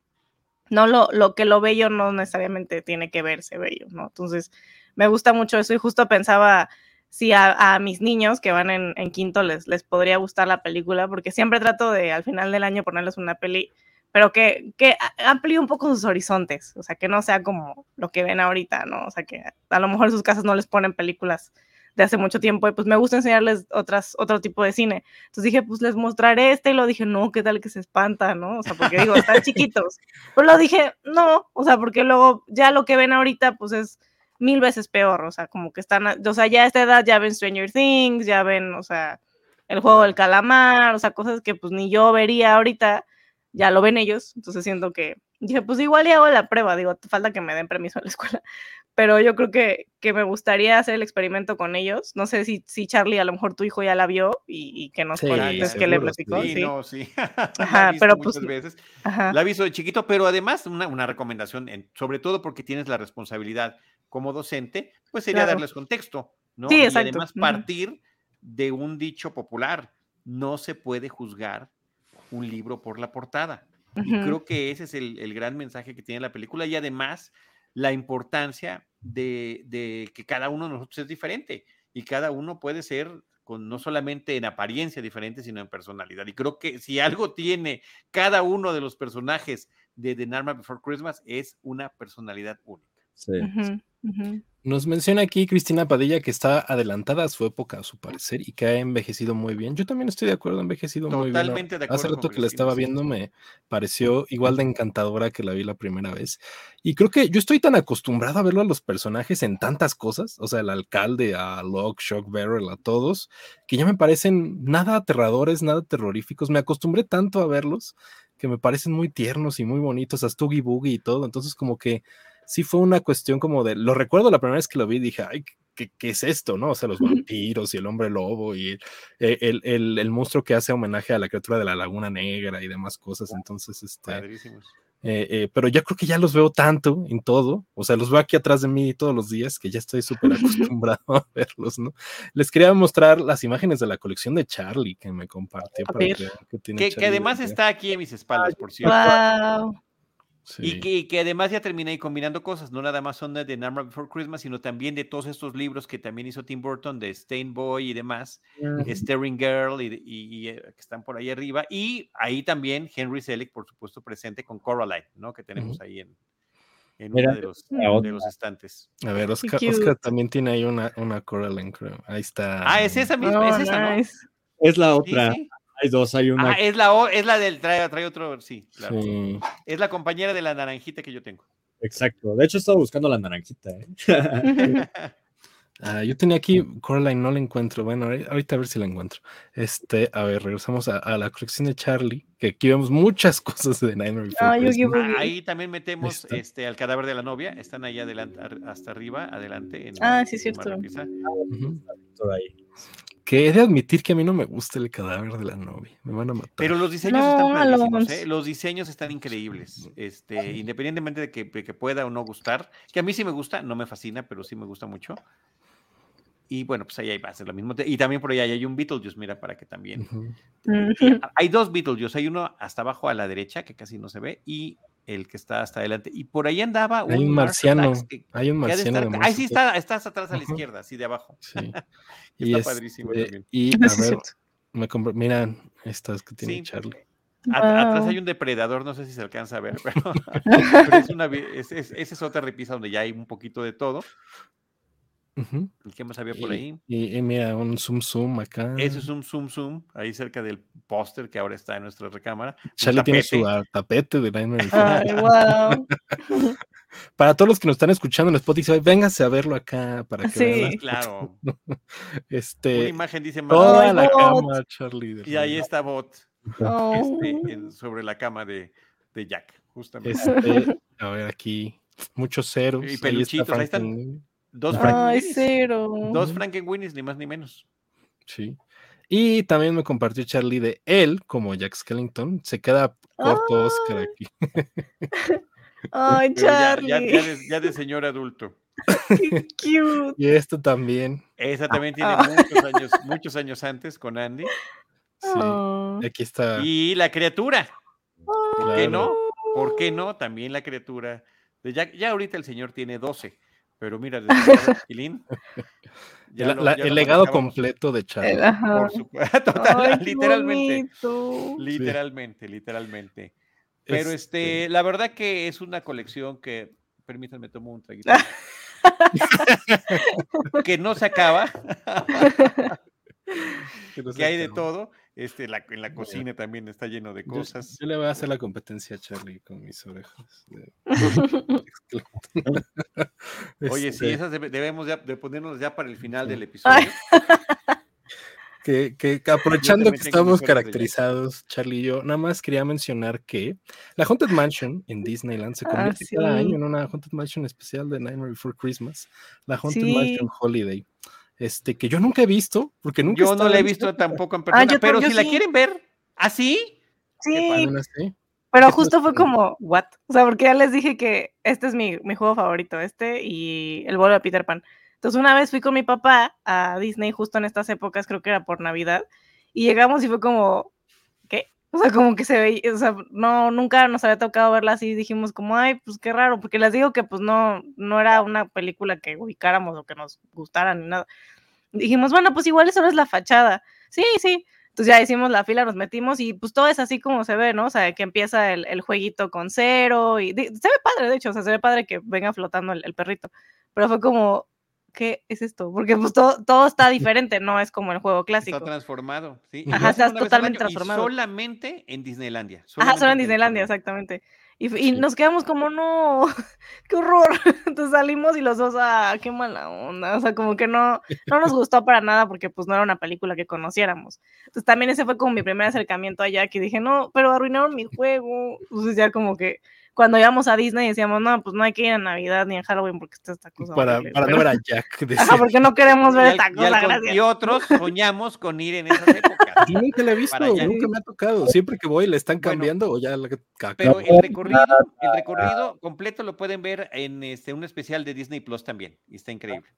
no lo, lo que lo bello no necesariamente tiene que verse bello, ¿no? Entonces, me gusta mucho eso y justo pensaba, si a, mis niños que van en, en, quinto les, les podría gustar la película, porque siempre trato de al final del año ponerles una peli, pero que, que amplíe un poco sus horizontes, o sea, que no sea como lo que ven ahorita, ¿no? O sea, que a lo mejor en sus casas no les ponen películas de hace mucho tiempo y pues me gusta enseñarles otras, otro tipo de cine. Entonces dije, pues les mostraré este y lo dije, no, ¿qué tal que se espanta, no? O sea, porque digo, están chiquitos. Pero lo dije, no, o sea, porque luego ya lo que ven ahorita pues es mil veces peor, o sea, como que están, o sea, ya a esta edad ya ven Stranger Things, ya ven, o sea, el juego del calamar, o sea, cosas que pues ni yo vería ahorita, ya lo ven ellos, entonces siento que dije, pues igual ya hago la prueba, digo, falta que me den permiso a la escuela, pero yo creo que, que, me gustaría hacer el experimento con ellos. No sé si, si Charlie, a lo mejor tu hijo ya la vio y, que nos sí, que le platicó. Sí, no, sí. Ajá, pero pues. Veces. La visto de chiquito, pero además una, una recomendación, sobre todo porque tienes la responsabilidad como docente, pues sería darles contexto, ¿no? Sí, y además partir de un dicho popular: no se puede juzgar un libro por la portada. Y creo que ese es el, el gran mensaje que tiene la película. Y además la importancia de, que cada uno de nosotros es diferente y cada uno puede ser con no solamente en apariencia diferente, sino en personalidad. Y creo que si algo tiene cada uno de los personajes de The Nightmare Before Christmas es una personalidad única. Sí. Nos menciona aquí Cristina Padilla que está adelantada a su época, a su parecer, y que ha envejecido muy bien. Yo también estoy de acuerdo, ha envejecido muy bien. Totalmente de acuerdo. Hace rato que la estaba viendo me pareció igual de encantadora que la vi la primera vez. Y creo que yo estoy tan acostumbrado a verlo a los personajes en tantas cosas, o sea, al alcalde, a Locke, Shock Barrel, a todos, que ya me parecen nada aterradores, nada terroríficos. Me acostumbré tanto a verlos que me parecen muy tiernos y muy bonitos, a Stuggy Boogie y todo. Entonces, como que sí fue una cuestión como de, lo recuerdo la primera vez que lo vi, dije, ay, ¿qué, qué es esto? ¿No? O sea, los vampiros y el hombre lobo y el, el, el, monstruo que hace homenaje a la criatura de la Laguna Negra y demás cosas. Entonces, este... Eh, eh, pero ya creo que ya los veo tanto en todo, o sea, los veo aquí atrás de mí todos los días que ya estoy súper acostumbrado a verlos, ¿no? Les quería mostrar las imágenes de la colección de Charlie que me compartió. Para que, que, que, además está aquí en mis espaldas, por cierto. Wow. Y, que, además ya terminé combinando cosas, no nada más son de Nightmare Before Christmas, sino también de todos estos libros que también hizo Tim Burton, de Stain Boy y demás, Staring Girl, y, eh, que están por ahí arriba. Y ahí también Henry Selick, por supuesto, presente con Coraline, ¿no? Que tenemos ahí en, en uno de los, de los, estantes. A ver, Oscar, también tiene ahí una, una Coraline, creo. Ahí está. Ah, es esa misma, es esa, ¿no? Es la otra. Hay dos, hay una. Ah, es la, es la del, trae, trae otro, sí, claro. Es la compañera de la naranjita que yo tengo. Exacto. De hecho, estaba buscando la naranjita. ¿eh? ah, yo tenía aquí Coraline, no la encuentro. Bueno, ahorita a ver si la encuentro. Este, a ver, regresamos a, la colección de Charlie, que aquí vemos muchas cosas de Nightmare ah, Ahí también metemos este, al cadáver de la novia. Están ahí adelante, hasta arriba, adelante. ah, sí, cierto. ahí que he de admitir que a mí no me gusta el cadáver de la novia. Me van a matar. Pero los diseños están ¿eh? Los diseños están increíbles. Este, independientemente de que, pueda o no gustar, que a mí sí me gusta, no me fascina, pero sí me gusta mucho. Y bueno, pues ahí va a ser lo mismo. Y también por ahí hay un Beetlejuice, mira, para que también. Hay dos Beetlejuice, hay uno hasta abajo a la derecha, que casi no se ve, y el que está hasta adelante. Y por ahí andaba un, hay un marciano. hay un marciano. ahí sí está, estás atrás a la izquierda, así de abajo. Sí. y está padrísimo también. Y a ver, me mira estas que tiene Charlie. Atrás hay un depredador, no sé si se alcanza a ver, pero, es una, esa es otra repisa donde ya hay un poquito de todo. ¿Qué más había por ahí? Y, mira, un zoom zoom acá. Eso es un zoom zoom, ahí cerca del póster que ahora está en nuestra recámara. Charlie tiene su tapete de Nightmare Ay, wow. Para todos los que nos están escuchando en Spotify, vénganse a verlo acá para que sí. claro. este, Una imagen dice toda la cama, Charlie. Y ahí está Bot oh. este, sobre la cama de, de Jack, justamente. Este, a ver, aquí muchos ceros. Y peluchitos, ahí, están. Dos Ay, cero. Dos Frankenweenies, ni más ni menos. Sí. Y también me compartió Charlie de él, como Jack Skellington. Se queda corto Oscar aquí. Ay, Charlie. Ya, de, señor adulto. Qué cute. Y esto también. Esa también tiene ah. muchos, años, muchos años antes con Andy. Sí. Oh. Aquí está. Y la criatura. ¿Por qué no? ¿Por qué no? También la criatura. De Jack. Ya ahorita el señor tiene 12 Pero mira, el legado completo de Charlie. Total, literalmente. Literalmente, literalmente. Pero este, este, la verdad que es una colección que, permítanme, tomo un traguito. que no se acaba. que, hay de todo. Este, en la cocina también está lleno de cosas. Yo, le voy a hacer la competencia a Charlie con mis orejas. Oye, sí, este esas debemos de ponernos ya para el final del episodio. Que, aprovechando que estamos caracterizados, Charlie y yo, nada más quería mencionar que la Haunted Mansion en Disneyland se ah, convierte cada año en una Haunted Mansion especial de Nightmare Before Christmas, la Haunted Mansion Holiday. Este, que yo nunca he visto, porque nunca Yo no la he visto tampoco en ah, persona, pero si la quieren ver, ¿así? ¿ah, sí. Pero justo fue como, ¿what? O sea, porque ya les dije que este es mi, mi juego favorito, este y el vuelo de Peter Pan. Entonces una vez fui con mi papá a Disney justo en estas épocas, creo que era por Navidad, y llegamos y fue como, ¿qué? O sea, como que se veía, o sea, no, nunca nos había tocado verla así, dijimos como, ay, pues qué raro, porque les digo que pues no, no era una película que ubicáramos o que nos gustara ni nada. Dijimos, bueno, pues igual eso es la fachada. Sí, sí. Entonces ya hicimos la fila, nos metimos y pues todo es así como se ve, ¿no? O sea, que empieza el, el jueguito con cero y se ve padre, de hecho, o sea, se ve padre que venga flotando el perrito. Pero fue como, ¿qué es esto? Porque pues todo, todo está diferente, no es como el juego clásico. Está transformado, sí. Ajá, está totalmente transformado. solamente en Disneylandia. Ajá, solo en Disneylandia, exactamente. Y, nos quedamos como, no, qué horror. Entonces salimos y los dos, ah, qué mala onda. O sea, como que no, no nos gustó para nada porque pues no era una película que conociéramos. Entonces también ese fue como mi primer acercamiento allá, que dije, no, pero arruinaron mi juego. Entonces ya como que cuando íbamos a Disney decíamos, no, pues no hay que ir en Navidad ni en Halloween porque está esta cosa. Para, para no ver a Jack. Ajá, porque no queremos ver esta cosa, gracias. Y otros soñamos con ir en esas épocas. Yo nunca la he visto, nunca me ha tocado. Siempre que voy le están cambiando o ya la Pero el recorrido, el recorrido completo lo pueden ver en este, un especial de Disney Plus también. Y está increíble.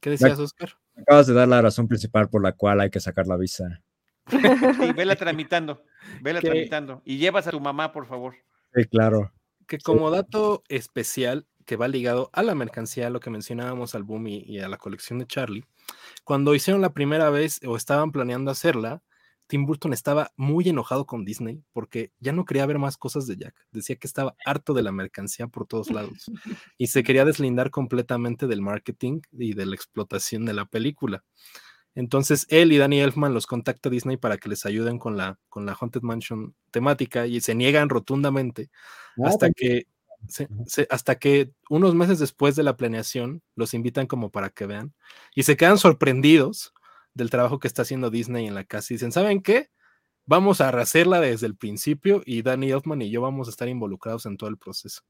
¿Qué decías, Oscar? Acabas de dar la razón principal por la cual hay que sacar la visa. Sí, vela tramitando, vela tramitando. Y llevas a tu mamá, por favor. Sí, claro que como dato especial que va ligado a la mercancía, a lo que mencionábamos al boom y, a la colección de Charlie, cuando hicieron la primera vez o estaban planeando hacerla, Tim Burton estaba muy enojado con Disney porque ya no quería ver más cosas de Jack. Decía que estaba harto de la mercancía por todos lados y se quería deslindar completamente del marketing y de la explotación de la película. Entonces él y Danny Elfman los contacta a Disney para que les ayuden con la, con la Haunted Mansion temática y se niegan rotundamente ah, hasta que hasta que unos meses después de la planeación los invitan como para que vean y se quedan sorprendidos del trabajo que está haciendo Disney en la casa y dicen, ¿saben qué? Vamos a hacerla desde el principio y Danny Elfman y yo vamos a estar involucrados en todo el proceso.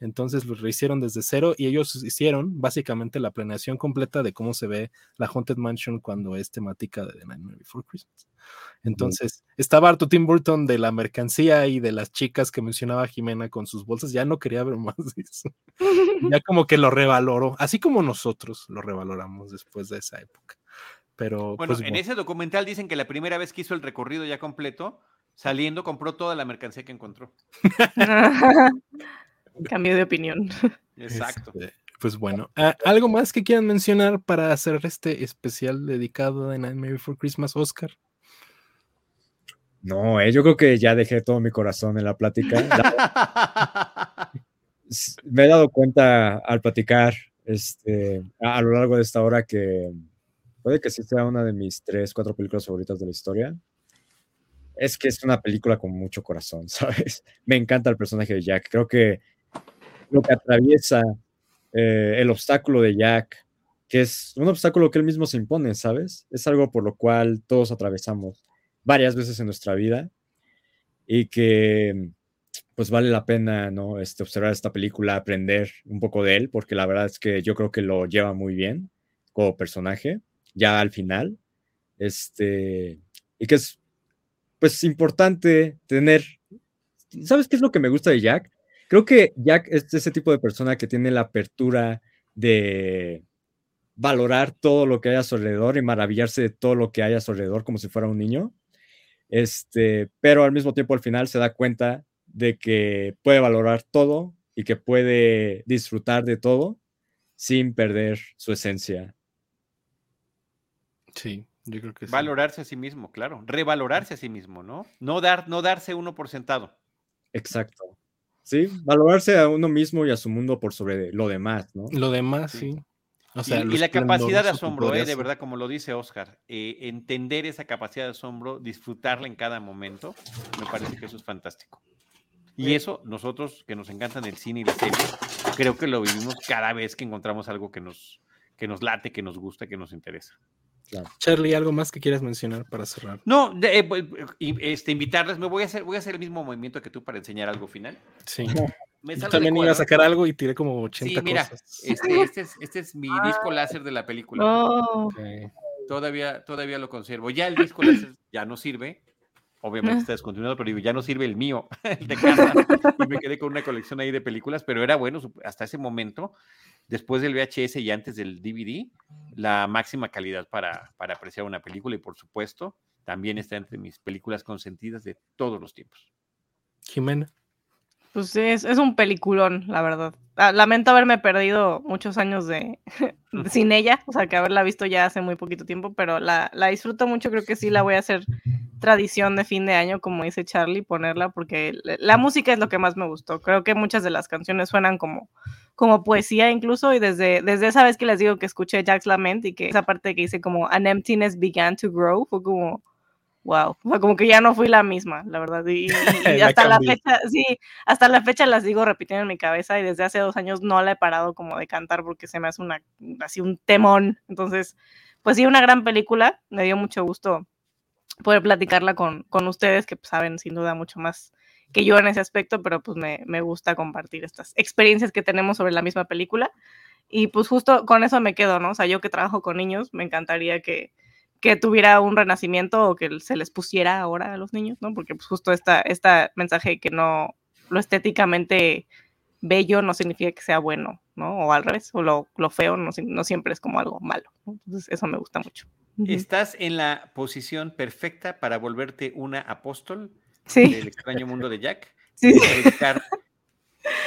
Entonces lo rehicieron desde cero y ellos hicieron básicamente la planeación completa de cómo se ve la Haunted Mansion cuando es temática de The Nightmare Before Christmas. Entonces, estaba harto Tim Burton de la mercancía y de las chicas que mencionaba Jimena con sus bolsas, ya no quería ver más de eso. ya como que lo revaloró, así como nosotros lo revaloramos después de esa época. Pero, bueno, pues, en ese documental dicen que la primera vez que hizo el recorrido ya completo, saliendo compró toda la mercancía que encontró. Cambio de opinión. Exacto. Este, pues bueno, ¿algo más que quieran mencionar para hacer este especial dedicado a Nightmare Before Christmas, Oscar? No, eh, yo creo que ya dejé todo mi corazón en la plática. Me he dado cuenta al platicar este, a, lo largo de esta hora que puede que sí sea una de mis tres, cuatro películas favoritas de la historia. Es que es una película con mucho corazón, ¿sabes? Me encanta el personaje de Jack. Creo que lo que atraviesa eh, el obstáculo de Jack, que es un obstáculo que él mismo se impone, ¿sabes? Es algo por lo cual todos atravesamos varias veces en nuestra vida y que pues vale la pena, ¿no? Este, observar esta película, aprender un poco de él, porque la verdad es que yo creo que lo lleva muy bien como personaje, ya al final, este, y que es, pues, importante tener, ¿sabes qué es lo que me gusta de Jack? Creo que Jack es ese tipo de persona que tiene la apertura de valorar todo lo que hay a su alrededor y maravillarse de todo lo que hay a su alrededor como si fuera un niño. Este, pero al mismo tiempo al final se da cuenta de que puede valorar todo y que puede disfrutar de todo sin perder su esencia. Sí, yo creo que sí. Valorarse a sí mismo, claro. Revalorarse a sí mismo, ¿no? No, dar, no darse uno por sentado. Exacto. Sí, valorarse a uno mismo y a su mundo por sobre lo demás, ¿no? Lo demás, sí. O sea, y, la capacidad de asombro, eh, de verdad, como lo dice Oscar, eh, entender esa capacidad de asombro, disfrutarla en cada momento, me parece que eso es fantástico. Y eso, nosotros que nos encantan el cine y la serie, creo que lo vivimos cada vez que encontramos algo que nos, que nos late, que nos gusta, que nos interesa. Charlie, ¿algo más que quieras mencionar para cerrar? No, eh, pues, este, invitarles, me voy a hacer, voy a hacer el mismo movimiento que tú para enseñar algo final. Sí. también iba a sacar algo y tiré como 80 sí, mira, Este, este, es, este es mi disco láser de la película. Oh. Todavía, todavía lo conservo. Ya el disco láser ya no sirve. Obviamente está descontinuado, pero ya no sirve el mío, el de casa. Y me quedé con una colección ahí de películas, pero era bueno hasta ese momento después del VHS y antes del DVD, la máxima calidad para, para apreciar una película y por supuesto también está entre mis películas consentidas de todos los tiempos. Jimena. Pues es, es un peliculón, la verdad. Ah, lamento haberme perdido muchos años de, sin ella, o sea, que haberla visto ya hace muy poquito tiempo, pero la, la, disfruto mucho, creo que sí la voy a hacer tradición de fin de año, como dice Charlie, ponerla, porque la música es lo que más me gustó. Creo que muchas de las canciones suenan como, como poesía incluso, y desde, desde esa vez que les digo que escuché Jack's Lament y que esa parte que dice como An emptiness began to grow, fue como wow, sea, como que ya no fui la misma, la verdad. Y, hasta la fecha, sí, hasta la fecha las digo repitiendo en mi cabeza y desde hace dos años no la he parado como de cantar porque se me hace una, así un temón. Entonces, pues sí, una gran película, me dio mucho gusto poder platicarla con, con ustedes que saben sin duda mucho más que yo en ese aspecto, pero pues me, me gusta compartir estas experiencias que tenemos sobre la misma película. Y pues justo con eso me quedo, ¿no? O sea, yo que trabajo con niños, me encantaría que, que tuviera un renacimiento o que se les pusiera ahora a los niños, ¿no? Porque pues, justo esta, esta mensaje que no, lo estéticamente bello no significa que sea bueno, ¿no? O al revés, o lo, lo feo no, no, siempre es como algo malo. Entonces, eso me gusta mucho. Estás en la posición perfecta para volverte una apóstol del extraño mundo de Jack. Sí.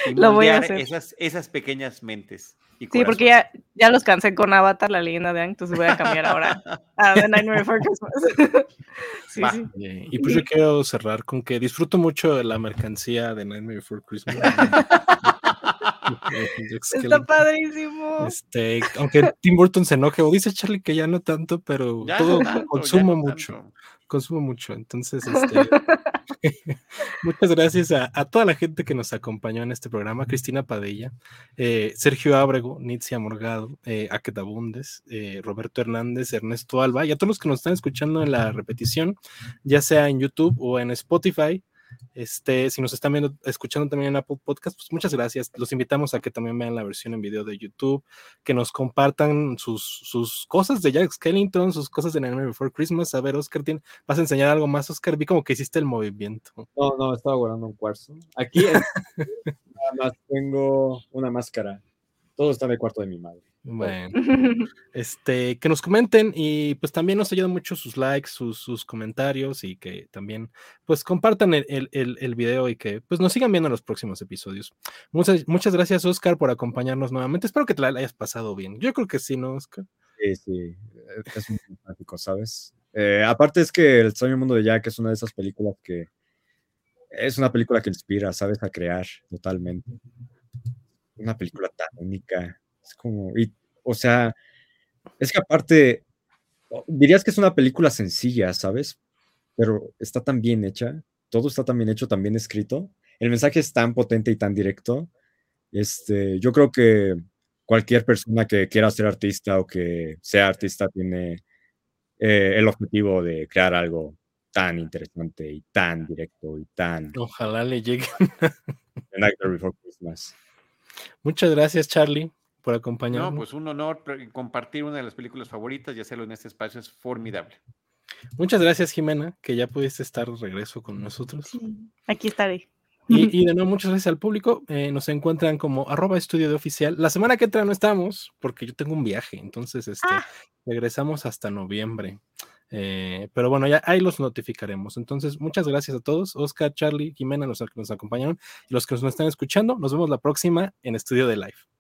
Y lo voy a hacer. Esas, esas pequeñas mentes sí, porque ya, ya los cansé con Avatar, la leyenda de Ang, entonces voy a cambiar ahora a The Nightmare Before Christmas. sí, sí. Y pues yo quiero cerrar con que disfruto mucho de la mercancía de Nightmare Before Christmas. Está padrísimo. Este, aunque Tim Burton se enoje, o dice Charlie que ya no tanto, pero todo consumo mucho. Consumo mucho. Entonces, este, muchas gracias a, toda la gente que nos acompañó en este programa: Cristina Padilla, eh, Sergio Ábrego, Nitzia Morgado, eh, Bundes, eh, Roberto Hernández, Ernesto Alba, y a todos los que nos están escuchando en la repetición, ya sea en YouTube o en Spotify. Este, si nos están viendo, escuchando también en Apple Podcast, pues muchas gracias. Los invitamos a que también vean la versión en video de YouTube, que nos compartan sus, sus cosas de Jack Skellington, sus cosas de Nightmare Before Christmas. A ver, Oscar, ¿vas a enseñar algo más? Oscar, vi como que hiciste el movimiento. No, no, estaba guardando un cuarzo. Aquí nada más tengo una máscara. Todo está en el cuarto de mi madre. Bueno, este, que nos comenten y pues también nos ayudan mucho sus likes, sus, comentarios y que también pues compartan el, el, video y que pues nos sigan viendo en los próximos episodios. Muchas, muchas gracias Oscar por acompañarnos nuevamente. Espero que te la hayas pasado bien. Yo creo que sí, ¿no, Oscar? Sí, sí, es muy simpático, ¿sabes? Eh, aparte es que El sueño mundo de Jack es una de esas películas que es una película que inspira, ¿sabes? A crear totalmente. Una película tan única es como, o sea, es que aparte, dirías que es una película sencilla, ¿sabes? Pero está tan bien hecha, todo está tan bien hecho, tan bien escrito, el mensaje es tan potente y tan directo. Este, yo creo que cualquier persona que quiera ser artista o que sea artista tiene eh, el objetivo de crear algo tan interesante y tan directo y tan... Ojalá le llegue. Before Christmas. Muchas gracias, Charlie por acompañarnos. No, pues un honor compartir una de las películas favoritas y hacerlo en este espacio es formidable. Muchas gracias, Jimena, que ya pudiste estar de regreso con nosotros. aquí estaré. Y, de nuevo, muchas gracias al público. Eh, nos encuentran como arroba estudio de oficial. La semana que entra no estamos porque yo tengo un viaje, entonces este, ah. regresamos hasta noviembre. Eh, pero bueno, ya ahí los notificaremos. Entonces, muchas gracias a todos. Oscar, Charlie, Jimena, los que nos acompañaron y los que nos están escuchando. Nos vemos la próxima en Estudio de Live.